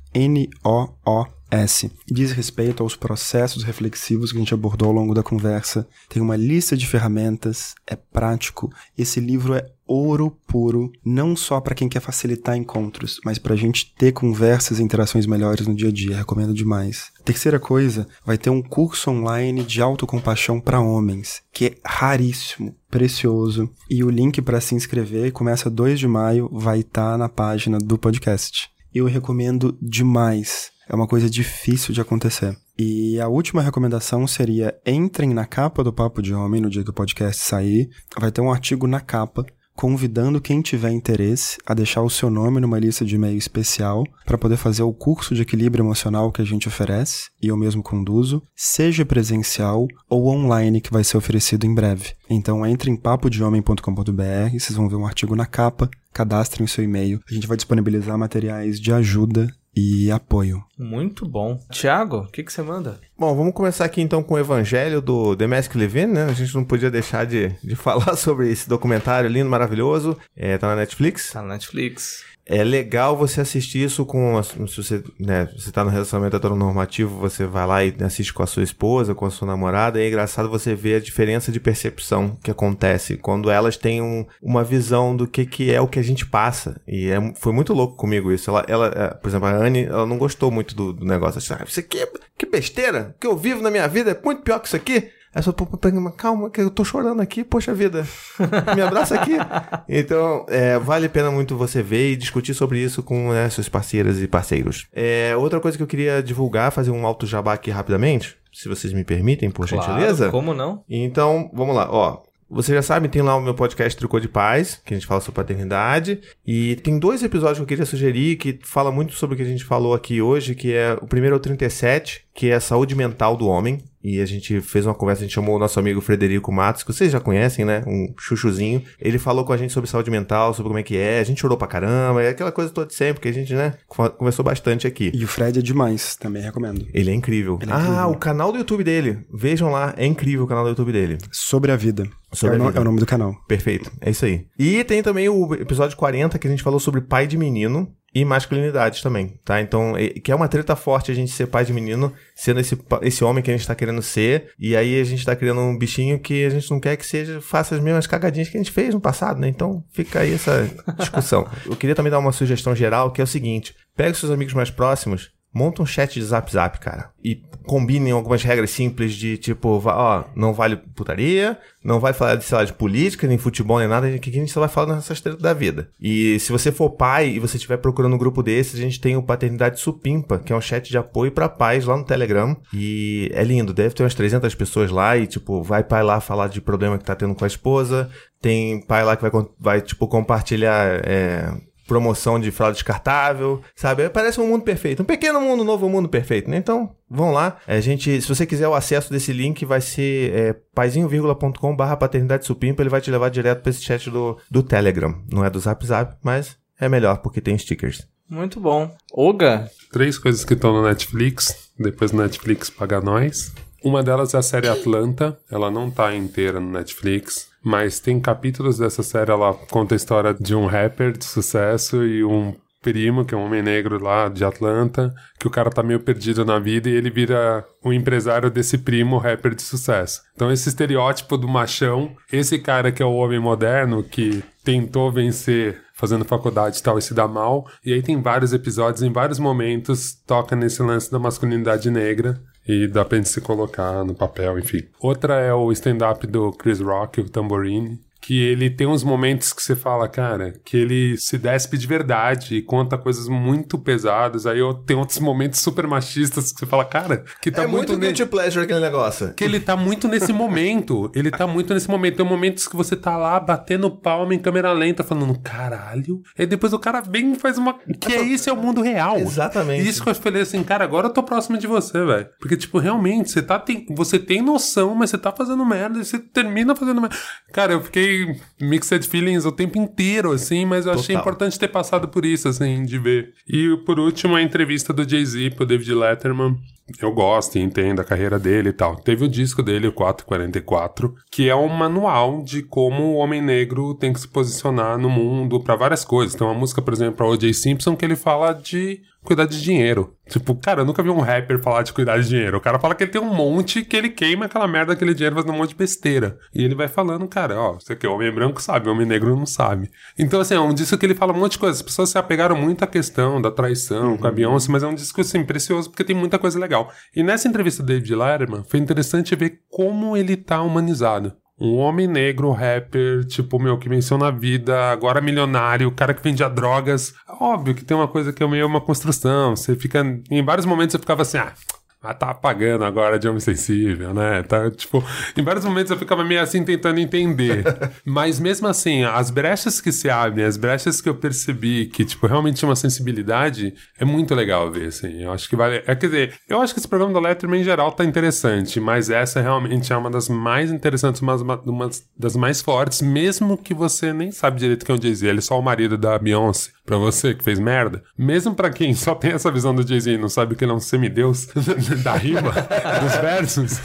S6: N-O-O-S. Diz respeito aos processos reflexivos que a gente abordou ao longo da conversa. Tem uma lista de ferramentas, é prático. Esse livro é ouro puro, não só para quem quer facilitar encontros, mas para a gente ter conversas e interações melhores no dia a dia. Recomendo demais. Terceira coisa, vai ter um curso online de autocompaixão para homens, que é raríssimo, precioso, e o link para se inscrever começa 2 de maio, vai estar na página do podcast. Eu recomendo demais. É uma coisa difícil de acontecer. E a última recomendação seria: entrem na capa do Papo de Homem no dia que o podcast sair. Vai ter um artigo na capa convidando quem tiver interesse a deixar o seu nome numa lista de e-mail especial para poder fazer o curso de equilíbrio emocional que a gente oferece e eu mesmo conduzo, seja presencial ou online que vai ser oferecido em breve. Então entre em papodehomem.com.br, vocês vão ver um artigo na capa, cadastrem o seu e-mail. A gente vai disponibilizar materiais de ajuda e apoio.
S5: Muito bom. Tiago, o que, que você manda?
S2: Bom, vamos começar aqui então com o evangelho do Demesk Levine, né? A gente não podia deixar de, de [LAUGHS] falar sobre esse documentário lindo, maravilhoso. É, tá na Netflix.
S5: Tá na Netflix.
S2: É legal você assistir isso com. Se você, né, você tá no relacionamento heteronormativo, você vai lá e assiste com a sua esposa, com a sua namorada. E é engraçado você ver a diferença de percepção que acontece quando elas têm um- uma visão do que, que é o que a gente passa. E é- foi muito louco comigo isso. Ela, ela, é, por exemplo, a Anne, ela não gostou muito do, do negócio. Assim, ah, isso aqui é que besteira. O que eu vivo na minha vida é muito pior que isso aqui. Aí eu só, pô, pô, pô, mas calma, que eu tô chorando aqui, poxa vida. Me abraça aqui. [LAUGHS] Então, é, vale a pena muito você ver e discutir sobre isso com né, suas parceiras e parceiros. É, outra coisa que eu queria divulgar, fazer um alto jabá aqui rapidamente, se vocês me permitem, por gentileza.
S5: Como não?
S2: Então, vamos lá, ó. Vocês já sabem, tem lá o meu podcast Tricô de Paz, que a gente fala sobre paternidade. E tem dois episódios que eu queria sugerir que fala muito sobre o que a gente falou aqui hoje, que é o primeiro é o 37, que é a saúde mental do homem. E a gente fez uma conversa, a gente chamou o nosso amigo Frederico Matos, que vocês já conhecem, né? Um chuchuzinho. Ele falou com a gente sobre saúde mental, sobre como é que é. A gente chorou pra caramba, é aquela coisa toda de sempre, que a gente, né, conversou bastante aqui.
S6: E o Fred é demais, também recomendo.
S2: Ele é incrível.
S6: Ele é
S2: ah,
S6: incrível.
S2: o canal do YouTube dele. Vejam lá, é incrível o canal do YouTube dele.
S6: Sobre a vida.
S2: Sobre
S6: é,
S2: a vida.
S6: é o nome do canal.
S2: Perfeito, é isso aí. E tem também o episódio 40 que a gente falou sobre pai de menino e masculinidade também, tá? Então, que é uma treta forte a gente ser pai de menino, sendo esse, esse homem que a gente tá querendo ser, e aí a gente tá criando um bichinho que a gente não quer que seja, faça as mesmas cagadinhas que a gente fez no passado, né? Então, fica aí essa discussão. [LAUGHS] Eu queria também dar uma sugestão geral, que é o seguinte, pega os seus amigos mais próximos, monta um chat de zap zap, cara. E combinem algumas regras simples de tipo, ó, não vale putaria, não vai falar de, sei lá, de política, nem futebol, nem nada, que a gente só vai falar nessas tretas da vida. E se você for pai e você estiver procurando um grupo desses, a gente tem o Paternidade Supimpa, que é um chat de apoio pra pais lá no Telegram. E é lindo, deve ter umas 300 pessoas lá e, tipo, vai pai lá falar de problema que tá tendo com a esposa, tem pai lá que vai, vai tipo, compartilhar é, promoção de fralda descartável, sabe? Parece um mundo perfeito. Um pequeno mundo, novo mundo perfeito, né? Então, vão lá. A gente, se você quiser o acesso desse link, vai ser é, paizinho.com barra paternidade supimpa, ele vai te levar direto para esse chat do, do Telegram. Não é do Zap Zap, mas é melhor porque tem stickers.
S5: Muito bom. Olga,
S4: Três coisas que estão no Netflix, depois o Netflix paga nós. Uma delas é a série Atlanta, ela não tá inteira no Netflix, mas tem capítulos dessa série, ela conta a história de um rapper de sucesso e um primo, que é um homem negro lá de Atlanta, que o cara tá meio perdido na vida e ele vira o empresário desse primo rapper de sucesso. Então esse estereótipo do machão, esse cara que é o homem moderno que tentou vencer fazendo faculdade e tal e se dá mal, e aí tem vários episódios, em vários momentos toca nesse lance da masculinidade negra e dá pra gente se colocar no papel, enfim. Outra é o stand-up do Chris Rock, o Tamborini, que ele tem uns momentos que você fala, cara, que ele se despe de verdade e conta coisas muito pesadas. Aí tenho outros momentos super machistas que você fala, cara, que tá
S2: é
S4: muito,
S2: muito
S4: ne-
S2: guilty pleasure aquele negócio.
S4: que ele tá muito nesse momento. [LAUGHS] Ele tá muito nesse momento. Tem momentos que você tá lá batendo palma em câmera lenta, falando, caralho. E depois o cara vem e faz uma. Que é isso, é o mundo real.
S2: Exatamente.
S4: Isso que eu falei assim, cara, agora eu tô próximo de você, velho. Porque, tipo, realmente, você tá. Tem, você tem noção, mas você tá fazendo merda e você termina fazendo merda. Cara, eu fiquei mixed feelings o tempo inteiro, assim, mas eu achei
S2: Total.
S4: importante ter passado por isso, assim, de ver. E por último, a entrevista do Jay-Z pro David Letterman. Eu gosto e entendo a carreira dele e tal. Teve o disco dele, o 444, que é um manual de como o homem negro tem que se posicionar no mundo pra várias coisas. Tem uma música, por exemplo, pra O.J. Simpson, que ele fala de cuidar de dinheiro. Tipo, cara, eu nunca vi um rapper falar de cuidar de dinheiro. O cara fala que ele tem um monte que ele queima aquela merda, aquele dinheiro fazendo um monte de besteira. E ele vai falando, cara, ó, você que homem branco sabe, homem negro não sabe. Então, assim, é um disco que ele fala um monte de coisa. As pessoas se apegaram muito à questão da traição com a Beyoncé, mas é um disco, assim, precioso porque tem muita coisa legal. E nessa entrevista do David Letterman, foi interessante ver como ele tá humanizado. Um homem negro, rapper, tipo, meu, que venceu na vida, agora milionário, o cara que vendia drogas. Óbvio que tem uma coisa que é meio uma construção. Você fica. Em vários momentos eu ficava assim, ah. Ah, tá apagando agora de homem sensível, né? Tá, tipo, em vários momentos eu ficava meio assim tentando entender. [LAUGHS] Mas mesmo assim, as brechas que se abrem, as brechas que eu percebi que, tipo, realmente tinha uma sensibilidade, é muito legal ver, assim. Eu acho que vale. É, quer dizer, eu acho que esse programa do Letterman em geral tá interessante, mas essa realmente é uma das mais interessantes, uma, uma das mais fortes, mesmo que você nem sabe direito quem é o Jay-Z, ele é só o marido da Beyoncé, pra você que fez merda. Mesmo pra quem só tem essa visão do Jay-Z e não sabe que ele é um semideus [LAUGHS] da rima, dos versos,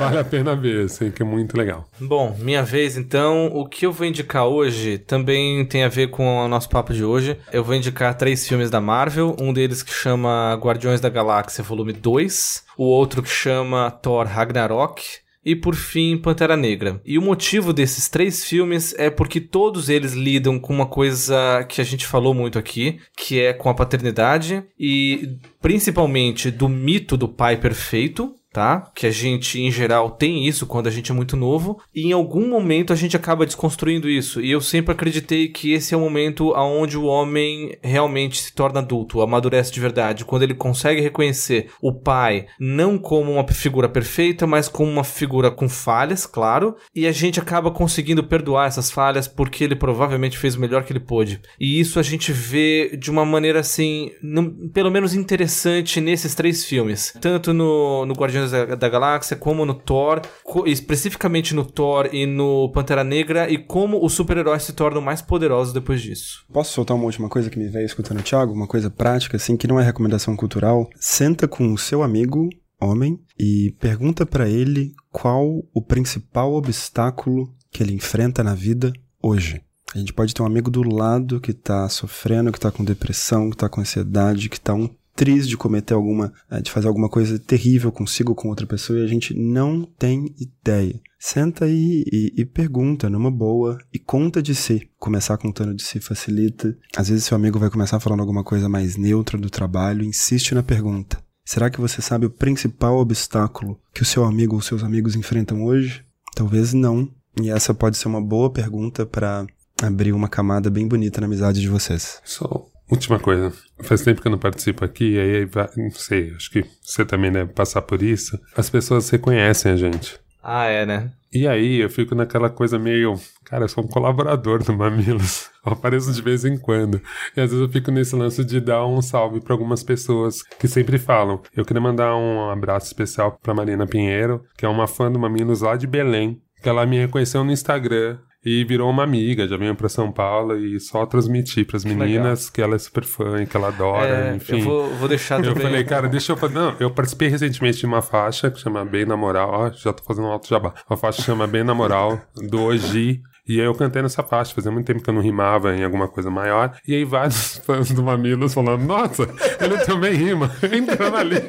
S4: vale a pena ver, assim, que é muito legal.
S5: Bom, minha vez então. O que eu vou indicar hoje também tem a ver com o nosso papo de hoje. Eu vou indicar três filmes da Marvel. Um deles que chama Guardiões da Galáxia Volume 2. O outro que chama Thor Ragnarok. E por fim, Pantera Negra. E o motivo desses três filmes é porque todos eles lidam com uma coisa que a gente falou muito aqui, que é com a paternidade e principalmente do mito do pai perfeito, tá? Que a gente, em geral, tem isso quando a gente é muito novo, e em algum momento a gente acaba desconstruindo isso. E eu sempre acreditei que esse é o momento onde o homem realmente se torna adulto, amadurece de verdade, quando ele consegue reconhecer o pai não como uma figura perfeita, mas como uma figura com falhas, claro, e a gente acaba conseguindo perdoar essas falhas porque ele provavelmente fez o melhor que ele pôde. E isso a gente vê de uma maneira assim, num- pelo menos interessante nesses três filmes, tanto no, no Guardiões da, da Galáxia como no Thor, co- especificamente no Thor e no Pantera Negra, e como os super-heróis se tornam mais poderosos depois disso.
S6: Posso soltar uma última coisa que me veio escutando o Thiago? Uma coisa prática, assim, que não é recomendação cultural. Senta com o seu amigo, homem, e pergunta pra ele qual o principal obstáculo que ele enfrenta na vida hoje. A gente pode ter um amigo do lado que tá sofrendo, que tá com depressão, que tá com ansiedade, que tá um triste de cometer alguma, eh, de fazer alguma coisa terrível consigo com outra pessoa e a gente não tem ideia. Senta aí e, e, pergunta numa boa e conta de si. Começar contando de si facilita. Às vezes seu amigo vai começar falando alguma coisa mais neutra do trabalho, insiste na pergunta. Será que você sabe o principal obstáculo que o seu amigo ou seus amigos enfrentam hoje? Talvez não. E essa pode ser uma boa pergunta para abrir uma camada bem bonita na amizade de vocês.
S4: Só última coisa. Faz tempo que eu não participo aqui, e aí, não sei, acho que você também deve passar por isso. As pessoas reconhecem a gente.
S5: Ah, é, né?
S4: E aí eu fico naquela coisa meio. Cara, eu sou um colaborador do Mamilos. [LAUGHS] Eu apareço de vez em quando. E às vezes eu fico nesse lance de dar um salve para algumas pessoas que sempre falam. Eu queria mandar um abraço especial para Marina Pinheiro, que é uma fã do Mamilos lá de Belém, que ela me reconheceu no Instagram e virou uma amiga, já veio para São Paulo e só transmitir para as meninas que, que, ela é super fã e que ela adora, é, enfim.
S5: Eu vou, vou deixar
S4: Eu falei, cara, deixa eu fazer. Não, eu participei recentemente de uma faixa que chama Bem na Moral, ó, já tô fazendo um alto jabá. Uma faixa que chama Bem na Moral, do Oji. E aí eu cantei nessa faixa, fazia muito tempo que eu não rimava em alguma coisa maior. E aí vários [LAUGHS] fãs do Mamilos falando, nossa, ele também rima, [LAUGHS] entrando ali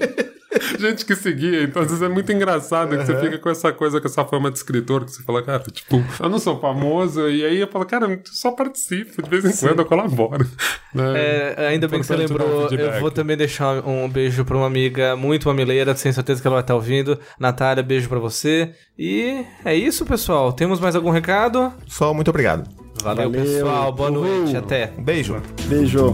S4: [LAUGHS] gente que seguia. Então, às vezes é muito engraçado que você fica com essa coisa, com essa fama de escritor, que você fala, cara, tipo, eu não sou famoso. E aí eu falo, cara, eu só participo, de vez em Sim. quando eu colaboro. [LAUGHS]
S5: Né? É, ainda bem que você lembrou. Um eu vou também deixar um beijo pra uma amiga muito mamileira, sem certeza que ela vai estar ouvindo. Natália, beijo pra você. E é isso, pessoal. Temos mais algum recado?
S2: Só muito obrigado.
S5: Valeu, Valeu. pessoal. Boa noite. Até.
S2: Beijo.
S6: Beijo.